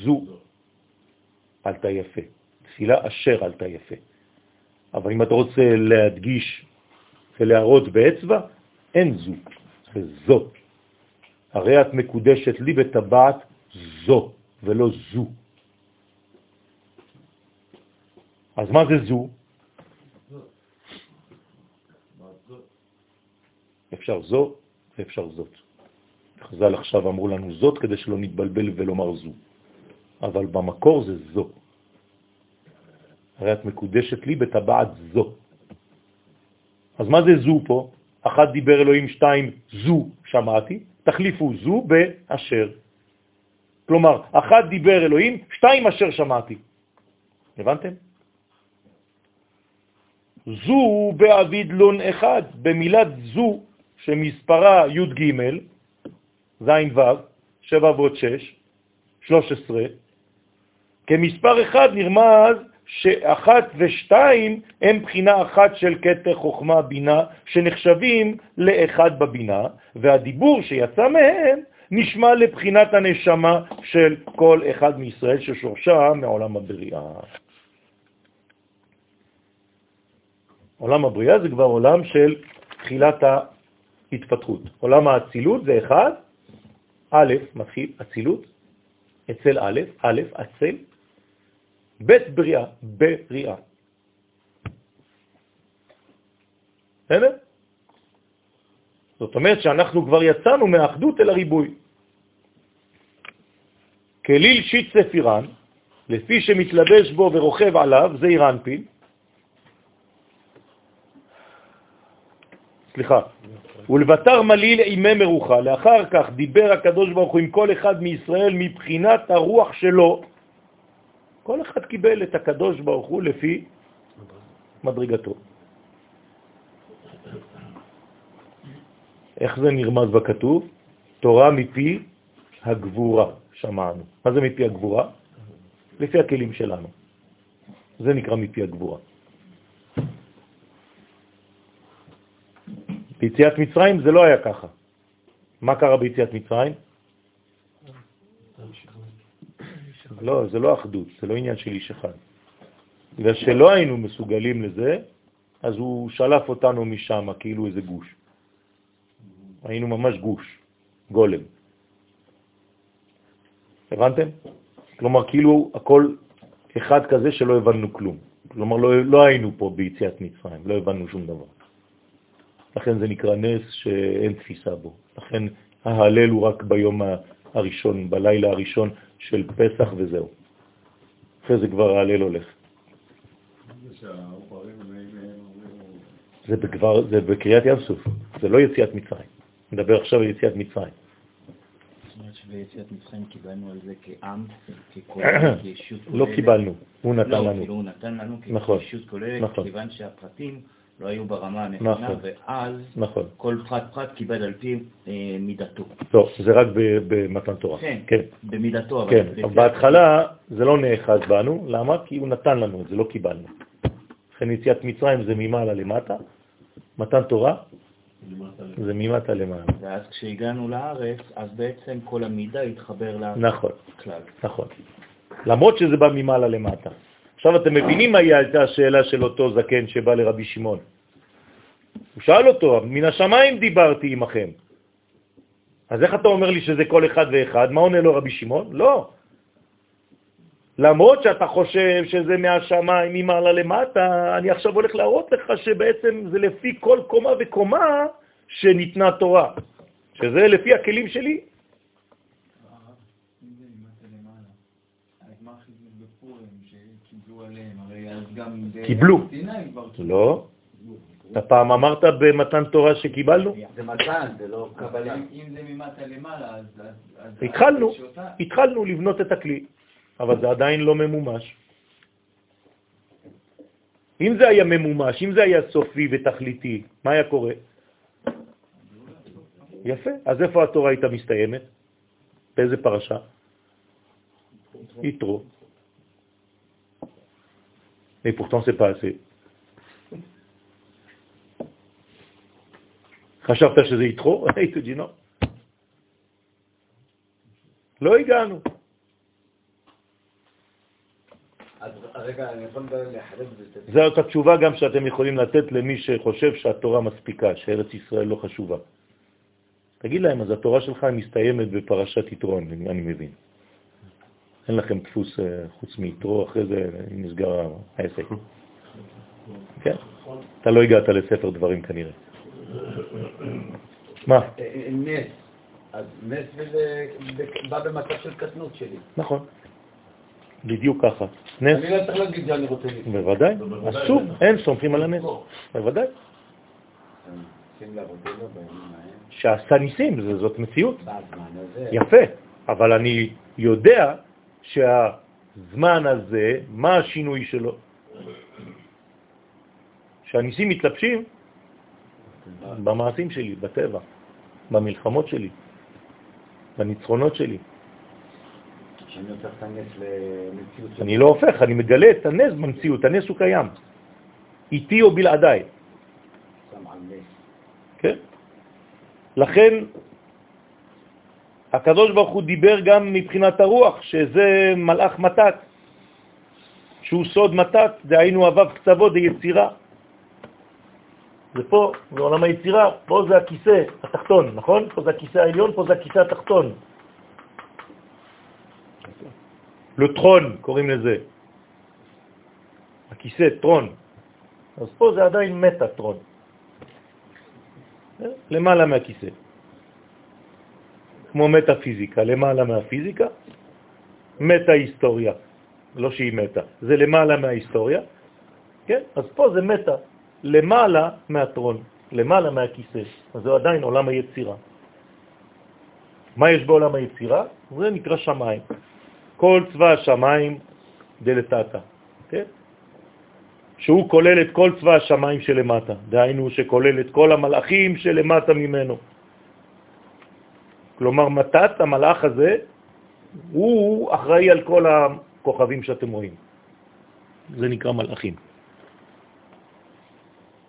זו עלתה יפה. תפילה אשר עלתה יפה. אבל אם אתה רוצה להדגיש ולהראות באצבע, אין זו, זה זאת. הרי את מקודשת לי בטבעת זו, ולא זו. אז מה זה זו? אפשר זו ואפשר זאת. חז"ל עכשיו אמרו לנו זאת כדי שלא נתבלבל ולומר זו. אבל במקור זה זו. הרי את מקודשת לי בטבעת זו. אז מה זה זו פה? אחת דיבר אלוהים, שתיים זו שמעתי, תחליפו זו באשר. כלומר, אחת דיבר אלוהים, שתיים אשר שמעתי. הבנתם? זו באביד לון אחד, במילת זו, שמספרה י' ג', ז' ו', שבע ועוד שש, שלוש עשרה, כמספר אחד נרמז שאחת ושתיים הם בחינה אחת של קטר חוכמה בינה, שנחשבים לאחד בבינה, והדיבור שיצא מהם נשמע לבחינת הנשמה של כל אחד מישראל ששורשה מעולם הבריאה. עולם הבריאה זה כבר עולם של תחילת ההתפתחות. עולם האצילות זה אחד, א', מתחיל אצילות, אצל א', א', אצל, בית בריאה, בריאה. בסדר? זאת אומרת שאנחנו כבר יצאנו מהאחדות אל הריבוי. כליל שיט ספירן, לפי שמתלבש בו ורוכב עליו, זה אירנפיל. סליחה. ולבטר מליל אימי מרוחה, לאחר כך דיבר הקדוש ברוך הוא עם כל אחד מישראל מבחינת הרוח שלו, כל אחד קיבל את הקדוש ברוך הוא לפי מדרגתו. איך זה נרמז בכתוב? תורה מפי הגבורה, שמענו. מה זה מפי הגבורה? לפי הכלים שלנו. זה נקרא מפי הגבורה. ביציאת מצרים זה לא היה ככה. מה קרה ביציאת מצרים? לא, זה לא אחדות, זה לא עניין של איש אחד. ושלא היינו מסוגלים לזה, אז הוא שלף אותנו משם כאילו איזה גוש. היינו ממש גוש, גולם. הבנתם? כלומר, כאילו הכל אחד כזה שלא הבנו כלום. כלומר, לא, לא היינו פה ביציאת מצרים, לא הבנו שום דבר. לכן זה נקרא נס שאין תפיסה בו. לכן ההלל הוא רק ביום הראשון, בלילה הראשון של פסח וזהו. אחרי זה כבר ההלל הולך. זה, בכבר, זה בקריאת ים סוף, זה לא יציאת מצרים. נדבר עכשיו על יציאת מצרים. ביציאת מצרים קיבלנו על זה כעם, ככל, כישות כוללת. לא קיבלנו, הוא נתן לא, לנו. כאילו הוא נתן לנו נכון, כישות כוללת, נכון. כיוון שהפרטים לא היו ברמה הנכונה, נכון. ואז נכון. כל פרט פרט קיבל על פי אה, מידתו. לא, זה רק במתן תורה. כן, כן. במידתו, אבל... כן, ביציאת- בהתחלה זה לא נאחז בנו, למה? כי הוא נתן לנו את זה, לא קיבלנו. לכן יציאת מצרים זה ממעלה למטה, מתן תורה זה ממטה למעלה. ואז כשהגענו לארץ, אז בעצם כל המידע התחבר נכון, לכלל. נכון. למרות שזה בא ממעלה למטה. עכשיו אתם מבינים מה הייתה השאלה של אותו זקן שבא לרבי שמעון. הוא שאל אותו, מן השמיים דיברתי עמכם. אז איך אתה אומר לי שזה כל אחד ואחד? מה עונה לו רבי שמעון? לא. למרות שאתה חושב שזה מהשמיים, ממעלה למטה, אני עכשיו הולך להראות לך שבעצם זה לפי כל קומה וקומה שניתנה תורה, שזה לפי הכלים שלי. אם זה למטה למעלה, אז מה החיזוק בפורים שקיבלו עליהם? הרי אז גם... ב- קיבלו. לא. אתה פעם אמרת במתן תורה שקיבלנו? זה מתן, זה לא קבלה. אם- זה ממטה למעלה, אז... התחלנו, התחלנו לבנות את הכלי, אבל זה עדיין לא ממומש. אם זה היה ממומש, אם זה היה סופי ותכליתי, מה היה קורה? יפה. אז איפה התורה הייתה מסתיימת? באיזה פרשה? יתרו. Et pourtant, c'est pas assez. חשבת שזה יתרו? לא. לא הגענו. רגע, אני יכול לחדד את זה. זאת התשובה גם שאתם יכולים לתת למי שחושב שהתורה מספיקה, שארץ ישראל לא חשובה. תגיד להם, אז התורה שלך מסתיימת בפרשת יתרון, אני מבין. אין לכם דפוס אה, חוץ מיתרו, אחרי זה נסגר העסק. כן? אתה לא הגעת לספר דברים כנראה. מה? אה, אה, נס. אז נס וזה בא במצב של קטנות שלי. נכון. בדיוק ככה. נס, אני לא צריך להגיד שאני רוצה לקרוא. בוודאי, אסור, אין סומכים על הנס. בוודאי. בימים ההם, שעשה ניסים, זאת מציאות. יפה, אבל אני יודע שהזמן הזה, מה השינוי שלו? שהניסים מתלבשים במעשים שלי, בטבע, במלחמות שלי, בניצחונות שלי. אני לא הופך, אני מגלה את הנס במציאות, הנס הוא קיים. איתי או בלעדיי. כן? לכן הקדוש ברוך הוא דיבר גם מבחינת הרוח, שזה מלאך מתת, שהוא סוד מתת, דהיינו אבב קצוות, זה יצירה. זה פה, בעולם היצירה, פה זה הכיסא התחתון, נכון? פה זה הכיסא העליון, פה זה הכיסא התחתון. לוטרון קוראים לזה. הכיסא, טרון. אז פה זה עדיין מטה טרון. למעלה מהכיסא. כמו מטאפיזיקה, למעלה מהפיזיקה, מטה-היסטוריה, לא שהיא מטה, זה למעלה מההיסטוריה, כן? אז פה זה מטה, למעלה מהטרון, למעלה מהכיסא, אז זה עדיין עולם היצירה. מה יש בעולם היצירה? זה נקרא שמיים. כל צבא השמיים דלתתא, כן? שהוא כולל את כל צבא השמיים שלמטה, דהיינו שכולל את כל המלאכים שלמטה ממנו. כלומר, מתת, המלאך הזה, הוא אחראי על כל הכוכבים שאתם רואים. זה נקרא מלאכים.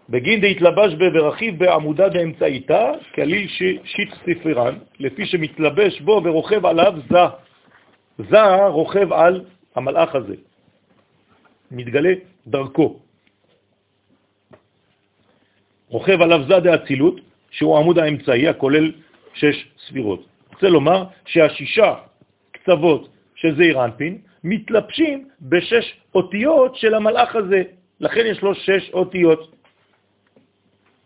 בגין דהתלבש ברכיב בעמודה באמצעיתה, כליל שיט ספרן, לפי שמתלבש בו ורוכב עליו זה. זה רוכב על המלאך הזה. מתגלה דרכו. רוכב עליו זה דאצילות, שהוא עמוד האמצעי הכולל שש ספירות. רוצה לומר שהשישה קצוות של זעיר אנפין מתלבשים בשש אותיות של המלאך הזה. לכן יש לו שש אותיות.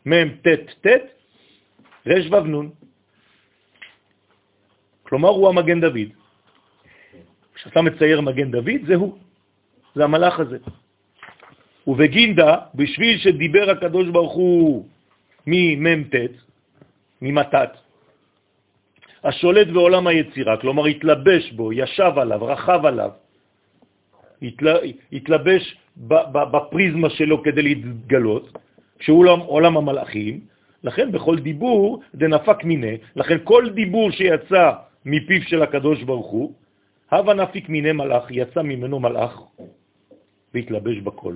מ' ט' ט', ר' ו' נ'. כלומר, הוא המגן דוד. כשאתה מצייר מגן דוד, זה הוא, זה המלאך הזה. ובגינדה, בשביל שדיבר הקדוש ברוך הוא ממ"ט, ממתת, השולט בעולם היצירה, כלומר התלבש בו, ישב עליו, רכב עליו, התל... התלבש בפריזמה שלו כדי להתגלות, שהוא עולם, עולם המלאכים, לכן בכל דיבור דנפק מיני, לכן כל דיבור שיצא מפיו של הקדוש ברוך הוא, הווה נפיק מיני מלאך, יצא ממנו מלאך והתלבש בכל.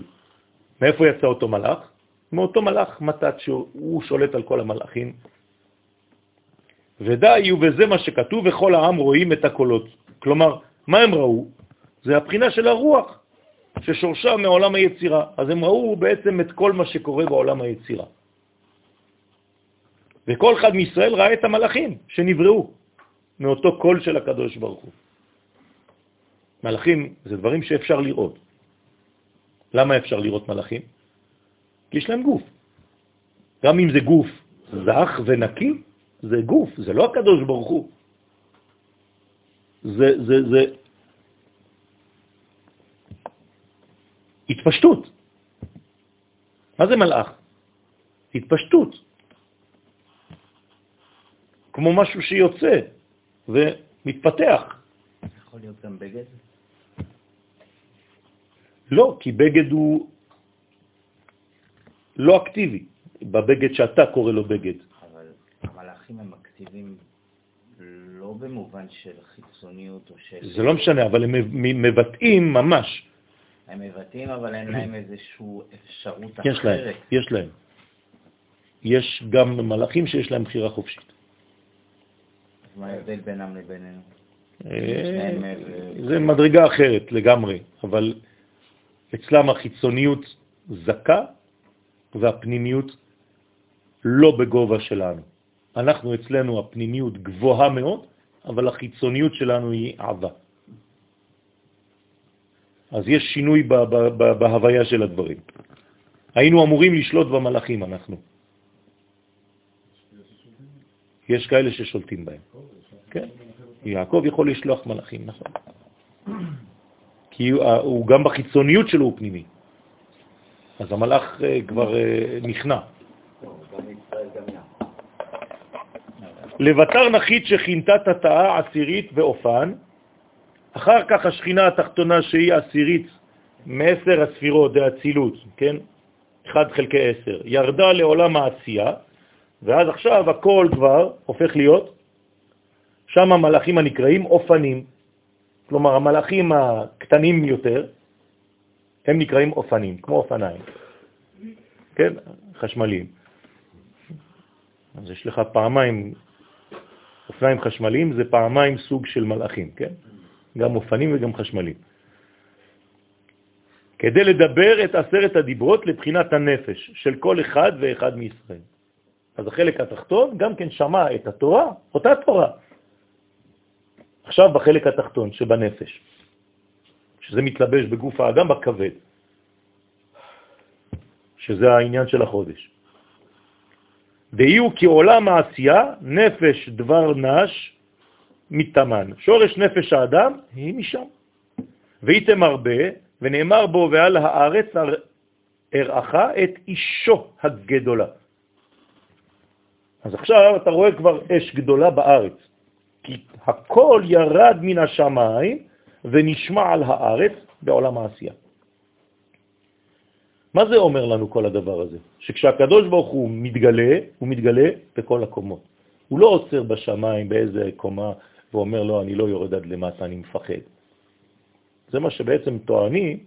מאיפה יצא אותו מלאך? מאותו מלאך מתת שהוא שולט על כל המלאכים. ודאי, וזה מה שכתוב, וכל העם רואים את הקולות. כלומר, מה הם ראו? זה הבחינה של הרוח, ששורשה מעולם היצירה. אז הם ראו בעצם את כל מה שקורה בעולם היצירה. וכל אחד מישראל ראה את המלאכים שנבראו מאותו קול של הקדוש ברוך הוא. מלאכים זה דברים שאפשר לראות. למה אפשר לראות מלאכים? כי יש להם גוף. גם אם זה גוף זך ונקי, זה גוף, זה לא הקדוש ברוך הוא. זה, זה, זה התפשטות. מה זה מלאך? התפשטות. כמו משהו שיוצא ומתפתח. יכול להיות גם בגד? לא, כי בגד הוא לא אקטיבי, בבגד שאתה קורא לו בגד. המלאכים הם אקטיביים לא במובן של חיצוניות או של... זה לא משנה, אבל הם מבטאים ממש. הם מבטאים, אבל אין להם איזושהי אפשרות יש אחרת. להם, יש להם. יש גם מלאכים שיש להם בחירה חופשית. אז מה ההבדל בינם לבינינו? אה, זה מדרגה אחרת לגמרי, אבל אצלם החיצוניות זקה והפנימיות לא בגובה שלנו. אנחנו אצלנו הפנימיות גבוהה מאוד, אבל החיצוניות שלנו היא עבה. אז יש שינוי בהוויה של הדברים. היינו אמורים לשלוט במלאכים, אנחנו. יש כאלה ששולטים בהם. כן, יעקב יכול לשלוח מלאכים, נכון. כי הוא גם בחיצוניות שלו הוא פנימי. אז המלאך אה, כבר אה, נכנע. לבטר נחית שכינתה תתאה עשירית ואופן, אחר כך השכינה התחתונה שהיא עשירית מעשר הספירות, דאצילות, כן? 1 חלקי 10, ירדה לעולם העשייה, ואז עכשיו הכל כבר הופך להיות, שם המלאכים הנקראים אופנים. כלומר, המלאכים הקטנים יותר, הם נקראים אופנים, כמו אופניים, כן? חשמליים. אז יש לך פעמיים, אופניים חשמליים זה פעמיים סוג של מלאכים, כן? גם אופנים וגם חשמלים. כדי לדבר את עשרת הדיברות לבחינת הנפש של כל אחד ואחד מישראל. אז החלק התחתון גם כן שמע את התורה, אותה תורה. עכשיו בחלק התחתון שבנפש, שזה מתלבש בגוף האדם בכבד, שזה העניין של החודש. ויהיו כעולם העשייה, נפש דבר נש מתאמן. שורש נפש האדם היא משם. והייתם הרבה, ונאמר בו ועל הארץ ארעך את אישו הגדולה. אז עכשיו אתה רואה כבר אש גדולה בארץ, כי הכל ירד מן השמיים ונשמע על הארץ בעולם העשייה. מה זה אומר לנו כל הדבר הזה? שכשהקדוש ברוך הוא מתגלה, הוא מתגלה בכל הקומות. הוא לא עוצר בשמיים באיזה קומה ואומר לו, אני לא יורד עד למטה, אני מפחד. זה מה שבעצם טוענים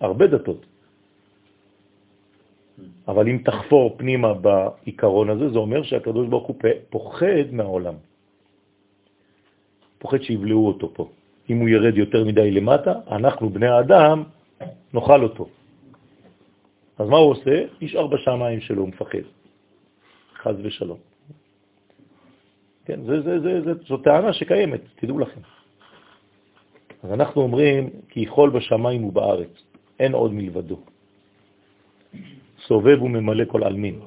הרבה דתות. אבל אם תחפור פנימה בעיקרון הזה, זה אומר שהקדוש ברוך הוא פוחד מהעולם. פוחד שיבלעו אותו פה. אם הוא ירד יותר מדי למטה, אנחנו, בני האדם, נאכל אותו. אז מה הוא עושה? נשאר בשמיים שלו, הוא מפחד. חז ושלום. כן, זה, זה, זה, זה, זו טענה שקיימת, תדעו לכם. אז אנחנו אומרים, כי יכול בשמיים ובארץ, אין עוד מלבדו. סובב וממלא כל אלמין.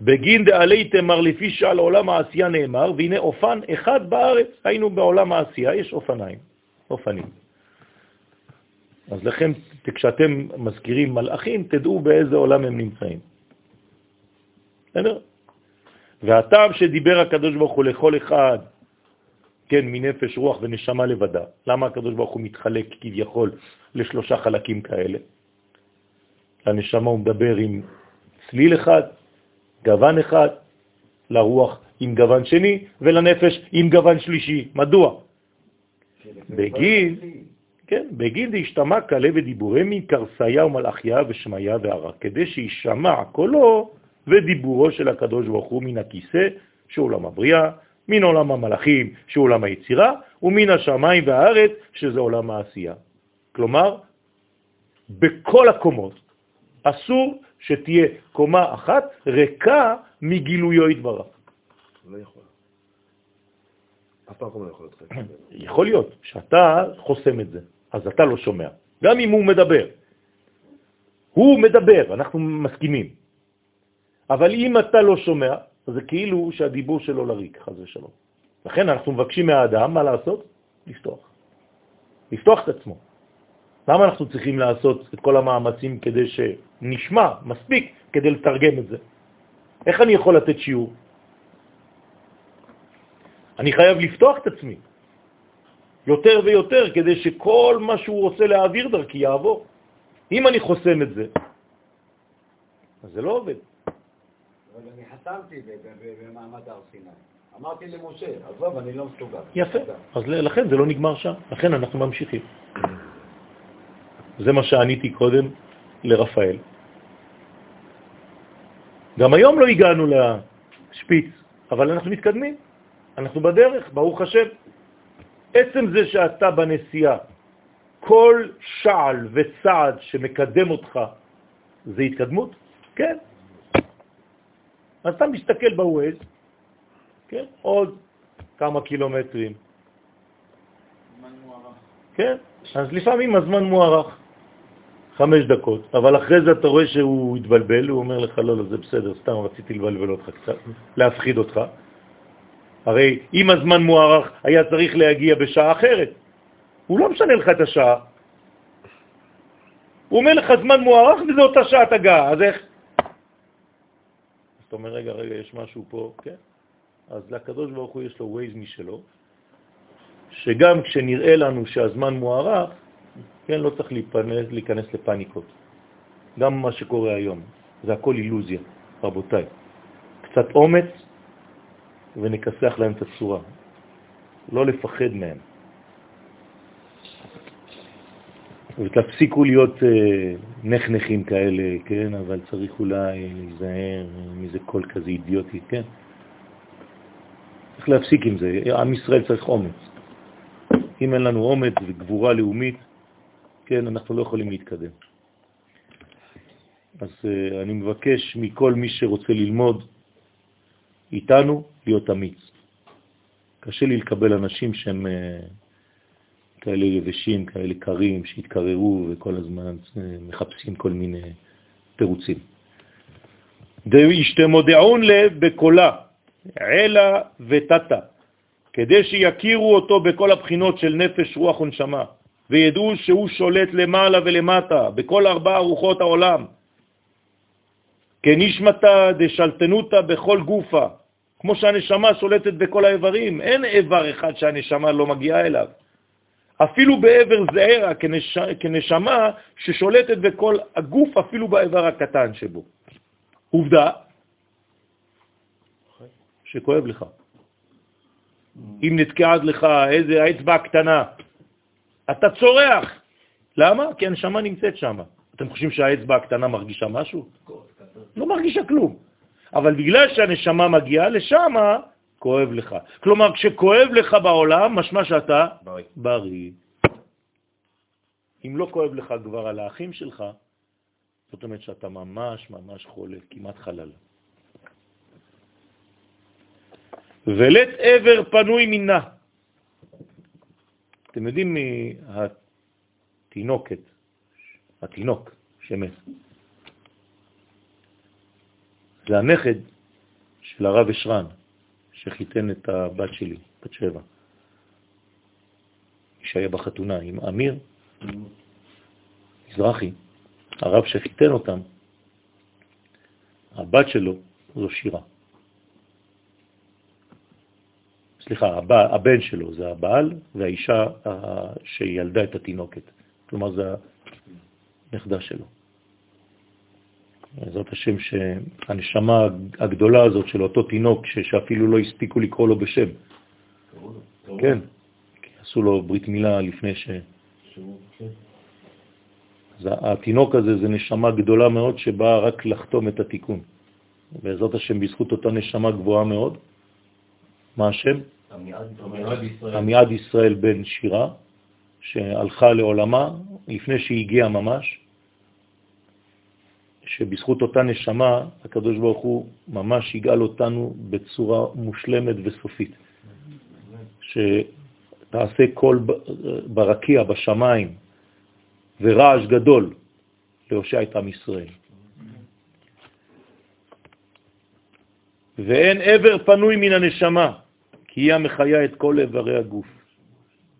בגין דעלי תמר לפי שעל עולם העשייה נאמר, והנה אופן אחד בארץ, היינו בעולם העשייה, יש אופניים, אופנים. אז לכן, כשאתם מזכירים מלאכים, תדעו באיזה עולם הם נמצאים. בסדר? והטעם שדיבר הקדוש ברוך הוא לכל אחד, כן, מנפש, רוח ונשמה לבדה. למה הקדוש ברוך הוא מתחלק כביכול לשלושה חלקים כאלה? לנשמה הוא מדבר עם צליל אחד, גוון אחד, לרוח עם גוון שני, ולנפש עם גוון שלישי. מדוע? בגין, כן, בגין דהשתמע כלה ודיבורי מקרסיה ומלאכיה ושמיה וערה, כדי שישמע קולו ודיבורו של הקדוש ברוך הוא מן הכיסא, שהוא עולם הבריאה, מן עולם המלאכים, שהוא עולם היצירה, ומן השמיים והארץ, שזה עולם העשייה. כלומר, בכל הקומות אסור שתהיה קומה אחת ריקה מגילויו יתברך. לא יכול. אף פעם לא יכול להיות יכול להיות שאתה חוסם את זה, אז אתה לא שומע. גם אם הוא מדבר. הוא מדבר, אנחנו מסכימים. אבל אם אתה לא שומע, זה כאילו שהדיבור שלו לריק, חז ושלום. לכן אנחנו מבקשים מהאדם, מה לעשות? לפתוח. לפתוח את עצמו. למה אנחנו צריכים לעשות את כל המאמצים כדי שנשמע מספיק כדי לתרגם את זה? איך אני יכול לתת שיעור? אני חייב לפתוח את עצמי יותר ויותר כדי שכל מה שהוא רוצה להעביר דרכי יעבור. אם אני חוסם את זה, אז זה לא עובד. אבל אני חתמתי במעמד הר סיני. אמרתי למשה, עזוב, אני לא מסוגל. יפה, אז לכן זה לא נגמר שם, לכן אנחנו ממשיכים. זה מה שעניתי קודם לרפאל. גם היום לא הגענו לשפיץ, אבל אנחנו מתקדמים, אנחנו בדרך, ברוך השם. עצם זה שאתה בנסיעה, כל שעל וצעד שמקדם אותך זה התקדמות? כן. אז אתה מסתכל בווייז, כן, עוד כמה קילומטרים. כן, אז לפעמים הזמן מוארך. חמש דקות, אבל אחרי זה אתה רואה שהוא התבלבל, הוא אומר לך, לא, לא, זה בסדר, סתם רציתי לבלבל אותך קצת, להפחיד אותך. הרי אם הזמן מוארך, היה צריך להגיע בשעה אחרת. הוא לא משנה לך את השעה. הוא אומר לך זמן מוארך וזה אותה שעת הגעה, אז איך? אז אתה אומר, רגע, רגע, יש משהו פה, כן? אז לקדוש ברוך הוא יש לו ווייז משלו, שגם כשנראה לנו שהזמן מוארך, כן, לא צריך להיכנס, להיכנס לפניקות. גם מה שקורה היום, זה הכל אילוזיה, רבותיי. קצת אומץ ונכסח להם את הצורה. לא לפחד מהם. ותפסיקו להיות אה, נחנכים כאלה, כן, אבל צריך אולי להיזהר מזה קול כזה אידיוטי, כן? צריך להפסיק עם זה. עם ישראל צריך אומץ. אם אין לנו אומץ וגבורה לאומית, כן, אנחנו לא יכולים להתקדם. אז uh, אני מבקש מכל מי שרוצה ללמוד איתנו להיות אמיץ. קשה לי לקבל אנשים שהם uh, כאלה יבשים, כאלה קרים, שהתקררו וכל הזמן uh, מחפשים כל מיני תירוצים. דהשתמודעון לב בקולה, עלה ותתה, כדי שיכירו אותו בכל הבחינות של נפש, רוח ונשמה. וידעו שהוא שולט למעלה ולמטה, בכל ארבע רוחות העולם. כנשמתה דשלטנותה בכל גופה, כמו שהנשמה שולטת בכל האיברים, אין איבר אחד שהנשמה לא מגיעה אליו. אפילו בעבר זעירה, כנש... כנשמה ששולטת בכל הגוף, אפילו באיבר הקטן שבו. עובדה שכואב לך. אם נתקעת לך איזה האצבע קטנה אתה צורח. למה? כי הנשמה נמצאת שם. אתם חושבים שהאצבע הקטנה מרגישה משהו? לא מרגישה כלום. אבל בגלל שהנשמה מגיעה לשם, כואב לך. כלומר, כשכואב לך בעולם, משמע שאתה בריא. בריא. אם לא כואב לך כבר על האחים שלך, זאת אומרת שאתה ממש ממש חולה, כמעט חלל. ולית עבר פנוי מינה. אתם יודעים מי התינוקת, התינוק שמת. זה הנכד של הרב אשרן, שחיתן את הבת שלי, בת שבע. שהיה בחתונה עם אמיר מזרחי, הרב שחיתן אותם, הבת שלו זו שירה. סליחה, הבא, הבן שלו זה הבעל, והאישה שילדה את התינוקת. כלומר, זה הנכדה שלו. זאת השם שהנשמה הגדולה הזאת של אותו תינוק, שאפילו לא הספיקו לקרוא לו בשם. כן, כי עשו לו ברית מילה לפני ש... אז התינוק הזה זה נשמה גדולה מאוד שבאה רק לחתום את התיקון. בעזרת השם, בזכות אותה נשמה גבוהה מאוד, מה השם? עמיעד ישראל בן שירה, שהלכה לעולמה לפני שהיא הגיעה ממש, שבזכות אותה נשמה הקדוש ברוך הוא ממש יגאל אותנו בצורה מושלמת וסופית. שתעשה קול ברקיע בשמיים ורעש גדול להושע את עם ישראל. ואין עבר פנוי מן הנשמה, כי היא המחיה את כל איברי הגוף.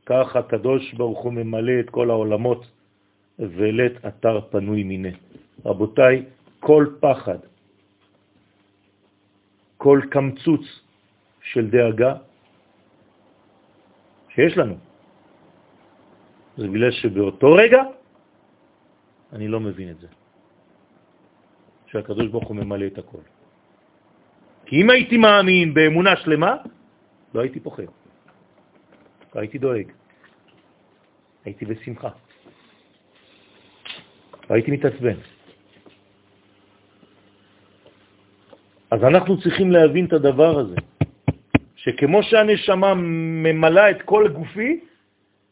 כך הקדוש ברוך הוא ממלא את כל העולמות ולית אתר פנוי מיני. רבותיי, כל פחד, כל קמצוץ של דאגה שיש לנו, זה בגלל שבאותו רגע אני לא מבין את זה, שהקדוש ברוך הוא ממלא את הכל. כי אם הייתי מאמין באמונה שלמה, לא הייתי פוחד, לא הייתי דואג, הייתי בשמחה, לא הייתי מתעצבן. אז אנחנו צריכים להבין את הדבר הזה, שכמו שהנשמה ממלאה את כל גופי,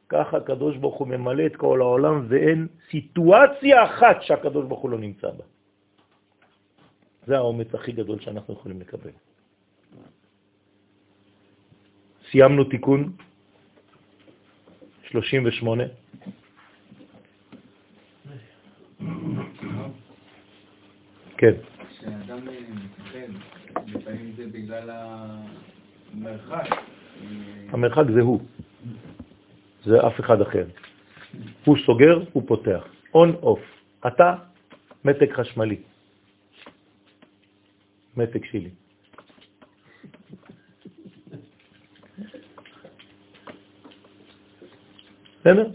ככה הקדוש ברוך הוא ממלא את כל העולם, ואין סיטואציה אחת שהקדוש ברוך הוא לא נמצא בה. זה האומץ הכי גדול שאנחנו יכולים לקבל. סיימנו תיקון 38. כן. כשאדם מפחד, לפעמים זה בגלל המרחק. המרחק זה הוא, זה אף אחד אחר. הוא סוגר, הוא פותח. און אוף. אתה מתק חשמלי. מתק שלי. בסדר?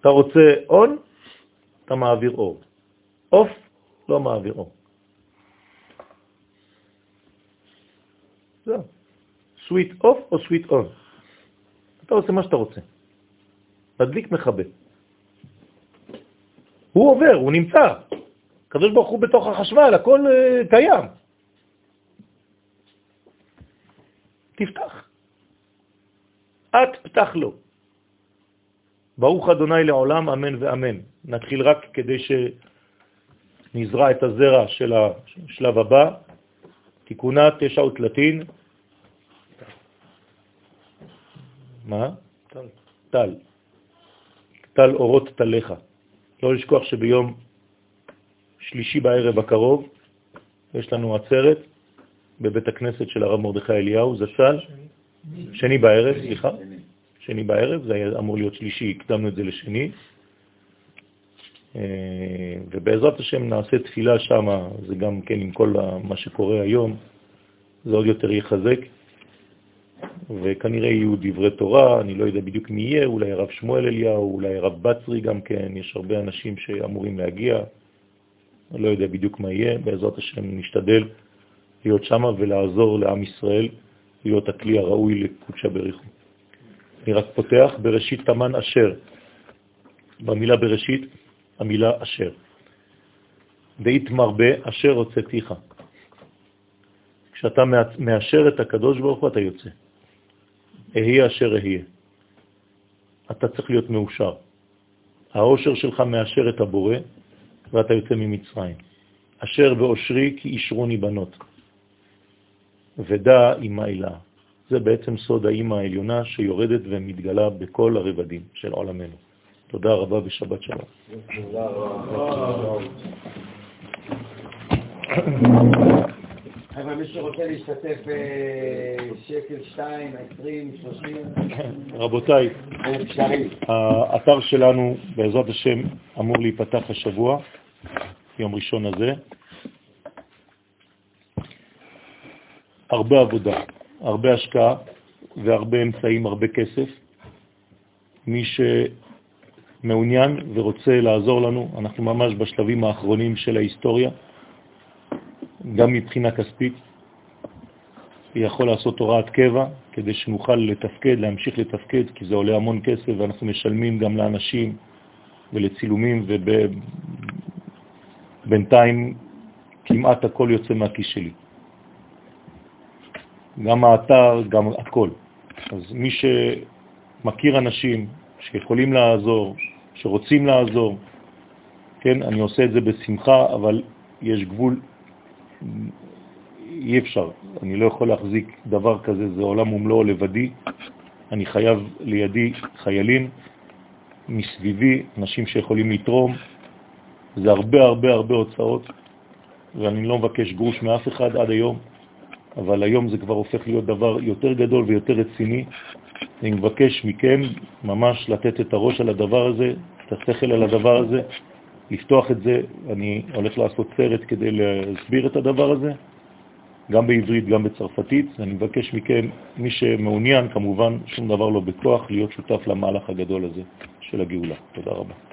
אתה רוצה on, אתה מעביר אור. off, לא מעביר אור. switch off או switch on. אתה עושה מה שאתה רוצה. תדליק מכבה. הוא עובר, הוא נמצא. הקדוש ברוך הוא בתוך החשמל, הכל uh, קיים. תפתח. את פתח לו. ברוך אדוני לעולם, אמן ואמן. נתחיל רק כדי שנזרע את הזרע של השלב הבא, תיקונה תשע ותלתין. מה? טל. טל. טל אורות תליך. לא לשכוח שביום שלישי בערב הקרוב יש לנו עצרת בבית הכנסת של הרב מרדכי אליהו, זצ"ל, שני בערב, סליחה, שני בערב, זה אמור להיות שלישי, הקדמנו את זה לשני, אה, ובעזרת השם נעשה תפילה שם, זה גם כן עם כל מה שקורה היום, זה עוד יותר יחזק, וכנראה יהיו דברי תורה, אני לא יודע בדיוק מי יהיה, אולי הרב שמואל אליהו, אולי הרב בצרי גם כן, יש הרבה אנשים שאמורים להגיע, לא יודע בדיוק מה יהיה, בעזרת השם נשתדל להיות שם ולעזור לעם ישראל להיות הכלי הראוי לקודשה בריחו. אני רק פותח בראשית תמן אשר. במילה בראשית המילה אשר. דאית מרבה אשר הוצאתיך. כשאתה מאשר את הקדוש ברוך הוא אתה יוצא. אהיה אשר אהיה. אתה צריך להיות מאושר. האושר שלך מאשר את הבורא ואתה יוצא ממצרים. אשר באושרי כי אישרוני בנות. ודע אימה אלה. זה בעצם סוד האימא העליונה שיורדת ומתגלה בכל הרבדים של עולמנו. תודה רבה ושבת שלום. חבר'ה, מי שרוצה להשתתף בשקל 2, 20, 30... רבותיי, האתר שלנו, בעזרת השם, אמור להיפתח השבוע, יום ראשון הזה. הרבה עבודה, הרבה השקעה והרבה אמצעים, הרבה כסף. מי שמעוניין ורוצה לעזור לנו, אנחנו ממש בשלבים האחרונים של ההיסטוריה, גם מבחינה כספית. יכול לעשות הוראת קבע כדי שנוכל לתפקד, להמשיך לתפקד, כי זה עולה המון כסף ואנחנו משלמים גם לאנשים ולצילומים, ובינתיים כמעט הכל יוצא מהכיס שלי. גם האתר, גם הכל. אז מי שמכיר אנשים שיכולים לעזור, שרוצים לעזור, כן, אני עושה את זה בשמחה, אבל יש גבול, אי אפשר. אני לא יכול להחזיק דבר כזה, זה עולם ומלואו לבדי. אני חייב לידי חיילים מסביבי, אנשים שיכולים לתרום. זה הרבה הרבה הרבה הוצאות, ואני לא מבקש גרוש מאף אחד עד היום. אבל היום זה כבר הופך להיות דבר יותר גדול ויותר רציני. אני מבקש מכם ממש לתת את הראש על הדבר הזה, את השכל על הדבר הזה, לפתוח את זה. אני הולך לעשות סרט כדי להסביר את הדבר הזה, גם בעברית, גם בצרפתית. אני מבקש מכם, מי שמעוניין, כמובן, שום דבר לא בכוח, להיות שותף למהלך הגדול הזה של הגאולה. תודה רבה.